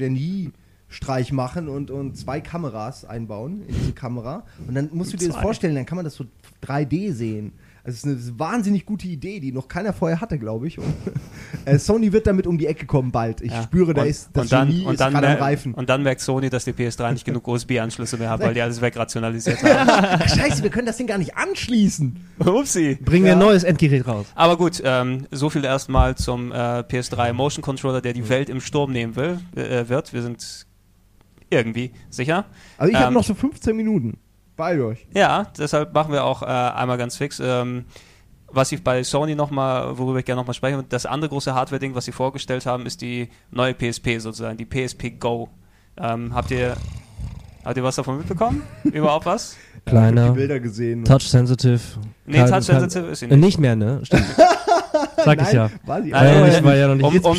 Genie-Streich machen und, und zwei Kameras einbauen in diese Kamera. Und dann musst du dir das Zwei. vorstellen, dann kann man das so 3D sehen. Also es ist eine wahnsinnig gute Idee, die noch keiner vorher hatte, glaube ich. Und, äh, Sony wird damit um die Ecke kommen bald. Ich Ja. spüre, da Und- ist das und dann, Genie und ist dann, gerade am mer- Reifen. und dann merkt Sony, dass die PS3 nicht genug USB-Anschlüsse mehr hat, weil die alles wegrationalisiert haben. Scheiße, wir können das Ding gar nicht anschließen. Upsi. Bringen wir Ja. ein neues Endgerät raus. Aber gut, ähm, so viel erstmal zum äh, PS3 Motion Controller, der die Welt im Sturm nehmen will, äh, wird. Wir sind irgendwie sicher. Also ich habe Ähm, noch so 15 Minuten. Bei euch. Ja, deshalb machen wir auch äh, einmal ganz fix. Ähm, was ich bei Sony nochmal, worüber ich gerne nochmal sprechen würde, das andere große Hardware-Ding, was sie vorgestellt haben, ist die neue PSP sozusagen, die PSP Go. Ähm, habt ihr habt ihr was davon mitbekommen? Überhaupt was? Ich Kleiner, die Bilder gesehen. Touch Sensitive. Nee, Touch Sensitive ist sie Äh, nicht. nicht mehr, ne? Stimmt. Sag ich Nein, ja. War sie Nein, nicht, war ja noch nicht. Um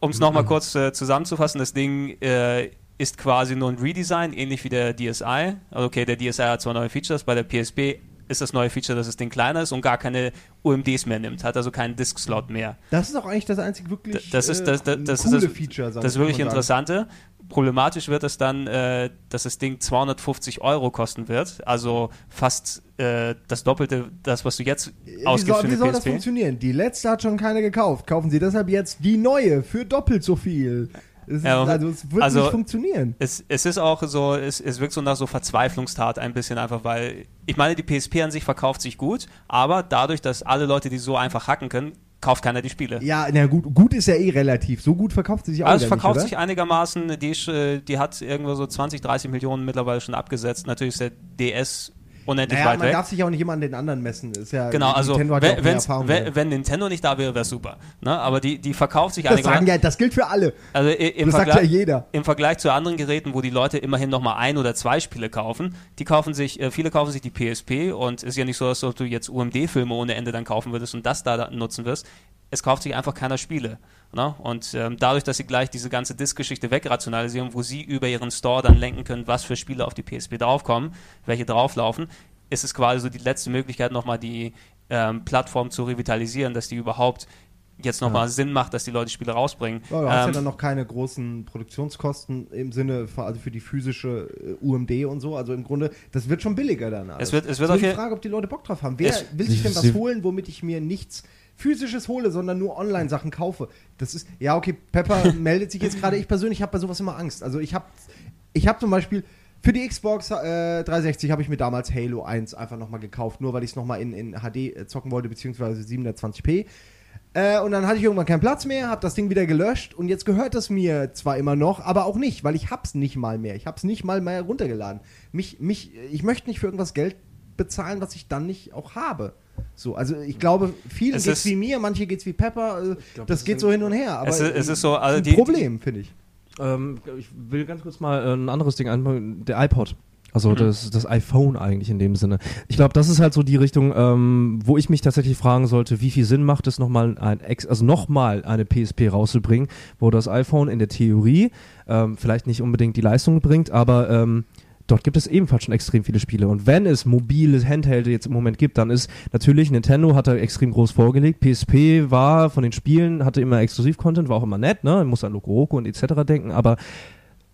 um's nochmal kurz äh, zusammenzufassen, das Ding äh, ist quasi nur ein Redesign, ähnlich wie der DSi. Also okay, der DSi hat zwar neue Features, bei der PSP ist das neue Feature, dass das Ding kleiner ist und gar keine UMDs mehr nimmt, hat also keinen Disk-Slot mehr. Das ist auch eigentlich das einzig wirklich Das ist- das- das- äh, das ist coole das- Feature. Das ist ich, wirklich Interessante. Problematisch wird es dann, äh, dass das Ding 250 Euro kosten wird, also fast äh, das Doppelte, das, was du jetzt sagen. Wie ausgibst soll, für wie soll das PSP. funktionieren? Die letzte hat schon keiner gekauft. Kaufen Sie deshalb jetzt die neue für doppelt so viel. Es, ist, Ja, also es wird also- nicht funktionieren. Es, es ist auch so, es, es wirkt so nach so Verzweiflungstat ein bisschen einfach, weil ich meine, die PSP an sich verkauft sich gut, aber dadurch, dass alle Leute die so einfach hacken können, kauft keiner die Spiele. Ja, na gut, gut ist ja eh relativ. So gut verkauft sie sich auch Also es verkauft nicht, sich einigermaßen, die, äh, die hat irgendwo so 20, 30 Millionen mittlerweile schon abgesetzt. Natürlich ist der DS unendlich Naja, weit man weg. darf sich auch nicht immer an den anderen messen. Ist ja, Genau, also Nintendo hat ja wenn, wenn, wenn Nintendo nicht da wäre, wäre super. Ne? Aber die, die verkauft sich das sagen einigermaßen. ja, das gilt für alle. Also im Das sagt Vergleich, ja jeder. Im Vergleich zu anderen Geräten, wo die Leute immerhin nochmal ein oder zwei Spiele kaufen, die kaufen sich, äh, viele kaufen sich die PSP und es ist ja nicht so, ob du jetzt UMD-Filme ohne Ende dann kaufen würdest und das da dann nutzen wirst. Es kauft sich einfach keiner Spiele. Ne? Und ähm, dadurch, dass sie gleich diese ganze Disk-Geschichte wegrationalisieren, wo sie über ihren Store dann lenken können, was für Spiele auf die PSP draufkommen, welche drauflaufen, ist es quasi so die letzte Möglichkeit, nochmal die ähm, Plattform zu revitalisieren, dass die überhaupt jetzt nochmal Sinn macht, dass die Leute Spiele rausbringen. Ja, du hast ja Ähm, dann noch keine großen Produktionskosten im Sinne von, also für die physische äh, UMD und so. Also im Grunde, das wird schon billiger dann. Es wird- es wird auf die Frage, ob die Leute Bock drauf haben. Wer Es- will sich denn was holen, womit ich mir nichts physisches hole, sondern nur Online-Sachen kaufe? Das ist, ja okay, Pepper meldet sich jetzt gerade. Ich persönlich habe bei sowas immer Angst. Also ich habe ich hab zum Beispiel für die Xbox äh, 360 habe ich mir damals Halo 1 einfach nochmal gekauft, nur weil ich es nochmal in, in HD äh, zocken wollte, beziehungsweise 720p. Äh, und dann hatte ich irgendwann keinen Platz mehr, habe das Ding wieder gelöscht und jetzt gehört es mir zwar immer noch, aber auch nicht, weil ich hab's nicht mal mehr. Ich hab's nicht mal mehr runtergeladen. Mich, mich, ich möchte nicht für irgendwas Geld bezahlen, was ich dann nicht auch habe. So, also ich glaube, vielen Es geht's ist- wie mir, manche geht's wie Pepper. Äh, das, geht so hin und her. Aber Es ist- es ist so, also ein die- Problem, finde ich. Ähm, ich will ganz kurz mal äh, ein anderes Ding anfangen. Der iPod. Also Mhm. das, das iPhone eigentlich in dem Sinne. Ich glaube, das ist halt so die Richtung, ähm, wo ich mich tatsächlich fragen sollte, wie viel Sinn macht es nochmal ein Ex also nochmal eine PSP rauszubringen, wo das iPhone in der Theorie ähm, vielleicht nicht unbedingt die Leistung bringt, aber ähm, dort gibt es ebenfalls schon extrem viele Spiele. Und wenn es mobile Handheld jetzt im Moment gibt, dann ist natürlich Nintendo hat da extrem groß vorgelegt. PSP war von den Spielen, hatte immer Exklusiv-Content, war auch immer nett, ne? Man muss an Loco und etc. denken, aber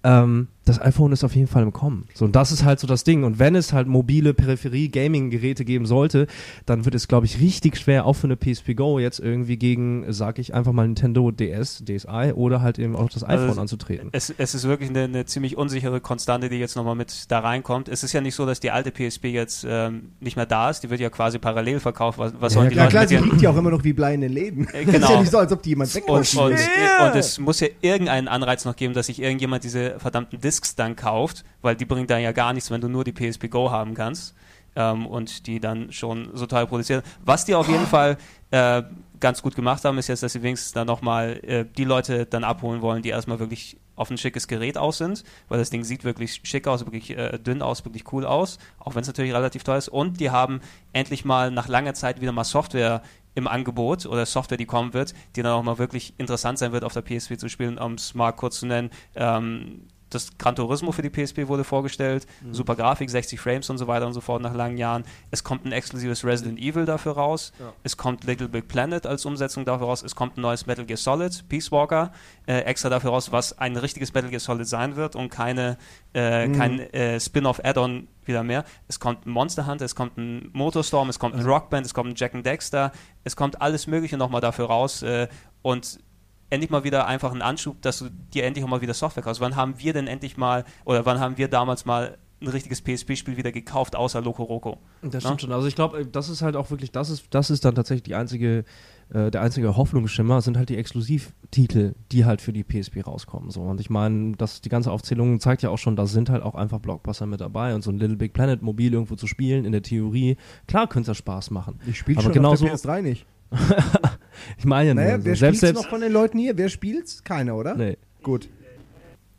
ähm, das iPhone ist auf jeden Fall im Kommen. So, und das ist halt so das Ding. Und wenn es halt mobile Peripherie-Gaming-Geräte geben sollte, dann wird es, glaube ich, richtig schwer, auch für eine PSP Go jetzt irgendwie gegen, sag ich einfach mal Nintendo DS, DSi oder halt eben auch das also iPhone also anzutreten. Es, es ist wirklich eine, eine, ziemlich unsichere Konstante, die jetzt nochmal mit da reinkommt. Es ist ja nicht so, dass die alte PSP jetzt ähm, nicht mehr da ist. Die wird ja quasi parallel verkauft. Was, was ja, sollen die ja, Leute klar, sie liegt ja auch immer noch wie Blei in den Läden. Äh, genau. ist ja nicht so, als ob die jemand wegkauft. Und, und, yeah. und es muss ja irgendeinen Anreiz noch geben, dass sich irgendjemand diese verdammten Discs dann kauft, weil die bringt dann ja gar nichts, wenn du nur die PSP Go haben kannst ähm, und die dann schon so teuer produzieren. Was die auf jeden Fall äh, ganz gut gemacht haben, ist jetzt, dass sie wenigstens dann nochmal äh, die Leute dann abholen wollen, die erstmal wirklich auf ein schickes Gerät aus sind, weil das Ding sieht wirklich schick aus, wirklich äh, dünn aus, wirklich cool aus, auch wenn es natürlich relativ teuer ist. Und die haben endlich mal nach langer Zeit wieder mal Software im Angebot oder Software, die kommen wird, die dann auch mal wirklich interessant sein wird, auf der PSP zu spielen, um es mal kurz zu nennen. Ähm, das Gran Turismo für die PSP wurde vorgestellt, mhm. super Grafik, 60 Frames und so weiter und so fort nach langen Jahren. Es kommt ein exklusives Resident Evil dafür raus. Ja. Es kommt Little Big Planet als Umsetzung dafür raus. Es kommt ein neues Metal Gear Solid, Peace Walker, äh, extra dafür raus, was ein richtiges Metal Gear Solid sein wird und keine, äh, mhm. kein äh, Spin-off-Add-on wieder mehr. Es kommt ein Monster Hunter, es kommt ein Motorstorm, es kommt ein Rockband, es kommt ein Jack and Dexter, es kommt alles Mögliche nochmal dafür raus äh, und endlich mal wieder einfach einen Anschub, dass du dir endlich auch mal wieder Software kaufst. Wann haben wir denn endlich mal, oder wann haben wir damals mal ein richtiges PSP-Spiel wieder gekauft, außer Loco Roco? Das stimmt schon. Also ich glaube, das ist halt auch wirklich, das ist, das ist dann tatsächlich die einzige, äh, der einzige Hoffnungsschimmer, sind halt die Exklusivtitel, die halt für die PSP rauskommen. So. Und ich meine, die ganze Aufzählung zeigt ja auch schon, da sind halt auch einfach Blockbuster mit dabei und so ein Little Big Planet mobil irgendwo zu spielen, in der Theorie, klar könnte das Spaß machen. Ich spiele schon genauso, auf der PS3 nicht. ich meine ja naja, nur, so. wer selbst, selbst noch von den Leuten hier? Wer spielt's? Keiner, oder? Nee. Gut.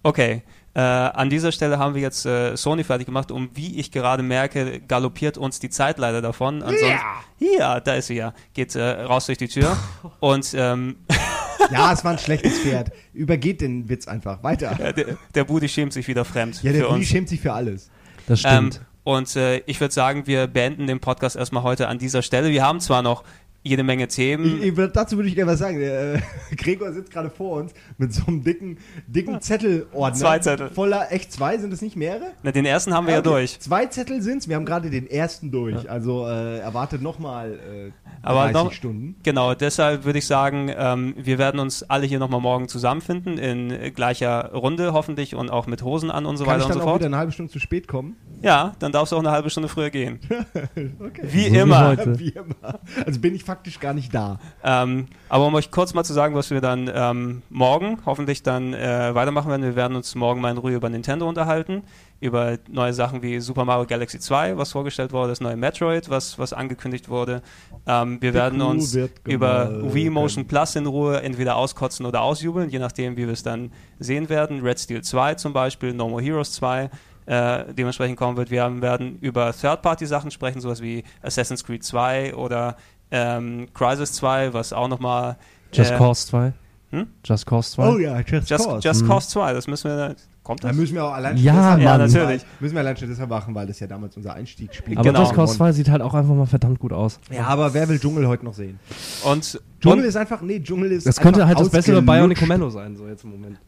Okay. Äh, an dieser Stelle haben wir jetzt äh, Sony fertig gemacht und wie ich gerade merke, galoppiert uns die Zeit leider davon. Ansonsten, ja. ja, da ist sie ja. Geht äh, raus durch die Tür. und ähm, ja, es war ein schlechtes Pferd. Übergeht den Witz einfach. Weiter. Ja, der, der Budi schämt sich wieder fremd. Ja, der Budi schämt sich für alles. Das stimmt. Ähm, und äh, ich würde sagen, wir beenden den Podcast erstmal heute an dieser Stelle. Wir haben zwar noch jede Menge Themen. Ich, ich, dazu würde ich gerne was sagen. Der, äh, Gregor sitzt gerade vor uns mit so einem dicken, dicken Zettelordner. Zwei Zettel. Voller, echt zwei? Sind es nicht mehrere? Na, den ersten haben wir ja, okay. ja durch. Zwei Zettel sind es. Wir haben gerade den ersten durch. Ja. Also äh, erwartet nochmal äh, 30 Aber noch, Stunden. Genau, deshalb würde ich sagen, ähm, wir werden uns alle hier nochmal morgen zusammenfinden in gleicher Runde hoffentlich und auch mit Hosen an und so Kann weiter und so fort. Kann wieder eine halbe Stunde zu spät kommen? Ja, dann darfst du auch eine halbe Stunde früher gehen. okay. Wie, so immer. Wie immer. Also bin ich faktisch gar nicht da. Ähm, aber um euch kurz mal zu sagen, was wir dann ähm, morgen hoffentlich dann äh, weitermachen werden. Wir werden uns morgen mal in Ruhe über Nintendo unterhalten, über neue Sachen wie Super Mario Galaxy 2, was vorgestellt wurde, das neue Metroid, was, was angekündigt wurde. Ähm, wir Die werden Crew uns über Wii Motion Plus in Ruhe entweder auskotzen oder ausjubeln, je nachdem, wie wir es dann sehen werden. Red Steel 2 zum Beispiel, No More Heroes 2. Äh, dementsprechend kommen wird. Wir werden über Third-Party-Sachen sprechen, sowas wie Assassin's Creed 2 oder ähm, Crisis 2, was auch nochmal. Just äh, Cause 2? Hm? Just Cause 2? Oh ja, Just, Just Cause. Just hm. Cause 2, das müssen wir. Kommt das? Da müssen wir auch allein ja, deshalb ja, natürlich. müssen wir allein schon deshalb machen, weil das ja damals unser Einstiegsspiel war. Aber genau. Just Cause 2 sieht halt auch einfach mal verdammt gut aus. Ja, aber wer will Dschungel heute noch sehen? Und Dschungel und ist einfach, nee, Dschungel ist Das könnte halt das bessere Bionic Commando sein, so jetzt im Moment.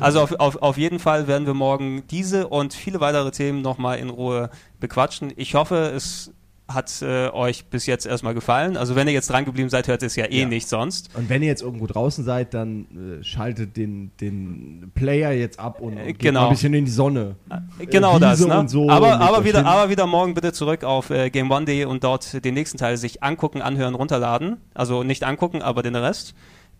Also auf, auf, auf jeden Fall werden wir morgen diese und viele weitere Themen nochmal in Ruhe bequatschen. Ich hoffe, es hat äh, euch bis jetzt erstmal gefallen. Also wenn ihr jetzt dran geblieben seid, hört es ja eh ja. nicht sonst. Und wenn ihr jetzt irgendwo draußen seid, dann äh, schaltet den, den Player jetzt ab und, und geht genau. ein bisschen in die Sonne. Äh, genau das. Ne? So aber aber wieder, aber wieder morgen bitte zurück auf äh, GameOne.de und dort den nächsten Teil sich angucken, anhören, runterladen. Also nicht angucken, aber den Rest.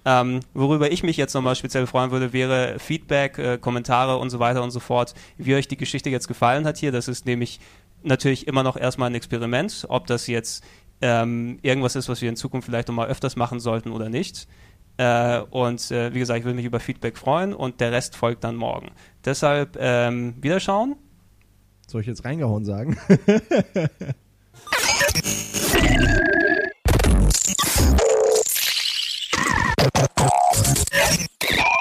Ähm, worüber ich mich jetzt nochmal speziell freuen würde, wäre Feedback, äh, Kommentare und so weiter und so fort, wie euch die Geschichte jetzt gefallen hat hier. Das ist nämlich natürlich immer noch erstmal ein Experiment, ob das jetzt ähm, irgendwas ist, was wir in Zukunft vielleicht nochmal öfters machen sollten oder nicht. Äh, und äh, wie gesagt, ich würde mich über Feedback freuen und der Rest folgt dann morgen. Deshalb ähm, wiederschauen. Soll ich jetzt reingehauen sagen?